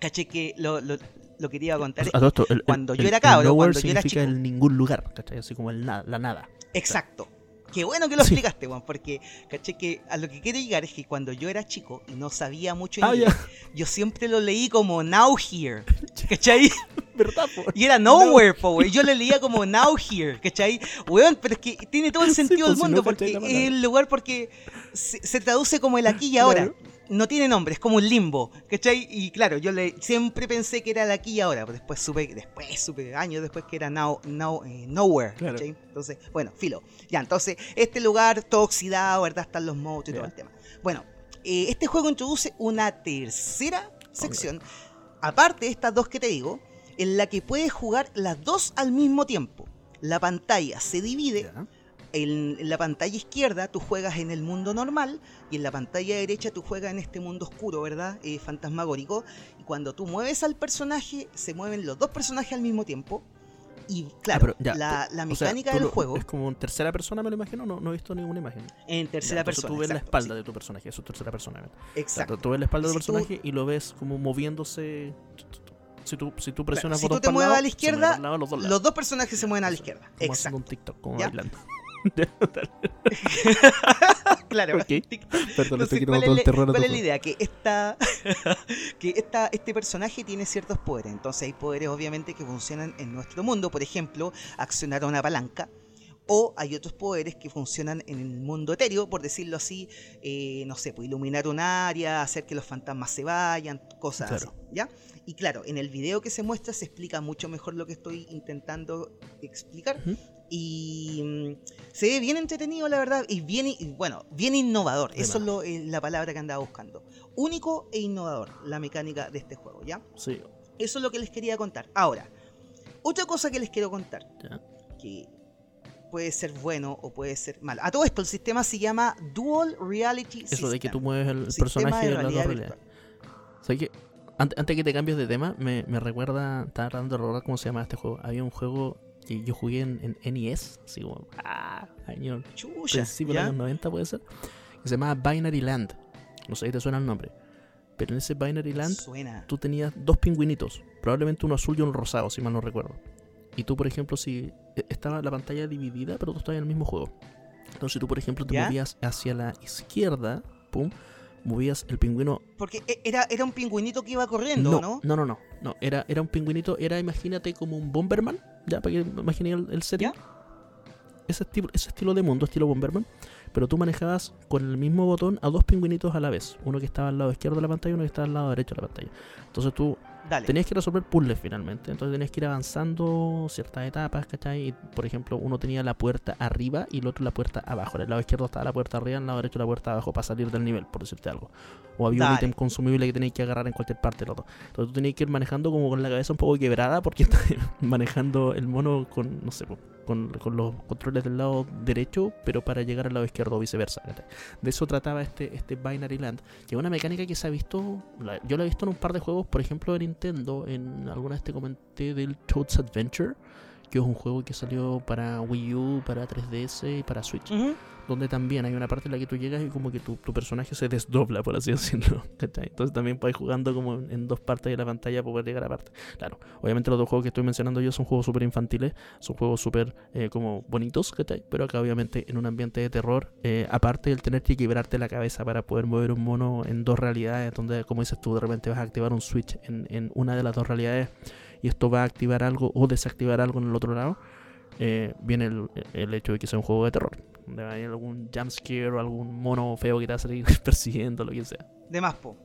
Caché que lo, lo, lo que te iba a contar. A todo esto, el- el- cuando yo el- era el cabro, nowhere cuando yo era significa chico. el ningún lugar, ¿cachai? Así como el nada, la nada. Exacto. Qué bueno que lo Sí. explicaste, Juan, porque caché que a lo que quiero llegar es que cuando yo era chico y no sabía mucho Ah, inglés, yo siempre lo leí como now here. ¿Cachai? ¿Verdad, po? Y era nowhere, po, wey. Yo le leía como now here, ¿cachai? Weón, pero es que tiene todo el Sí, sentido pues, del si no, mundo, ¿cachai porque es el lugar porque se, se traduce como el aquí y ahora. Claro. No tiene nombre, es como un limbo, ¿cachai? Y claro, yo le siempre pensé que era el aquí y ahora, pero después supe, después supe, años después que era now, now, eh, nowhere, Claro. ¿cachai? Entonces, bueno, filo. Ya, entonces, este lugar todo oxidado, ¿verdad? Están los monstruos y todo el tema. Bueno, eh, este juego introduce una tercera sección, aparte de estas dos que te digo, en la que puedes jugar las dos al mismo tiempo. La pantalla se divide. En, la pantalla izquierda tú juegas en el mundo normal y en la pantalla derecha tú juegas en este mundo oscuro, ¿verdad? Eh, fantasmagórico. Y cuando tú mueves al personaje, se mueven los dos personajes al mismo tiempo. Y Ah, claro, ya, la, o sea, mecánica del lo- juego Es como en tercera persona, me lo imagino. No, no he visto ninguna imagen. en Ya, tercera entonces persona. Tú ves la espalda de tu personaje, eso es tercera persona. Exacto. Exacto. Tú ves la espalda del si tú- personaje y lo ves como moviéndose. Si tú, si tú presionas si tú te mueves lado, a la izquierda, lado, los dos Los lados. dos personajes se mueven a la izquierda. Como haciendo Exacto. un TikTok, como ¿Ya? bailando. claro. Ok. Perdón, Entonces, estoy ¿cuál, todo es, el terror cuál es la idea? Que, esta, que esta, este personaje tiene ciertos poderes. Entonces hay poderes obviamente que funcionan en nuestro mundo. Por ejemplo, accionar una palanca. O hay otros poderes que funcionan en el mundo etéreo, por decirlo así, eh, no sé, pues iluminar un área, hacer que los fantasmas se vayan, cosas Claro. así, ¿ya? Y claro, en el video que se muestra se explica mucho mejor lo que estoy intentando explicar. Y mm, se ve bien entretenido, la verdad, y bien, y, bueno, bien innovador. Eso es lo- eh, la palabra que andaba buscando. Único e innovador, la mecánica de este juego, ¿ya? Sí, Eso es lo que les quería contar. Ahora, otra cosa que les quiero contar, ya. que puede ser bueno o puede ser malo. A todo esto, el sistema se llama Dual Reality Eso de que System. tú mueves el Sistema personaje de realidad realidades. virtual. ¿Sabes qué? Ante- Antes que te cambies de tema, me, me recuerda, estaba tratando de recordar cómo se llama este juego. Había un juego que yo jugué en, en NES, así como, ah, año, Chucha, principio de ¿ya? los 90 puede ser, que se llamaba Binary Land. No sé si te suena el nombre. Pero en ese Binary Land Suena. tú tenías dos pingüinitos, probablemente uno azul y uno rosado, si mal no recuerdo. Y tú, por ejemplo, si e- estaba la pantalla dividida, pero tú estabas en el mismo juego. Entonces tú, por ejemplo, te ¿Ya? movías hacia la izquierda, pum, movías el pingüino Porque e- era, era un pingüinito que iba corriendo, no, ¿no? no, no, no, no, Era, era un pingüinito, era, imagínate, como un Bomberman, ya, para que imaginé el, el setting. ¿Ya? Ese, estilo, ese estilo de mundo, estilo Bomberman, pero tú manejabas con el mismo botón a dos pingüinitos a la vez. Uno que estaba al lado izquierdo de la pantalla y uno que estaba al lado derecho de la pantalla. Entonces tú Dale. tenías que resolver puzzles finalmente. Entonces tenías que ir avanzando ciertas etapas, ¿cachai? Y, por ejemplo, uno tenía la puerta arriba y el otro la puerta abajo. En el lado izquierdo estaba la puerta arriba, en el lado derecho la puerta abajo para salir del nivel, por decirte algo. O había un ítem consumible que tenías que agarrar en cualquier parte del otro. Entonces tú tenías que ir manejando como con la cabeza un poco quebrada porque estás manejando el mono con, no sé, con, los controles del lado derecho, pero para llegar al lado izquierdo o viceversa. De eso trataba este, este Binary Land, que es una mecánica que se ha visto, yo la he visto en un par de juegos, por ejemplo de Nintendo, en alguna vez te comenté del Toad's Adventure, que es un juego que salió para Wii U, para 3DS y para Switch. Donde también hay una parte en la que tú llegas y como que tu, tu personaje se desdobla, por así decirlo. ¿cachai? Entonces también puedes jugando como en, dos partes de la pantalla para poder llegar a parte. Claro, obviamente los dos juegos que estoy mencionando yo son juegos súper infantiles, son juegos súper eh, como bonitos, ¿cachai? Pero acá obviamente en un ambiente de terror, eh, aparte del tener que quebrarte la cabeza para poder mover un mono en dos realidades, donde como dices tú, de repente vas a activar un switch en, en una de las dos realidades y esto va a activar algo o desactivar algo en el otro lado, eh, viene el, el hecho de que sea un juego de terror. Donde va a haber algún jumpscare o algún mono feo que te va a salir persiguiendo, lo que sea. De más, po.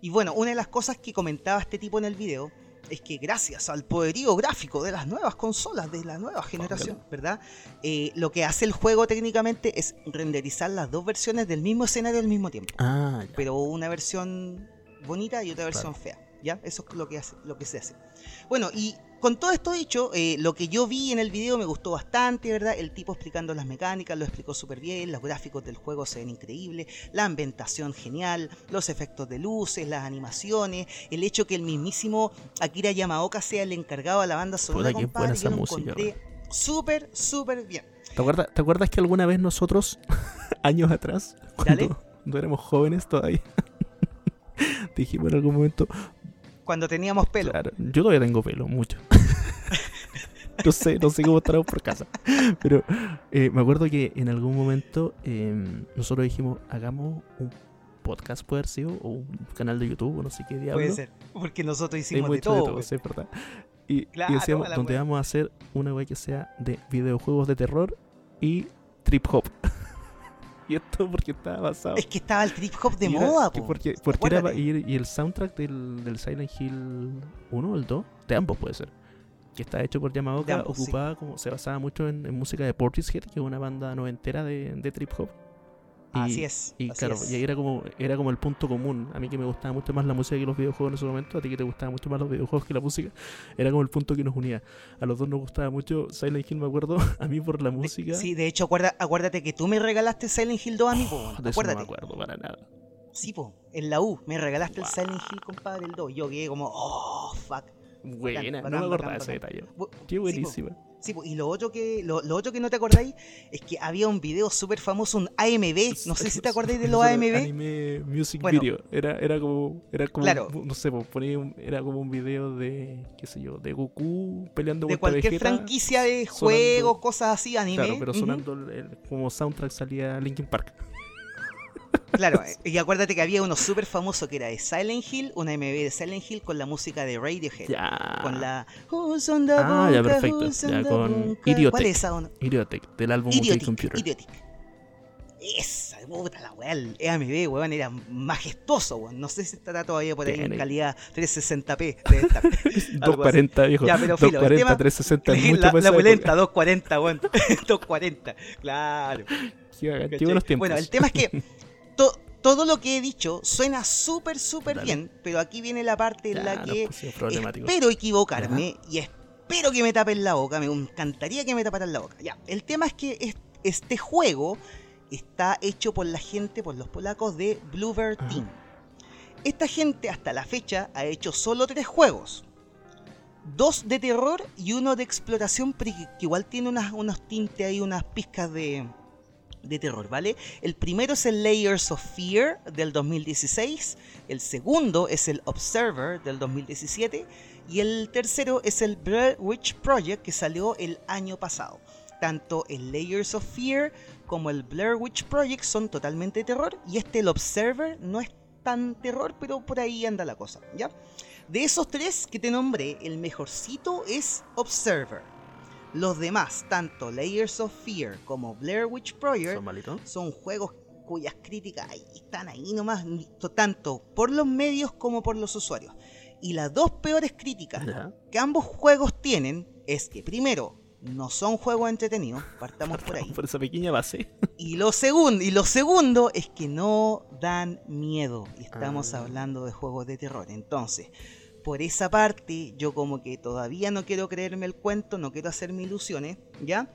Y bueno, una de las cosas que comentaba este tipo en el video es que gracias al poderío gráfico de las nuevas consolas, de la nueva generación, ¿verdad? Eh, lo que hace el juego técnicamente es renderizar las dos versiones del mismo escenario al mismo tiempo. Ah, ya. Pero una versión bonita y otra versión fea. ¿Ya? Eso es lo que, hace, lo que se hace. Bueno, y con todo esto dicho, eh, lo que yo vi en el video me gustó bastante, ¿verdad? El tipo explicando las mecánicas, lo explicó súper bien, los gráficos del juego se ven increíbles, la ambientación genial, los efectos de luces, las animaciones, el hecho que el mismísimo Akira Yamaoka sea el encargado de la banda sonora, Puta, compadre, yo esa lo música, encontré súper, súper bien. ¿Te acuerdas, ¿Te acuerdas que alguna vez nosotros, años atrás, cuando, cuando éramos jóvenes todavía, dijimos en algún momento, Cuando teníamos pelo. claro, yo todavía tengo pelo, mucho. no sé, no sé cómo estaremos por casa. Pero eh, me acuerdo que en algún momento eh, nosotros dijimos, hagamos un podcast, puede haber sido, o un canal de YouTube, o no sé qué diablo. Puede ser, porque nosotros hicimos de todo. de todo, pues. sí, verdad. Y, y Claro, decíamos, la donde wea. vamos a hacer una wea que sea de videojuegos de terror y trip hop. y esto porque estaba basado. Es que estaba el trip hop de y era- moda, que po. porque, porque era, y, y el soundtrack del, del Silent Hill 1 o el 2, de ambos puede ser. Que está hecho por Yamaoka, ambos, sí. ocupaba como, se basaba mucho en, en música de Portishead, que es una banda noventera de, de trip hop. Y- Así es. y así claro, es. y ahí era como, era como el punto común. A mí que me gustaba mucho más la música que los videojuegos en ese momento, a ti que te gustaban mucho más los videojuegos que la música, era como el punto que nos unía. A los dos nos gustaba mucho Silent Hill, me acuerdo, a mí por la música. sí, de hecho, acuerda- acuérdate que tú me regalaste Silent Hill 2 a mí. Oh, de eso no acuérdate. me acuerdo para nada. Sí, po. En la U, me regalaste Wow. el Silent Hill, compadre, el 2. Yo quedé como, oh, fuck. Buena, bacán, no me acordaba ese detalle. Qué buenísima. Sí, po. Y lo otro que lo, lo otro que no te acordáis es que había un video súper famoso, un AMV. No sé si te acordáis de los AMV. Anime Music Bueno. Video. Era, era como, era como Claro. no sé, pues, ponía un- era como un video de, qué sé yo, de Goku peleando De cualquier Vegeta. franquicia de sonando- juegos, cosas así, anime. Claro, pero sonando el- el- como soundtrack salía Linkin Park. Claro, y acuérdate que había uno súper famoso que era de Silent Hill, una MV de Silent Hill con la música de Radiohead. Ya. Con la Who's on the Ah, ya, bunker, perfecto. who's on Ya, the con? Idiotech. ¿Cuál es esa? onda? Idiotech, del álbum Idiotic, Computer. Idiotic. Esa, puta la weá, el EAMV, weón, era majestuoso, weón. No sé si estará todavía por ahí en calidad 360p. debe estar. Algo así. 240, viejo. Ya, pero filo, el 240, tema- 360 es mucho la, para la esa polenta, época. 240, weón. 240, claro. Qué qué buenos tiempos. Bueno, el tema es que to- todo lo que he dicho suena súper, súper bien, pero aquí viene la parte en Ya, la que espero equivocarme y espero que me tapen la boca. Me encantaría que me taparan la boca. Ya, el tema es que es- este juego está hecho por la gente, por los polacos de Bluebird. Team. Esta gente hasta la fecha ha hecho solo tres juegos. Dos de terror y uno de exploración, pero que igual tiene unas, unos tintes ahí, unas pizcas de, de terror, ¿vale? El primero es el Layers of Fear del 2016, el segundo es el Observer del 2017 y el tercero es el Blair Witch Project que salió el año pasado. Tanto el Layers of Fear como el Blair Witch Project son totalmente terror y este el Observer no es tan terror, pero por ahí anda la cosa, ¿ya? De esos tres que te nombré, el mejorcito es Observer. Los demás, tanto Layers of Fear como Blair Witch Project, ¿Son son juegos cuyas críticas están ahí nomás, tanto por los medios como por los usuarios. Y las dos peores críticas que ambos juegos tienen es que primero, no son juegos entretenidos, partamos por ahí. Por esa pequeña base. Y lo segundo, y lo segundo es que no dan miedo. Y estamos Ah. hablando de juegos de terror. Entonces, por esa parte, yo como que todavía no quiero creerme el cuento, no quiero hacerme ilusiones, ¿ya?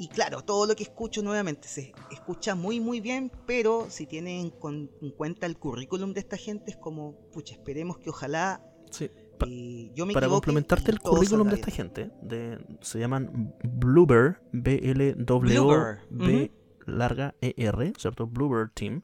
Y claro, todo lo que escucho nuevamente se escucha muy muy bien, pero si tienen en cuenta el currículum de esta gente es como, pucha, esperemos que ojalá Sí. Pa- eh, yo me Para complementarte el currículum de esta gente, de, se llaman Bluebird, B-L-W-B Bluebird, larga E-R, ¿cierto? Bluebird Team.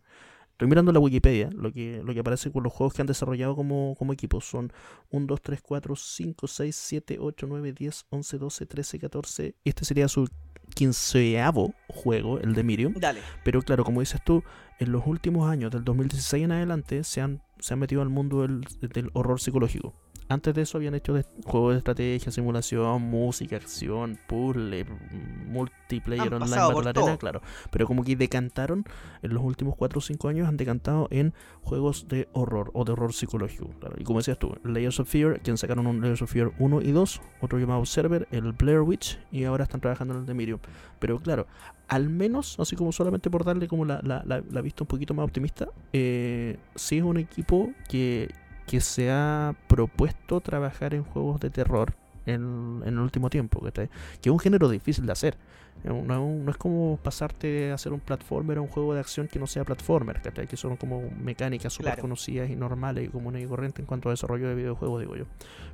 Estoy mirando la Wikipedia, lo que, lo que aparece con los juegos que han desarrollado como, como equipo son 1, 2, 3, 4, 5, 6, 7, 8, 9, 10, 11, 12, 13, 14. Este sería su quinceavo juego, el de Miriam. Dale. Pero claro, como dices tú, en los últimos años, del 2016 en adelante, se han, se han metido al mundo del, del horror psicológico. Antes de eso habían hecho de- juegos de estrategia, simulación, música, acción, puzzle, mm, multiplayer Han online, Battle Arena, claro. Pero como que decantaron, en los últimos 4 o 5 años han decantado en juegos de horror o de horror psicológico. claro. Y como decías tú, Layers of Fear, quien sacaron un Layers of Fear 1 y 2, otro llamado Observer, el Blair Witch, y ahora están trabajando en el de Miriam. Pero claro, al menos, así como solamente por darle como la, la- la- la vista un poquito más optimista, eh, sí es un equipo que, que se ha propuesto trabajar en juegos de terror en, en el último tiempo, ¿cachai? que es un género difícil de hacer. No, no- es como pasarte a hacer un platformer a un juego de acción que no sea platformer, ¿cachai? que son como mecánicas súper Claro. conocidas y normales y comunes y corrientes en cuanto a desarrollo de videojuegos, digo yo.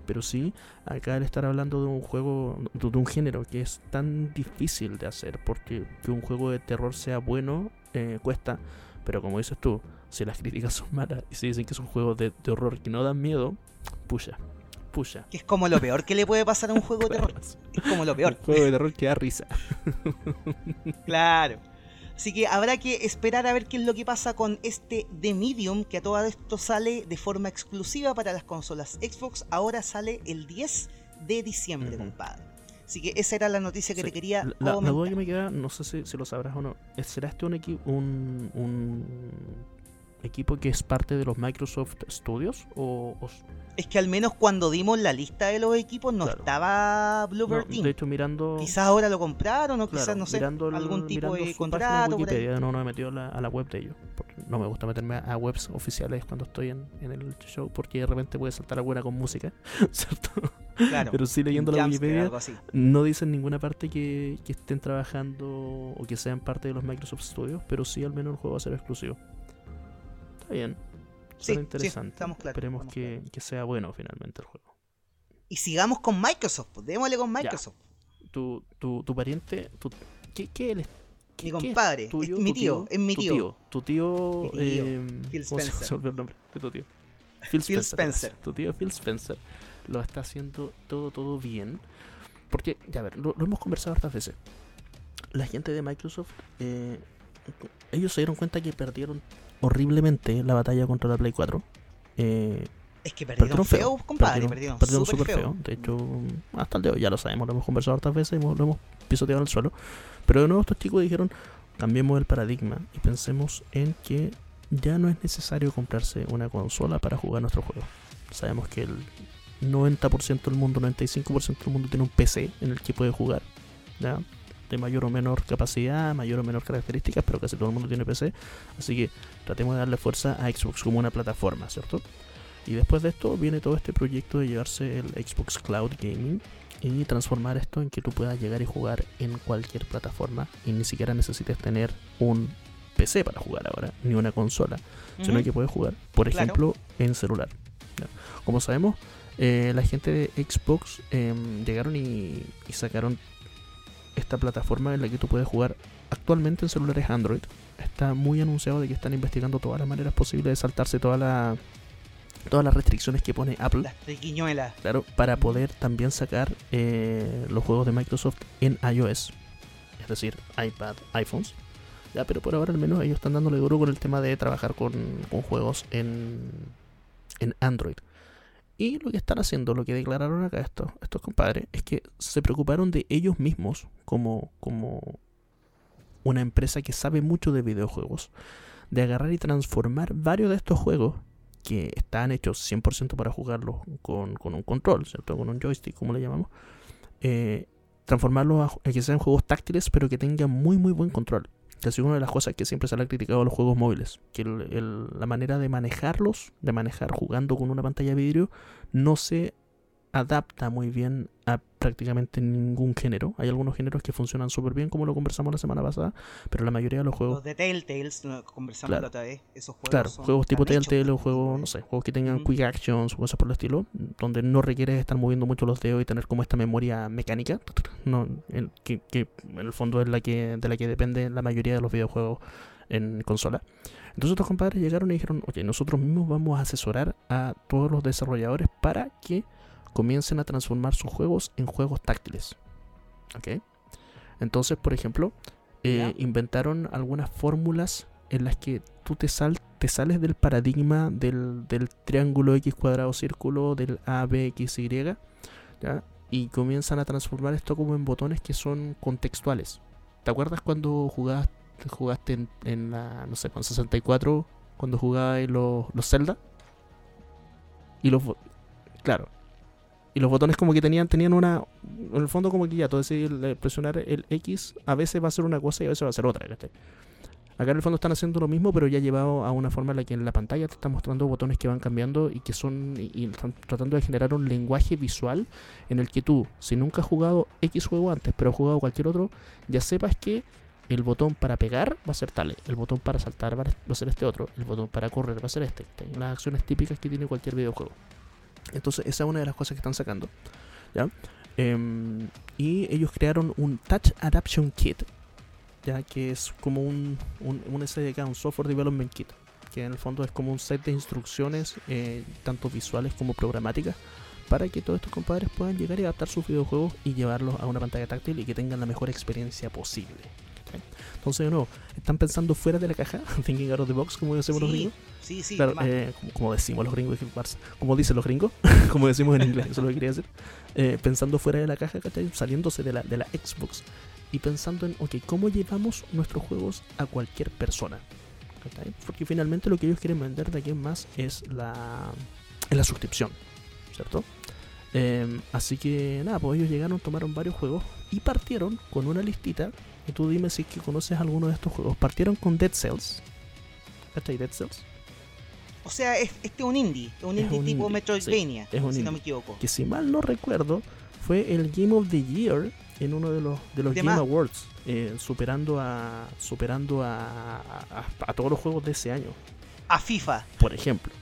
Pero sí, acá al estar hablando de un juego, de de un género que es tan difícil de hacer, porque que un juego de terror sea bueno eh, cuesta, pero como dices tú, si las críticas son malas y se dicen que son juegos de, de horror que no dan miedo, puya, puya. Que es como lo peor que le puede pasar a un juego de terror. Es como lo peor. Un juego de terror que da risa. Claro. Así que habrá que esperar a ver qué es lo que pasa con este The Medium, que a todo esto sale de forma exclusiva para las consolas Xbox. Ahora sale el 10 de diciembre, compadre. Así que esa era la noticia que Sí. te quería La, la duda que me queda, no sé si, si lo sabrás o no, ¿es- ¿será este un, equi- un, un equipo que es parte de los Microsoft Studios? O, Es que al menos cuando dimos la lista de los equipos no Claro. estaba no, Bluebird Team. de hecho, mirando. Quizás ahora lo compraron o claro, quizás, no sé, mirando el- algún tipo de contrato. Wikipedia, no, no me he metido a la, a la web de ellos. porque no me gusta meterme a, a webs oficiales cuando estoy en, en el show, porque de repente puede saltar alguna con música, ¿cierto? Claro. Pero sí leyendo la Wikipedia. No dicen en ninguna parte que, que estén trabajando o que sean parte de los Microsoft Studios, pero sí al menos el juego va a ser exclusivo. Está bien. Suena sí, interesante. estamos claros, Esperemos estamos que, que sea bueno finalmente el juego. Y sigamos con Microsoft. pues, Démosle con Microsoft. Tu, tu, tu pariente, tu, ¿qué, qué? Mi ¿Qué- qué compadre, es mi ¿Tu tío, es mi tu tío. Tu tío. Mi tío, eh, Phil ¿cómo se- Spencer. se el nombre de tu tío? Phil Phil Spencer. Tu tío Phil Spencer lo está haciendo todo, todo bien. Porque, ya a ver, lo, lo hemos conversado hartas veces. La gente de Microsoft, eh, ellos se dieron cuenta que perdieron horriblemente la batalla contra la Play 4. Eh, Es que perdieron, perdieron feo, feo. compadre, perdieron, perdieron súper súper feo. feo. De hecho, hasta el de hoy ya lo sabemos, lo hemos conversado hartas veces, lo hemos pisoteado el suelo. Pero de nuevo estos chicos dijeron, cambiemos el paradigma y pensemos en que ya no es necesario comprarse una consola para jugar nuestro juego. Sabemos que el 90% del mundo, 95% del mundo tiene un PC en el que puede jugar. ¿ya? De mayor o menor capacidad, mayor o menor características, pero casi todo el mundo tiene PC. Así que tratemos de darle fuerza a Xbox como una plataforma, ¿cierto? Y después de esto viene todo este proyecto de llevarse el Xbox Cloud Gaming y transformar esto en que tú puedas llegar y jugar en cualquier plataforma y ni siquiera necesites tener un PC para jugar ahora, ni una consola, sino que puedes jugar, por Claro. ejemplo, en celular. Como sabemos, eh, la gente de Xbox em, llegaron y, y sacaron esta plataforma en la que tú puedes jugar actualmente en celulares Android. Está muy anunciado de que están investigando todas las maneras posibles de saltarse toda la, todas las restricciones que pone Apple. Las triquiñuelas. Claro, para poder también sacar eh, los juegos de Microsoft en iOS, es decir, iPad, iPhones. Ya, pero por ahora al menos ellos están dándole duro con el tema de trabajar con, con juegos en, en Android. Y lo que están haciendo, lo que declararon acá estos, estos compadres, es que se preocuparon de ellos mismos como, como una empresa que sabe mucho de videojuegos, de agarrar y transformar varios de estos juegos que están hechos 100% para jugarlos con, con un control, ¿cierto? Con un joystick, como le llamamos. Eh, transformarlos a, a que sean juegos táctiles, pero que tengan muy, muy buen control. Que una de las cosas que siempre se le ha criticado a los juegos móviles. Que el- el- la manera de manejarlos, de manejar jugando con una pantalla de vidrio, no se adapta muy bien a prácticamente ningún género. Hay algunos géneros que funcionan súper bien, como lo conversamos la semana pasada, pero la mayoría de los juegos Los de Telltales, lo conversamos Claro. la otra vez, esos juegos Claro, son- juegos tipo Telltale o juegos, no sé, juegos que tengan Ujú. quick actions o cosas por el estilo, donde no requieres estar moviendo mucho los dedos y tener como esta memoria mecánica, no, en- que, que en el fondo es la que, de la que depende la mayoría de los videojuegos en consola. Entonces estos compadres llegaron y dijeron, oye, nosotros mismos vamos a asesorar a todos los desarrolladores para que comiencen a transformar sus juegos en juegos táctiles. ¿Ok? Entonces, por ejemplo, eh, inventaron algunas fórmulas en las que tú te, sal, te sales del paradigma del, del triángulo X cuadrado círculo, del A, B, X, Y, ¿ya? y comienzan a transformar esto como en botones que son contextuales. ¿Te acuerdas cuando jugaste, jugaste en, en la, no sé, con 64, cuando jugabas los, los Zelda? Y los... Claro. Y los botones como que tenían, tenían una... En el fondo como que ya, decides le- presionar el X, a veces va a ser una cosa y a veces va a ser otra, ¿cachai? Acá en el fondo están haciendo lo mismo, pero ya llevado a una forma en la que en la pantalla te están mostrando botones que van cambiando y que son y, y están tratando de generar un lenguaje visual en el que tú, si nunca has jugado X juego antes, pero has jugado cualquier otro, ya sepas que el botón para pegar va a ser tal, el botón para saltar va a ser este otro, el botón para correr va a ser este, las acciones típicas que tiene cualquier videojuego. Entonces esa es una de las cosas que están sacando, ¿ya? Em, y ellos crearon un Touch Adaption Kit, ya que es como un, un, un Software Development Kit, que en el fondo es como un set de instrucciones, eh, tanto visuales como programáticas, para que todos estos compadres puedan llegar y adaptar sus videojuegos y llevarlos a una pantalla táctil y que tengan la mejor experiencia posible. ¿Cachai? Entonces, de nuevo, están pensando fuera de la caja, thinking out of the box, como decimos los gringos. sí, sí, Claro, eh, como, como decimos los gringos, como dicen los gringos, como decimos en inglés, eso es lo que quería decir. Eh, pensando fuera de la caja, ¿cachai? saliéndose de la, de la Xbox y pensando en, ok, ¿cómo llevamos nuestros juegos a cualquier persona? ¿cachai? Porque finalmente lo que ellos quieren vender de aquí en más es la, es la suscripción, ¿cierto? Eh, así que nada, pues ellos llegaron, tomaron varios juegos y partieron con una listita. Y tú dime si es que conoces alguno de estos juegos. Partieron con Dead Cells. ¿Cachai? Dead Cells. O sea, es, este es un indie, es un Es indie un tipo indie, Metroidvania, sí, es un si no me equivoco. que si mal no recuerdo fue el Game of the Year en uno de los de los De Game más. Awards eh, superando a superando a, a, a todos los juegos de ese año A FIFA. por ejemplo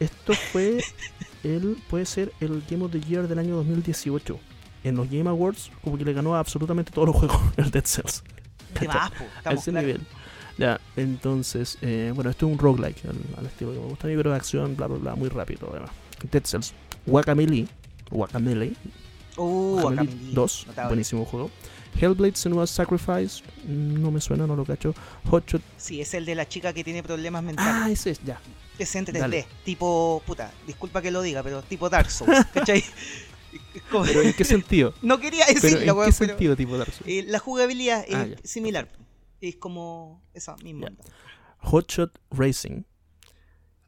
esto fue el puede ser el Game of the Year del año 2018 en los Game Awards como que le ganó a absolutamente todos los juegos el Dead Cells. De más, a ese claros. nivel. Ya entonces eh, bueno esto es un roguelike al, al estilo que me gusta a mí pero de acción bla bla bla muy rápido además. Dead Cells. Guacamole Guacamole Uh, Guacamole acá me li- 2, notable. buenísimo juego. Hellblade Senua's Sacrifice, mm, no me suena, no lo cacho. Hotshot, Sí, es el de la chica que tiene problemas mentales. ah, ese es, ya. es en 3D. dale. Tipo, puta, disculpa que lo diga, pero tipo Dark Souls, ¿cachai? Es como- Pero ¿en qué sentido? no quería decirlo, ¿en qué pero sentido tipo Dark Souls? eh, la jugabilidad es Ah, ya. similar. Es como esa misma. Hotshot Racing,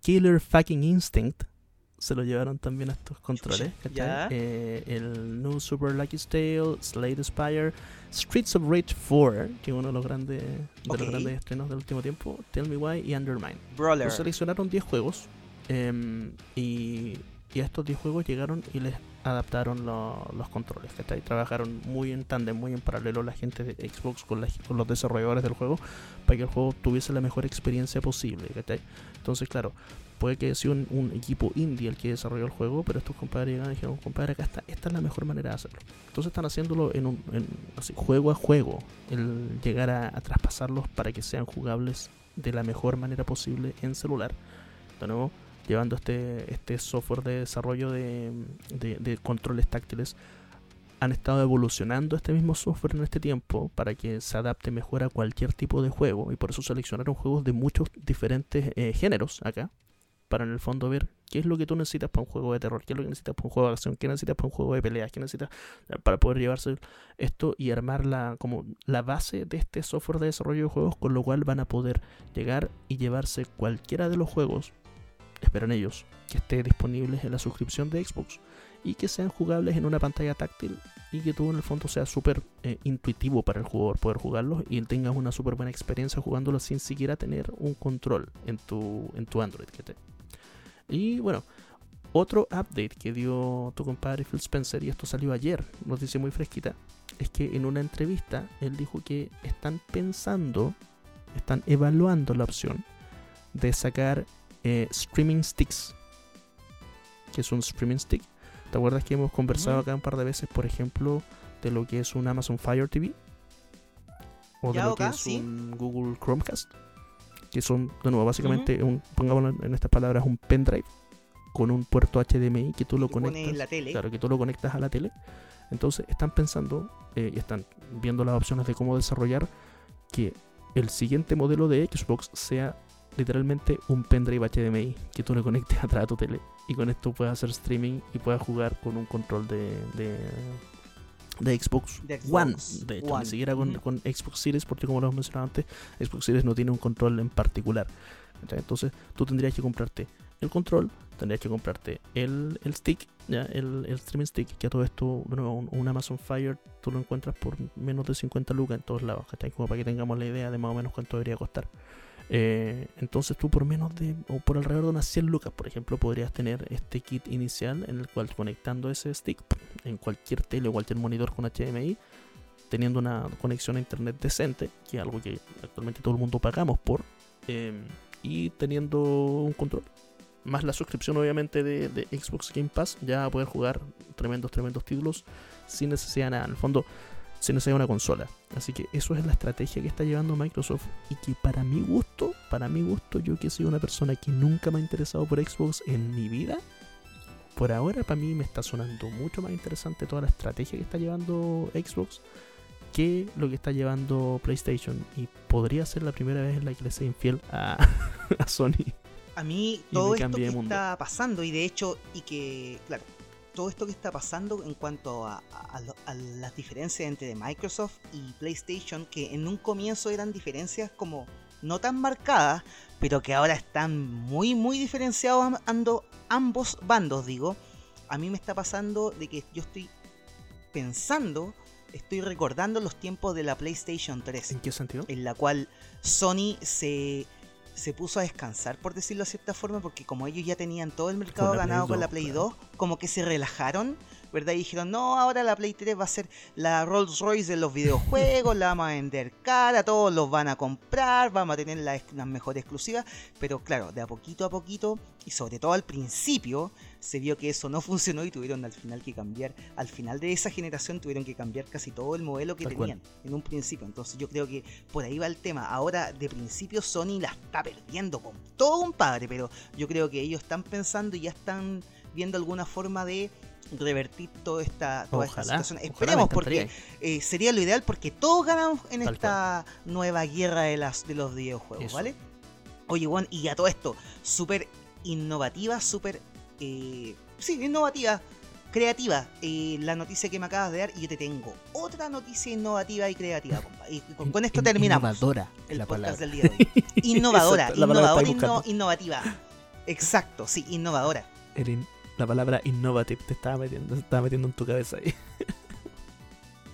Killer Fucking Instinct, se lo llevaron también a estos controles. ¿cachai? Eh, el New Super Lucky Tale, Slade Spire, Streets of Rage 4, que es uno de los grandes, de los grandes estrenos del último tiempo, Tell Me Why y Undermine. Brawler. Seleccionaron 10 juegos em, y, y a estos 10 juegos llegaron y les adaptaron lo- los controles. ¿cachai? Trabajaron muy en tándem, muy en paralelo la gente de Xbox con, la- con los desarrolladores del juego para que el juego tuviese la mejor experiencia posible. ¿cachai? Entonces, claro, puede que sea un, un equipo indie el que desarrolló el juego, pero estos compadres llegaron y dijeron, compadre, acá está, esta es la mejor manera de hacerlo. Entonces están haciéndolo en un en, juego a juego, el llegar a, traspasarlos para que sean jugables de la mejor manera posible en celular. De nuevo, llevando este, este software de desarrollo de, de- de controles táctiles. Han estado evolucionando este mismo software en este tiempo para que se adapte mejor a cualquier tipo de juego y por eso seleccionaron juegos de muchos diferentes eh, géneros acá para en el fondo ver qué es lo que tú necesitas para un juego de terror, qué es lo que necesitas para un juego de acción, qué necesitas para un juego de peleas, qué necesitas para poder llevarse esto y armar la, como la base de este software de desarrollo de juegos, con lo cual van a poder llegar y llevarse cualquiera de los juegos esperan ellos, que esté disponibles en la suscripción de Xbox y que sean jugables en una pantalla táctil y que todo en el fondo sea súper eh, intuitivo para el jugador poder jugarlos y tengas una súper buena experiencia jugándolo sin siquiera tener un control en tu, en tu Android. Que te... Y bueno, otro update que dio tu compadre Phil Spencer, y esto salió ayer, noticia muy fresquita, es que en una entrevista él dijo que están pensando, están evaluando la opción de sacar eh, streaming sticks. que es un streaming stick? ¿Te acuerdas que hemos conversado Ujú. acá un par de veces, por ejemplo, de lo que es un Amazon Fire TV? O de Ya, lo que es sí. un Google Chromecast. Que son, de nuevo, básicamente, un, pongámoslo en estas palabras, un pendrive con un puerto HDMI que tú lo que conectas. en la tele. Claro, que tú lo conectas a la tele. Entonces están pensando eh, y están viendo las opciones de cómo desarrollar que el siguiente modelo de Xbox sea literalmente un pendrive HDMI que tú le conectes atrás a tu tele y con esto puedas hacer streaming y puedas jugar con un control de, de, de Xbox, De One. De hecho, One. ni siquiera con, con Xbox Series, porque como lo hemos mencionado antes, Xbox Series no tiene un control en particular. Entonces tú tendrías que comprarte el control, tendrías que comprarte el, el stick, ¿ya? El, el streaming stick, que a todo esto, un, un Amazon Fire, tú lo encuentras por menos de 50 lucas en todos lados, ¿cachai? Como para que tengamos la idea de más o menos cuánto debería costar. Eh, entonces tú por menos de, o por alrededor de unas 100 lucas, por ejemplo, podrías tener este kit inicial en el cual conectando ese stick en cualquier tele o cualquier monitor con HDMI, teniendo una conexión a internet decente, que es algo que actualmente todo el mundo pagamos por, eh, y teniendo un control. Más la suscripción obviamente de, Xbox Game Pass, ya poder jugar tremendos, tremendos títulos sin necesidad de nada. En el fondo, sin necesidad de una consola. Así que eso es la estrategia que está llevando Microsoft y que para mi gusto, para mi gusto, yo que soy una persona que nunca me ha interesado por Xbox en mi vida, por ahora para mí me está sonando mucho más interesante toda la estrategia que está llevando Xbox que lo que está llevando PlayStation y podría ser la primera vez en la que le sea infiel a, a Sony. A mí todo esto que está pasando y de hecho y que claro todo esto que está pasando en cuanto a, las diferencias entre Microsoft y PlayStation que en un comienzo eran diferencias como no tan marcadas pero que ahora están muy muy diferenciados ando- ambos bandos digo a mí me está pasando de que yo estoy pensando estoy recordando los tiempos de la PlayStation 3 ¿En qué sentido? en la cual Sony se, se puso a descansar, por decirlo de cierta forma, porque como ellos ya tenían todo el mercado Con la ganado con la 2, Play claro. 2, como que se relajaron, ¿verdad? Y dijeron, no, ahora la Play 3 va a ser la Rolls Royce de los videojuegos, la vamos a vender cara, todos los van a comprar, vamos a tener las, las mejores exclusivas, pero claro, de a poquito a poquito, y sobre todo al principio, se vio que eso no funcionó y tuvieron al final que cambiar, al final de esa generación tuvieron que cambiar casi todo el modelo que Tal cual. tenían en un principio. Entonces yo creo que por ahí va el tema. Ahora de principio Sony la está perdiendo con todo un padre, pero yo creo que ellos están pensando y ya están viendo alguna forma de revertir toda esta, toda esta situación. Esperemos porque eh, sería lo ideal porque todos ganamos en Tal esta nueva guerra de, las, de los videojuegos, Eso. ¿vale? Oye, Juan, y a todo esto, súper innovativa, súper... eh, sí, innovativa, creativa, eh, la noticia que me acabas de dar y yo te tengo otra noticia innovativa y creativa, compa. Y con, con esto In- terminamos Innovadora el la podcast palabra. del día de hoy. Innovadora, innovadora, inno- innovativa. Exacto, sí, innovadora. La palabra innovative te estaba metiendo, te estaba metiendo en tu cabeza ahí.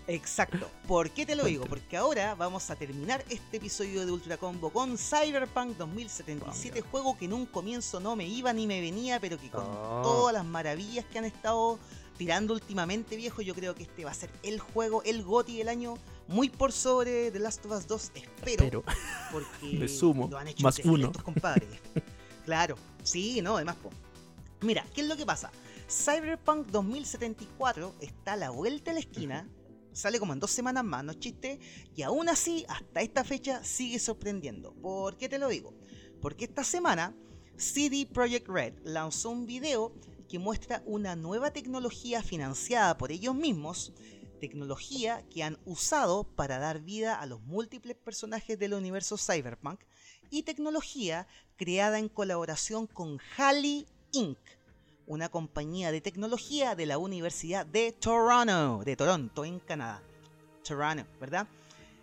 Exacto. ¿Por qué te lo digo? Porque ahora vamos a terminar este episodio de Ultra Combo con Cyberpunk 2077, Vamos. juego que en un comienzo no me iba ni me venía, pero que con Oh. todas las maravillas que han estado tirando últimamente, viejo, yo creo que este va a ser el juego, el GOTI del año, muy por sobre The Last of Us 2, espero, Pero porque me sumo, lo han hecho más uno. estos compadres. claro, sí, no, además, po. Mira, ¿qué es lo que pasa? Cyberpunk 2074 está a la vuelta de la esquina, sale como en dos semanas más, no es chiste, y aún así, hasta esta fecha, sigue sorprendiendo. ¿Por qué te lo digo? Porque esta semana, CD Projekt Red lanzó un video que muestra una nueva tecnología financiada por ellos mismos, tecnología que han usado para dar vida a los múltiples personajes del universo Cyberpunk, y tecnología creada en colaboración con Halley Inc., una compañía de tecnología de la Universidad de Toronto, de Toronto, en Canadá. Toronto, ¿verdad?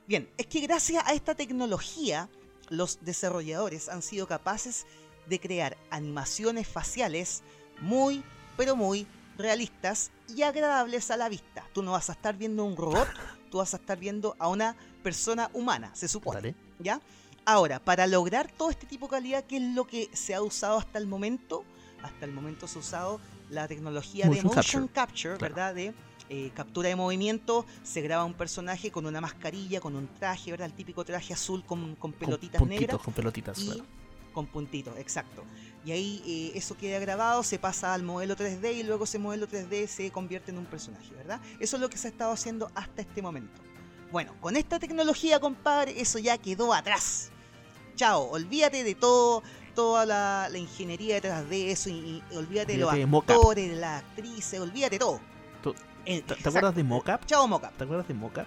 Bien, es que gracias a esta tecnología, los desarrolladores han sido capaces de crear animaciones faciales muy, pero muy realistas y agradables a la vista. Tú no vas a estar viendo un robot, tú vas a estar viendo a una persona humana, se supone. Dale. ¿Ya? Ahora, para lograr todo este tipo de calidad, ¿qué es lo que se ha usado hasta el momento? Hasta el momento se ha usado la tecnología de Motion capture. capture, Claro. ¿verdad? De eh, captura de movimiento, se graba un personaje con una mascarilla, con un traje, ¿verdad? El típico traje azul con, con Con pelotitas puntitos, negras con pelotitas. y claro. con puntitos, exacto. Y ahí eh, eso queda grabado, se pasa al modelo 3D y luego ese modelo 3D se convierte en un personaje, ¿verdad? Eso es lo que se ha estado haciendo hasta este momento. Bueno, con esta tecnología, compadre, eso ya quedó atrás. Chao, olvídate de todo, toda la, la ingeniería detrás de eso y, y olvídate de los actores, de las actrices, olvídate todo. ¿Te, acuerdas de Mocap? Chao, Mocap. ¿Te acuerdas de Mocap?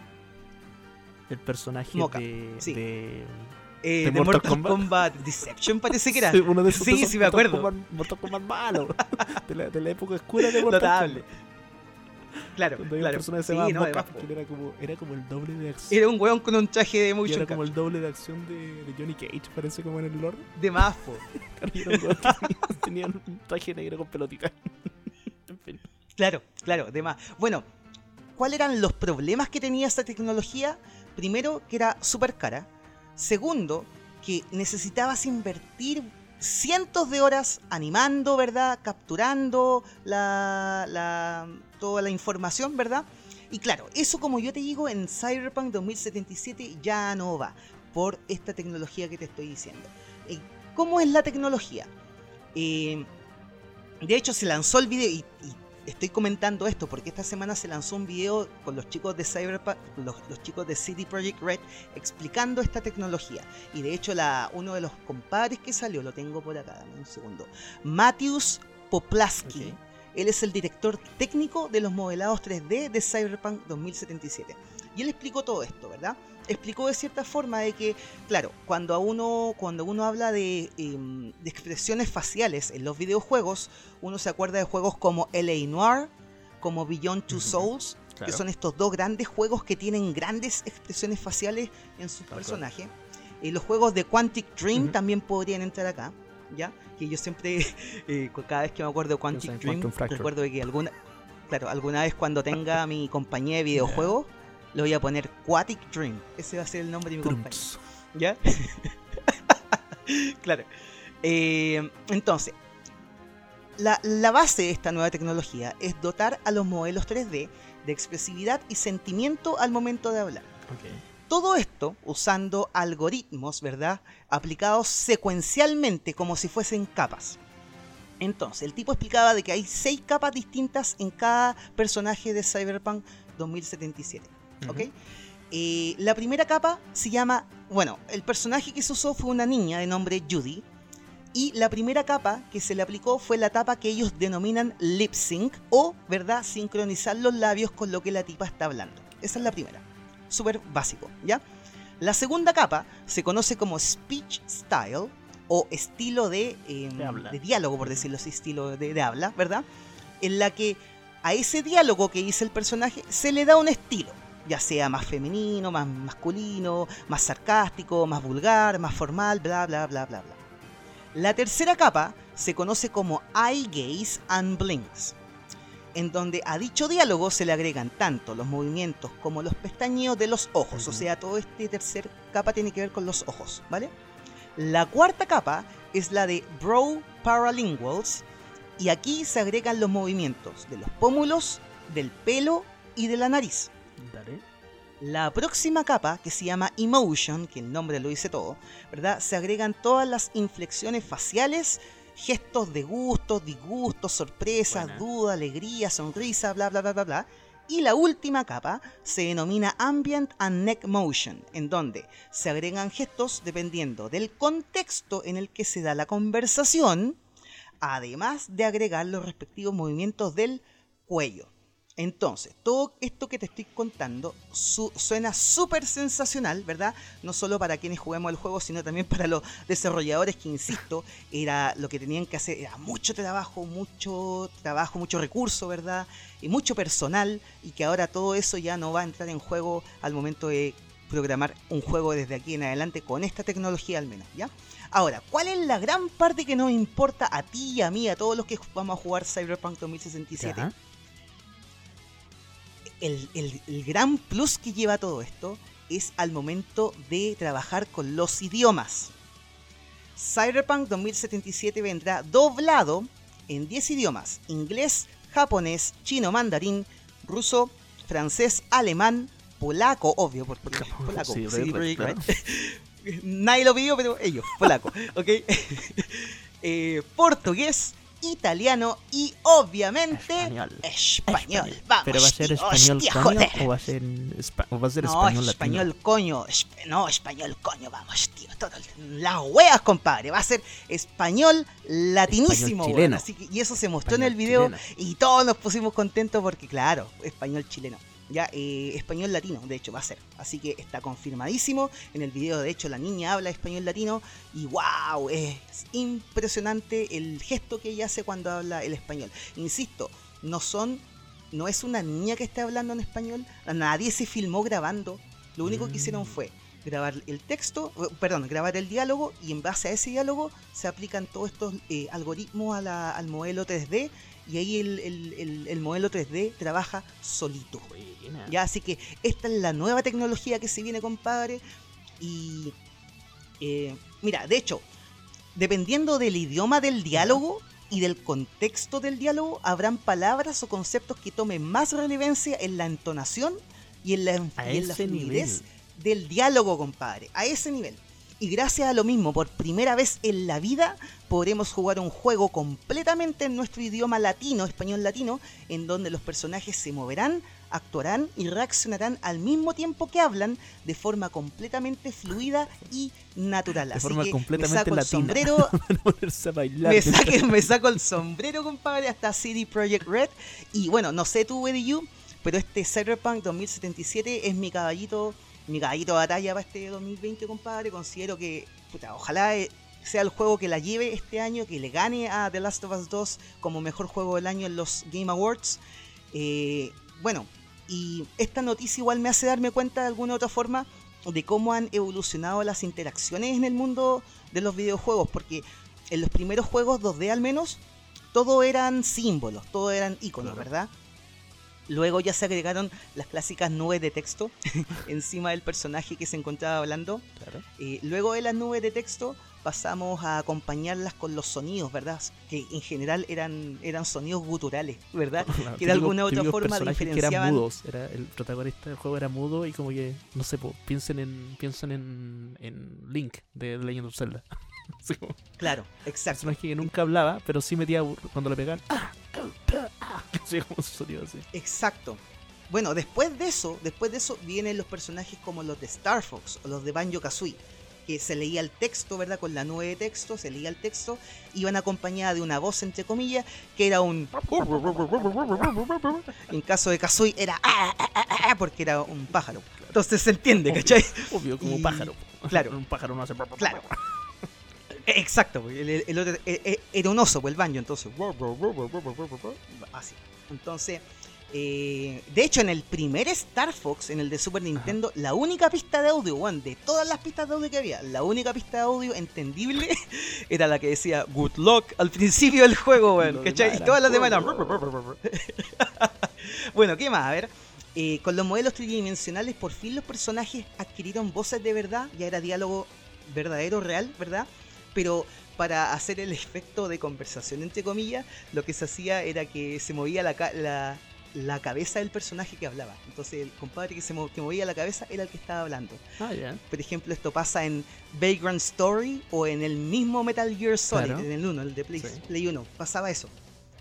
El personaje Mocap, de, sí. de- Eh, ¿De Mortal Mortal, Kombat? Kombat? Deception parece que era. Sí, uno de esos, Sí, esos sí, me Mortal acuerdo. Kombat- Mortal Kombat malo. de, la, de la época oscura de Mortal Notable. Kombat. Claro, un claro. personaje Sí, no, además, era como, era como el doble de acción. Era un weón con un traje de y motion era como el doble de acción de, de Johnny Cage, parece como en el lore. De más, po. Y era un traje negro con pelotitas. en fin. Claro, claro, de más. Bueno, ¿cuáles eran los problemas que tenía esta tecnología? Primero, que era súper cara. Segundo, que necesitabas invertir cientos de horas animando, ¿verdad? Capturando la, la- toda la información, ¿verdad? Y claro, eso como yo te digo, en Cyberpunk 2077 ya no va por esta tecnología que te estoy diciendo. Eh, ¿Cómo es la tecnología? Eh, de hecho, se lanzó el video y, y estoy comentando esto porque esta semana se lanzó un video con los chicos de Cyberpunk, los, los chicos de City Project Red, explicando esta tecnología. Y de hecho, la, uno de los compadres que salió, lo tengo por acá, dame un segundo, Matthews Poplaski. Él es el director técnico de los modelados 3D de Cyberpunk 2077. Y él explicó todo esto, ¿verdad? Explicó de cierta forma de que, claro, cuando a uno, cuando uno habla de, de expresiones faciales en los videojuegos, uno se acuerda de juegos como LA Noir, como Beyond Two. Souls, que Claro. son estos dos grandes juegos que tienen grandes expresiones faciales en sus cual. personajes. Eh, los juegos de Quantic Dream también podrían entrar acá, ¿ya? Que yo siempre, eh, cada vez que me acuerdo de Quantic Dream, recuerdo de que alguna, claro, alguna vez cuando tenga mi compañía de videojuegos, le voy a poner Quatic Dream. Ese va a ser el nombre de mi compañía. Trunks. ¿Ya? claro. Eh, entonces, la, la base de esta nueva tecnología es dotar a los modelos 3D de expresividad y sentimiento al momento de hablar. Ok. Todo esto usando algoritmos, ¿verdad? Aplicados secuencialmente como si fuesen capas. Entonces, el tipo explicaba de que hay seis capas distintas en cada personaje de Cyberpunk 2077. Eh, la primera capa se llama, bueno, el personaje que se usó fue una niña de nombre Judy. Y la primera capa que se le aplicó fue la tapa que ellos denominan lip sync o, ¿verdad?, sincronizar los labios con lo que la tipa está hablando. Esa es la primera. Súper básico, ¿ya? La segunda capa se conoce como speech style o estilo de, eh, de diálogo, por decirlo así, estilo de, de habla, ¿verdad? En la que a ese diálogo que dice el personaje se le da un estilo, ya sea más femenino, más masculino, más sarcástico, más vulgar, más formal, bla, bla, bla, bla, bla. La tercera capa se conoce como eye gaze and blinks, en donde a dicho diálogo se le agregan tanto los movimientos como los pestañeos de los ojos, o sea, todo este tercer capa tiene que ver con los ojos, ¿vale? La cuarta capa es la de Brow Paralinguals, y aquí se agregan los movimientos de los pómulos, del pelo y de la nariz. Dale. La próxima capa, que se llama Emotion, que el nombre lo dice todo, ¿verdad? Se agregan todas las inflexiones faciales, gestos de gusto, disgusto, sorpresa, Buena. duda, alegría, sonrisa, bla, bla, bla, bla, bla. Y la última capa se denomina Ambient and Neck Motion, en donde se agregan gestos dependiendo del contexto en el que se da la conversación, además de agregar los respectivos movimientos del cuello. Entonces, todo esto que te estoy contando su- suena súper sensacional, ¿verdad? No solo para quienes jugamos el juego, sino también para los desarrolladores que, insisto, era lo que tenían que hacer, era mucho trabajo, mucho trabajo, mucho recurso, ¿verdad? Y mucho personal, y que ahora todo eso ya no va a entrar en juego al momento de programar un juego desde aquí en adelante con esta tecnología al menos, ¿ya? Ahora, ¿cuál es la gran parte que nos importa a ti y a mí, a todos los que vamos a jugar Cyberpunk 2067? Ya. El, el- el gran plus que lleva todo esto es al momento de trabajar con los idiomas. Cyberpunk 2077 vendrá doblado en 10 idiomas: inglés, japonés, chino, mandarín, ruso, francés, alemán, polaco, obvio, porque polaco, Sí, claro. Nadie lo pidió, pero ellos, polaco, ¿ok? Eh, portugués, italiano y obviamente Español. español. Vamos, ¿Pero va a ser tío, español hostia, coño joder. o va a ser, o va a ser No, español español, latino? coño. esp- no, español coño, vamos, tío. Todo, las hueas, compadre. Va a ser español latinísimo, Español. Así que, y eso se mostró en el video chileno. y todos nos pusimos contentos porque, claro, español chileno. Ya, eh, español latino, de hecho, va a ser. Así que está confirmadísimo. En el video, de hecho, la niña habla español latino. Y wow, es impresionante el gesto que ella hace cuando habla el español. Insisto, no son. No es una niña que está hablando en español. Nadie se filmó grabando. Lo único que hicieron Mm. fue grabar el texto, perdón, grabar el diálogo y en base a ese diálogo se aplican todos estos eh, algoritmos a la- al modelo 3D y ahí el, el- el- el modelo 3D trabaja solito. Buena. Ya, así que esta es la nueva tecnología que se viene, compadre. Y eh, mira, de hecho, dependiendo del idioma del diálogo y del contexto del diálogo, habrán palabras o conceptos que tomen más relevancia en la entonación y en la, y en la fluidez nivel. del diálogo, compadre. A ese nivel. Y gracias a lo mismo, por primera vez en la vida podremos jugar un juego completamente en nuestro idioma latino, español latino, en donde los personajes se moverán, actuarán y reaccionarán al mismo tiempo que hablan de forma completamente fluida y natural. De Así forma que completamente me saco el latina. sombrero, a bailar. me, saque- me saco el sombrero, compadre, hasta CD Projekt Red. Y bueno, no sé tú, Eddie You, pero este Cyberpunk 2077 es mi caballito, mi caballito de batalla para este 2020, compadre. Considero que, puta, ojalá eh, sea el juego que la lleve este año, que le gane a The Last of Us 2 como mejor juego del año en los Game Awards. Eh, bueno, y esta noticia igual me hace darme cuenta de alguna otra forma de cómo han evolucionado las interacciones en el mundo de los videojuegos, porque en los primeros juegos 2D al menos, todo eran símbolos, todo eran iconos, Claro. ¿verdad? Luego ya se agregaron las clásicas nubes de texto encima del personaje que se encontraba hablando. Claro. Eh, luego de las nubes de texto pasamos a acompañarlas con los sonidos, ¿verdad? Que en general eran, eran sonidos guturales, ¿verdad? Claro, que de alguna u otra forma personajes que eran diferenciaban mudos. Era, el protagonista del juego era mudo y como que, no sé, po, piensen en piensen en, en Link de Legend of Zelda. Como, Claro, exacto. personaje que nunca hablaba, pero sí metía cuando le pegaban. ¡Ah! ¡Ah! ¡Ah! Como sonido así. Exacto. Bueno, después de eso, después de eso vienen los personajes como los de Star Fox o los de Banjo Kazooie, que se leía el texto, ¿verdad? Con la nube de texto, se leía el texto, iban acompañada de una voz entre comillas, que era un en caso de Kazooie era "Ah, ah, ah, ah", porque era un pájaro. Entonces se entiende, ¿cachai? Obvio, como Y- pájaro. claro. Un pájaro no hace. Claro. Exacto, el, el otro e- e- era un oso, pues el baño, entonces. Así. Entonces, eh, de hecho, en el primer Star Fox, en el de Super Nintendo, la única pista de audio, weón, de todas las pistas de audio que había, la única pista de audio entendible era la que decía Good Luck al principio del juego, weón, ¿cachai? Y todas las demás eran. bueno, ¿qué más? A ver. Eh, con los modelos tridimensionales, por fin los personajes adquirieron voces de verdad, ya era diálogo verdadero, real, ¿verdad? Pero para hacer el efecto de conversación, entre comillas, lo que se hacía era que se movía la, la, la cabeza del personaje que hablaba. Entonces el compadre que se mo- que movía la cabeza era el que estaba hablando. Ah, ya. Por ejemplo, esto pasa en Vagrant Story o en el mismo Metal Gear Solid, Claro. en el 1, el de Play, Sí. Play 1. Pasaba eso.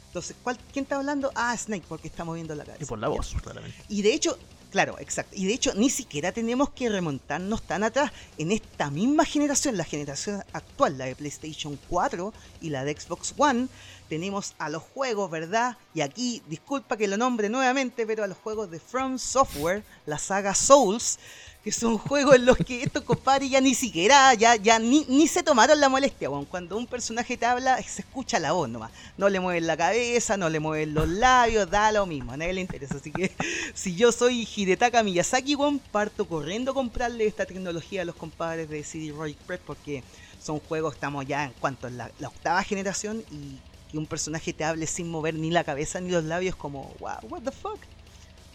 Entonces, ¿cuál, ¿quién está hablando? Ah, Snake, porque está moviendo la cabeza. Y por la voz, claramente. Y de hecho, claro, exacto. Y de hecho, ni siquiera tenemos que remontarnos tan atrás. En esta misma generación, la generación actual, la de PlayStation 4 y la de Xbox One, tenemos a los juegos, ¿verdad? Y aquí, disculpa que lo nombre nuevamente, pero a los juegos de From Software, la saga Souls, que son juegos en los que estos compadres ya ni siquiera, ya, ya ni, ni se tomaron la molestia, weón. Cuando un personaje te habla, se escucha la voz nomás. No le mueven la cabeza, no le mueven los labios, da lo mismo, a nadie le interesa. Así que si yo soy Hidetaka Miyazaki, weón, parto corriendo a comprarle esta tecnología a los compadres de CD Projekt Red porque son juegos, estamos ya en cuanto a la, la octava generación y que un personaje te hable sin mover ni la cabeza ni los labios como, wow, what the fuck.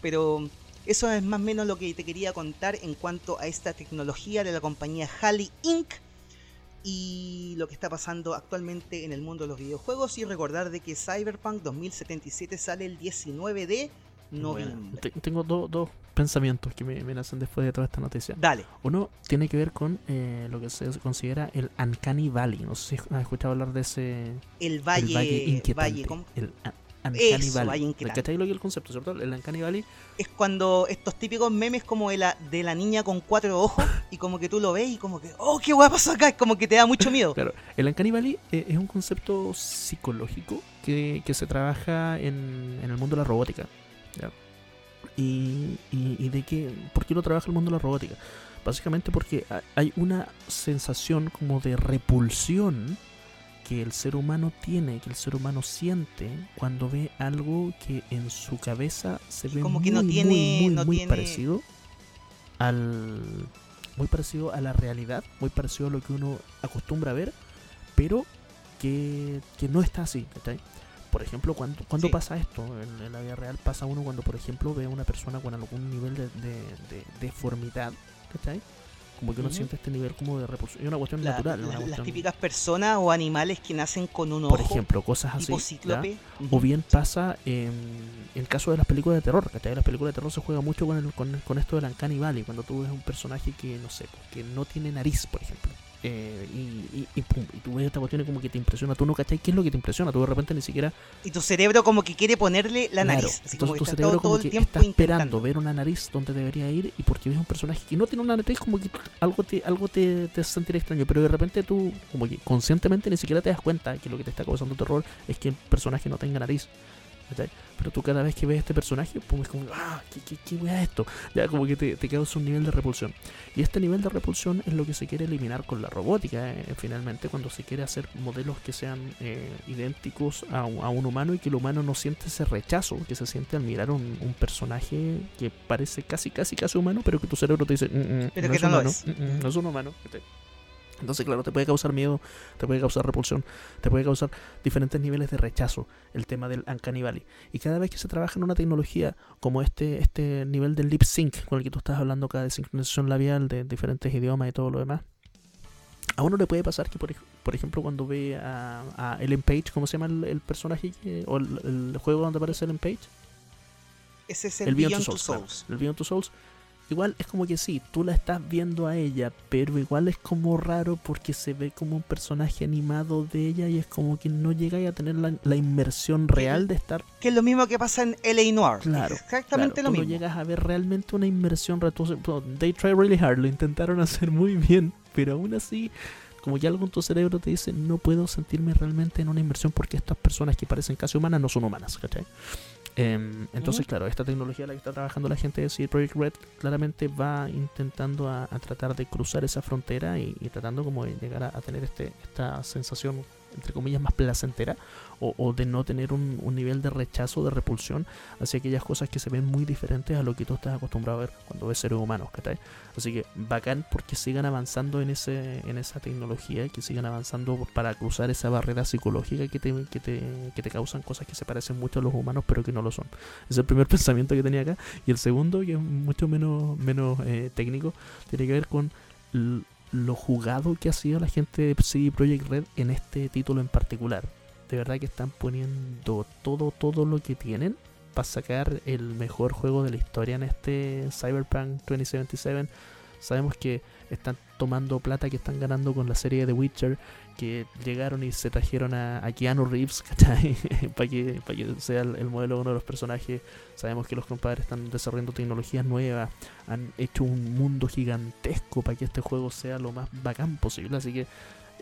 Pero eso es más o menos lo que te quería contar en cuanto a esta tecnología de la compañía Halley Inc. Y lo que está pasando actualmente en el mundo de los videojuegos. Y recordar de que Cyberpunk 2077 sale el 19 de noviembre. Bueno, tengo do- dos pensamientos que me, me nacen después de toda esta noticia. Dale. Uno tiene que ver con eh, lo que se considera el Uncanny Valley. No sé si has escuchado hablar de ese El el Valle. inquietante. valle. El un- Uncanny Eso, Valley. ¿Cachai lo que es el concepto, cierto? El Uncanny Valley es cuando estos típicos memes como de la, de la niña con cuatro ojos y como que tú lo ves y como que, oh, qué guay pasó acá, es como que te da mucho miedo. Claro, el Uncanny Valley eh, es un concepto psicológico que, que se trabaja en, en el mundo de la robótica. ¿ya? Y, y- y de qué, ¿por qué lo trabaja el mundo de la robótica? Básicamente porque ha- hay una sensación como de repulsión que el ser humano tiene, que el ser humano siente cuando ve algo que en su cabeza se ve Como muy, que no muy, tiene- muy, no muy tiene- parecido al muy parecido a la realidad, muy parecido a lo que uno acostumbra a ver, pero que, que no está así, ¿cachai? Por ejemplo, cuando, cuando Sí. pasa esto en, en la vida real, pasa uno cuando, por ejemplo, ve a una persona con algún nivel de, de- de deformidad, ¿cachai? Como que uno siente este nivel como de repulsión. Es una cuestión La- natural. la- una las típicas personas o animales que nacen con un por ojo ejemplo, cosas así. ¿ya? cíclope. O bien pasa en el caso de las películas de terror, ¿cachai? Las películas de terror se juega mucho con, el- con, con esto del Uncanny Valley, cuando tú ves un personaje que, no sé, pues, que no tiene nariz, por ejemplo. Eh, y, y, y pum, y tú ves esta cuestión y como que te impresiona. Tú no cachai qué es lo que te impresiona. Tú de repente ni siquiera. Y tu cerebro como que quiere ponerle la Claro, nariz. Así como entonces que tu está cerebro todo, todo como el que está esperando ver una nariz donde debería ir y porque ves un personaje que no tiene una nariz como que algo te algo te, te hace sentir extraño pero de repente tú como que conscientemente ni siquiera te das cuenta que lo que te está causando terror es que el personaje no tenga nariz ¿cachai? pero tú cada vez que ves este personaje pum, es como ah qué, qué, qué wea es esto ya como que te, te causa un nivel de repulsión y este nivel de repulsión es lo que se quiere eliminar con la robótica eh, finalmente cuando se quiere hacer modelos que sean eh, idénticos a, a un humano y que el humano no siente ese rechazo que se siente al mirar un, un personaje que parece casi casi casi humano pero que tu cerebro te dice "Mm, mm, Pero no que es no lo humano es". mm, mm, no es un humano ¿cachai? Entonces claro te puede causar miedo te puede causar repulsión te puede causar diferentes niveles de rechazo el tema del Uncanny Valley y cada vez que se trabaja en una tecnología como este este nivel del lip sync con el que tú estás hablando acá de sincronización labial de diferentes idiomas y todo lo demás a uno le puede pasar que por, por ejemplo cuando ve a, a Ellen Page ¿cómo se llama el, el personaje que- o el, el juego donde aparece Ellen Page? Ese es el, el Beyond, Beyond Two Two Souls, Souls. claro. el Beyond Two Souls igual es como que sí, tú la estás viendo a ella, pero igual es como raro porque se ve como un personaje animado de ella y es como que no llega a tener la, la inmersión real de estar Que es lo mismo que pasa en L.A. Noir. Claro, Exactamente Claro, lo tú mismo. no llegas a ver realmente una inmersión. They try really hard, lo intentaron hacer muy bien, pero aún así, como ya algo en tu cerebro te dice, no puedo sentirme realmente en una inmersión porque estas personas que parecen casi humanas no son humanas, ¿cachai? Em, entonces, claro, esta tecnología la que está trabajando la gente de CD Projekt Red claramente va intentando a, a tratar de cruzar esa frontera y, y tratando como de llegar a, a tener este, esta sensación, entre comillas, más placentera o, de no tener un, un nivel de rechazo, de repulsión hacia aquellas cosas que se ven muy diferentes a lo que tú estás acostumbrado a ver cuando ves seres humanos, ¿cachai? Así que bacán porque sigan avanzando en ese en esa tecnología, que sigan avanzando para cruzar esa barrera psicológica que te, que te, que te causan cosas que se parecen mucho a los humanos pero que no lo son. Es el primer pensamiento que tenía acá. Y el segundo, que es mucho menos, menos eh, técnico, tiene que ver con lo jugado que ha sido la gente de CD Projekt Red en este título en particular. De verdad que están poniendo todo, todo lo que tienen para sacar el mejor juego de la historia en este Cyberpunk 2077. Sabemos que están tomando plata que están ganando con la serie de The Witcher, que llegaron y se trajeron a, Keanu Reeves, ¿cachai? para que, pa' que sea el, el modelo de uno de los personajes. Sabemos que los compadres están desarrollando tecnologías nuevas, han hecho un mundo gigantesco para que este juego sea lo más bacán posible. Así que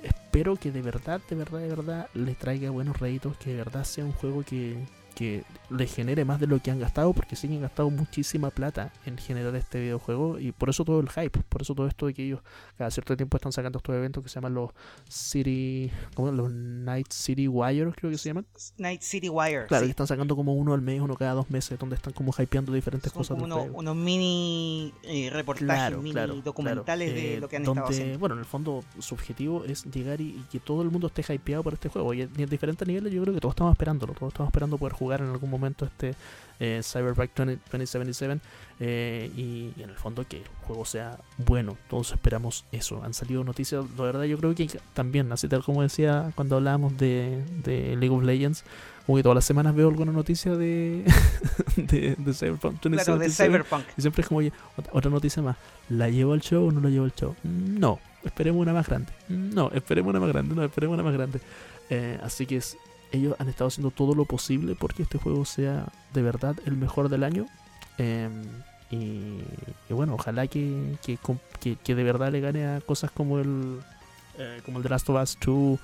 espero que de verdad, de verdad, de verdad le traiga buenos réditos, que de verdad sea un juego que, que les genere más de lo que han gastado, porque sí que han gastado muchísima plata en generar este videojuego y por eso todo el hype, por eso todo esto de que ellos cada cierto tiempo están sacando estos eventos que se llaman los City, ¿cómo? los Night City Wire, creo que se llaman. Night City Wire. Claro, sí. que están sacando como uno al mes, uno cada dos meses, donde están como hypeando diferentes Son cosas. como unos, mini eh, reportajes, Claro, mini claro, documentales claro. de Eh, lo que han donde, estado haciendo. Bueno, en el fondo su objetivo es llegar y, y que todo el mundo esté hypeado por este juego. Y en, y en diferentes niveles yo creo que todos estamos esperándolo. Todos estamos esperando poder jugar en algún momento este eh, Cyberpunk 20 2077 eh, y, y en el fondo que el juego sea bueno. Todos esperamos eso. Han salido noticias, la verdad yo creo que también, así tal como decía cuando hablábamos de, de League of Legends, como que todas las semanas veo alguna noticia de, de, de Cyberpunk 2077. Claro, de Cyberpunk. Y siempre es como, oye, otra, noticia más. ¿La llevo al show o no la llevo al show? No, esperemos una más grande. No, esperemos una más grande. No, esperemos una más grande. Eh, así que es- ellos han estado haciendo todo lo posible porque este juego sea de verdad el mejor del año. Eh, y, y bueno, ojalá que, que, que- que de verdad le gane a cosas como el, eh, como el The Last of Us 2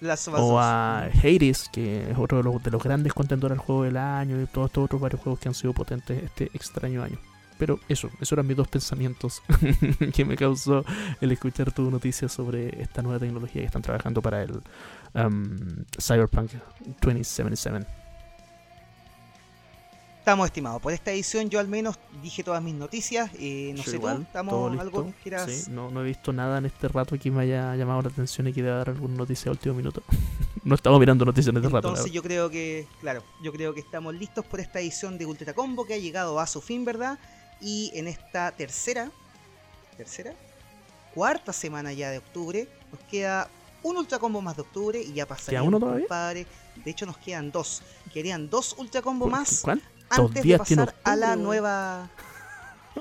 Last of Us o 2. a Hades, que es otro de los, de los grandes contendores al juego del año y todos estos otros varios juegos que han sido potentes este extraño año. Pero eso, esos eran mis dos pensamientos que me causó el escuchar tu noticia sobre esta nueva tecnología que están trabajando para el um, Cyberpunk 2077. Estamos estimados. Por esta edición yo al menos dije todas mis noticias. eh, no Yo sé tú, igual, todo ¿estamos algo que quieras? Sí, no, no he visto nada en este rato que me haya llamado la atención y que deba dar alguna noticia a último minuto. no estamos mirando noticias en este rato. Entonces yo creo que, claro, yo creo que estamos listos por esta edición de Ultra Combo que ha llegado a su fin, ¿verdad? Y en esta tercera, tercera, cuarta semana ya de octubre, nos queda un Ultra Combo más de octubre y ya pasaría. uno todavía? Compadre. De hecho nos quedan dos. Quedarían dos Ultra Combo verdad. más ¿Cuántos antes de días pasar a la nueva.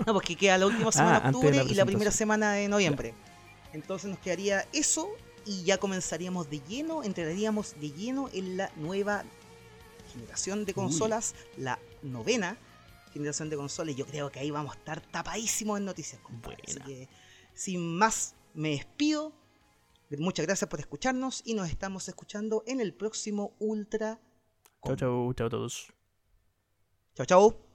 No, porque queda la última semana Ah, de antes de octubre la y la primera semana de noviembre. Entonces nos quedaría eso y ya comenzaríamos de lleno, entraríamos de lleno en la nueva generación de consolas, la novena generación de consolas. Y yo creo que ahí vamos a estar tapadísimos en noticias, compadre. Así que, sin más, me despido. Muchas gracias por escucharnos y nos estamos escuchando en el próximo Ultra. Chau, chau, chau a todos. Chao, chao.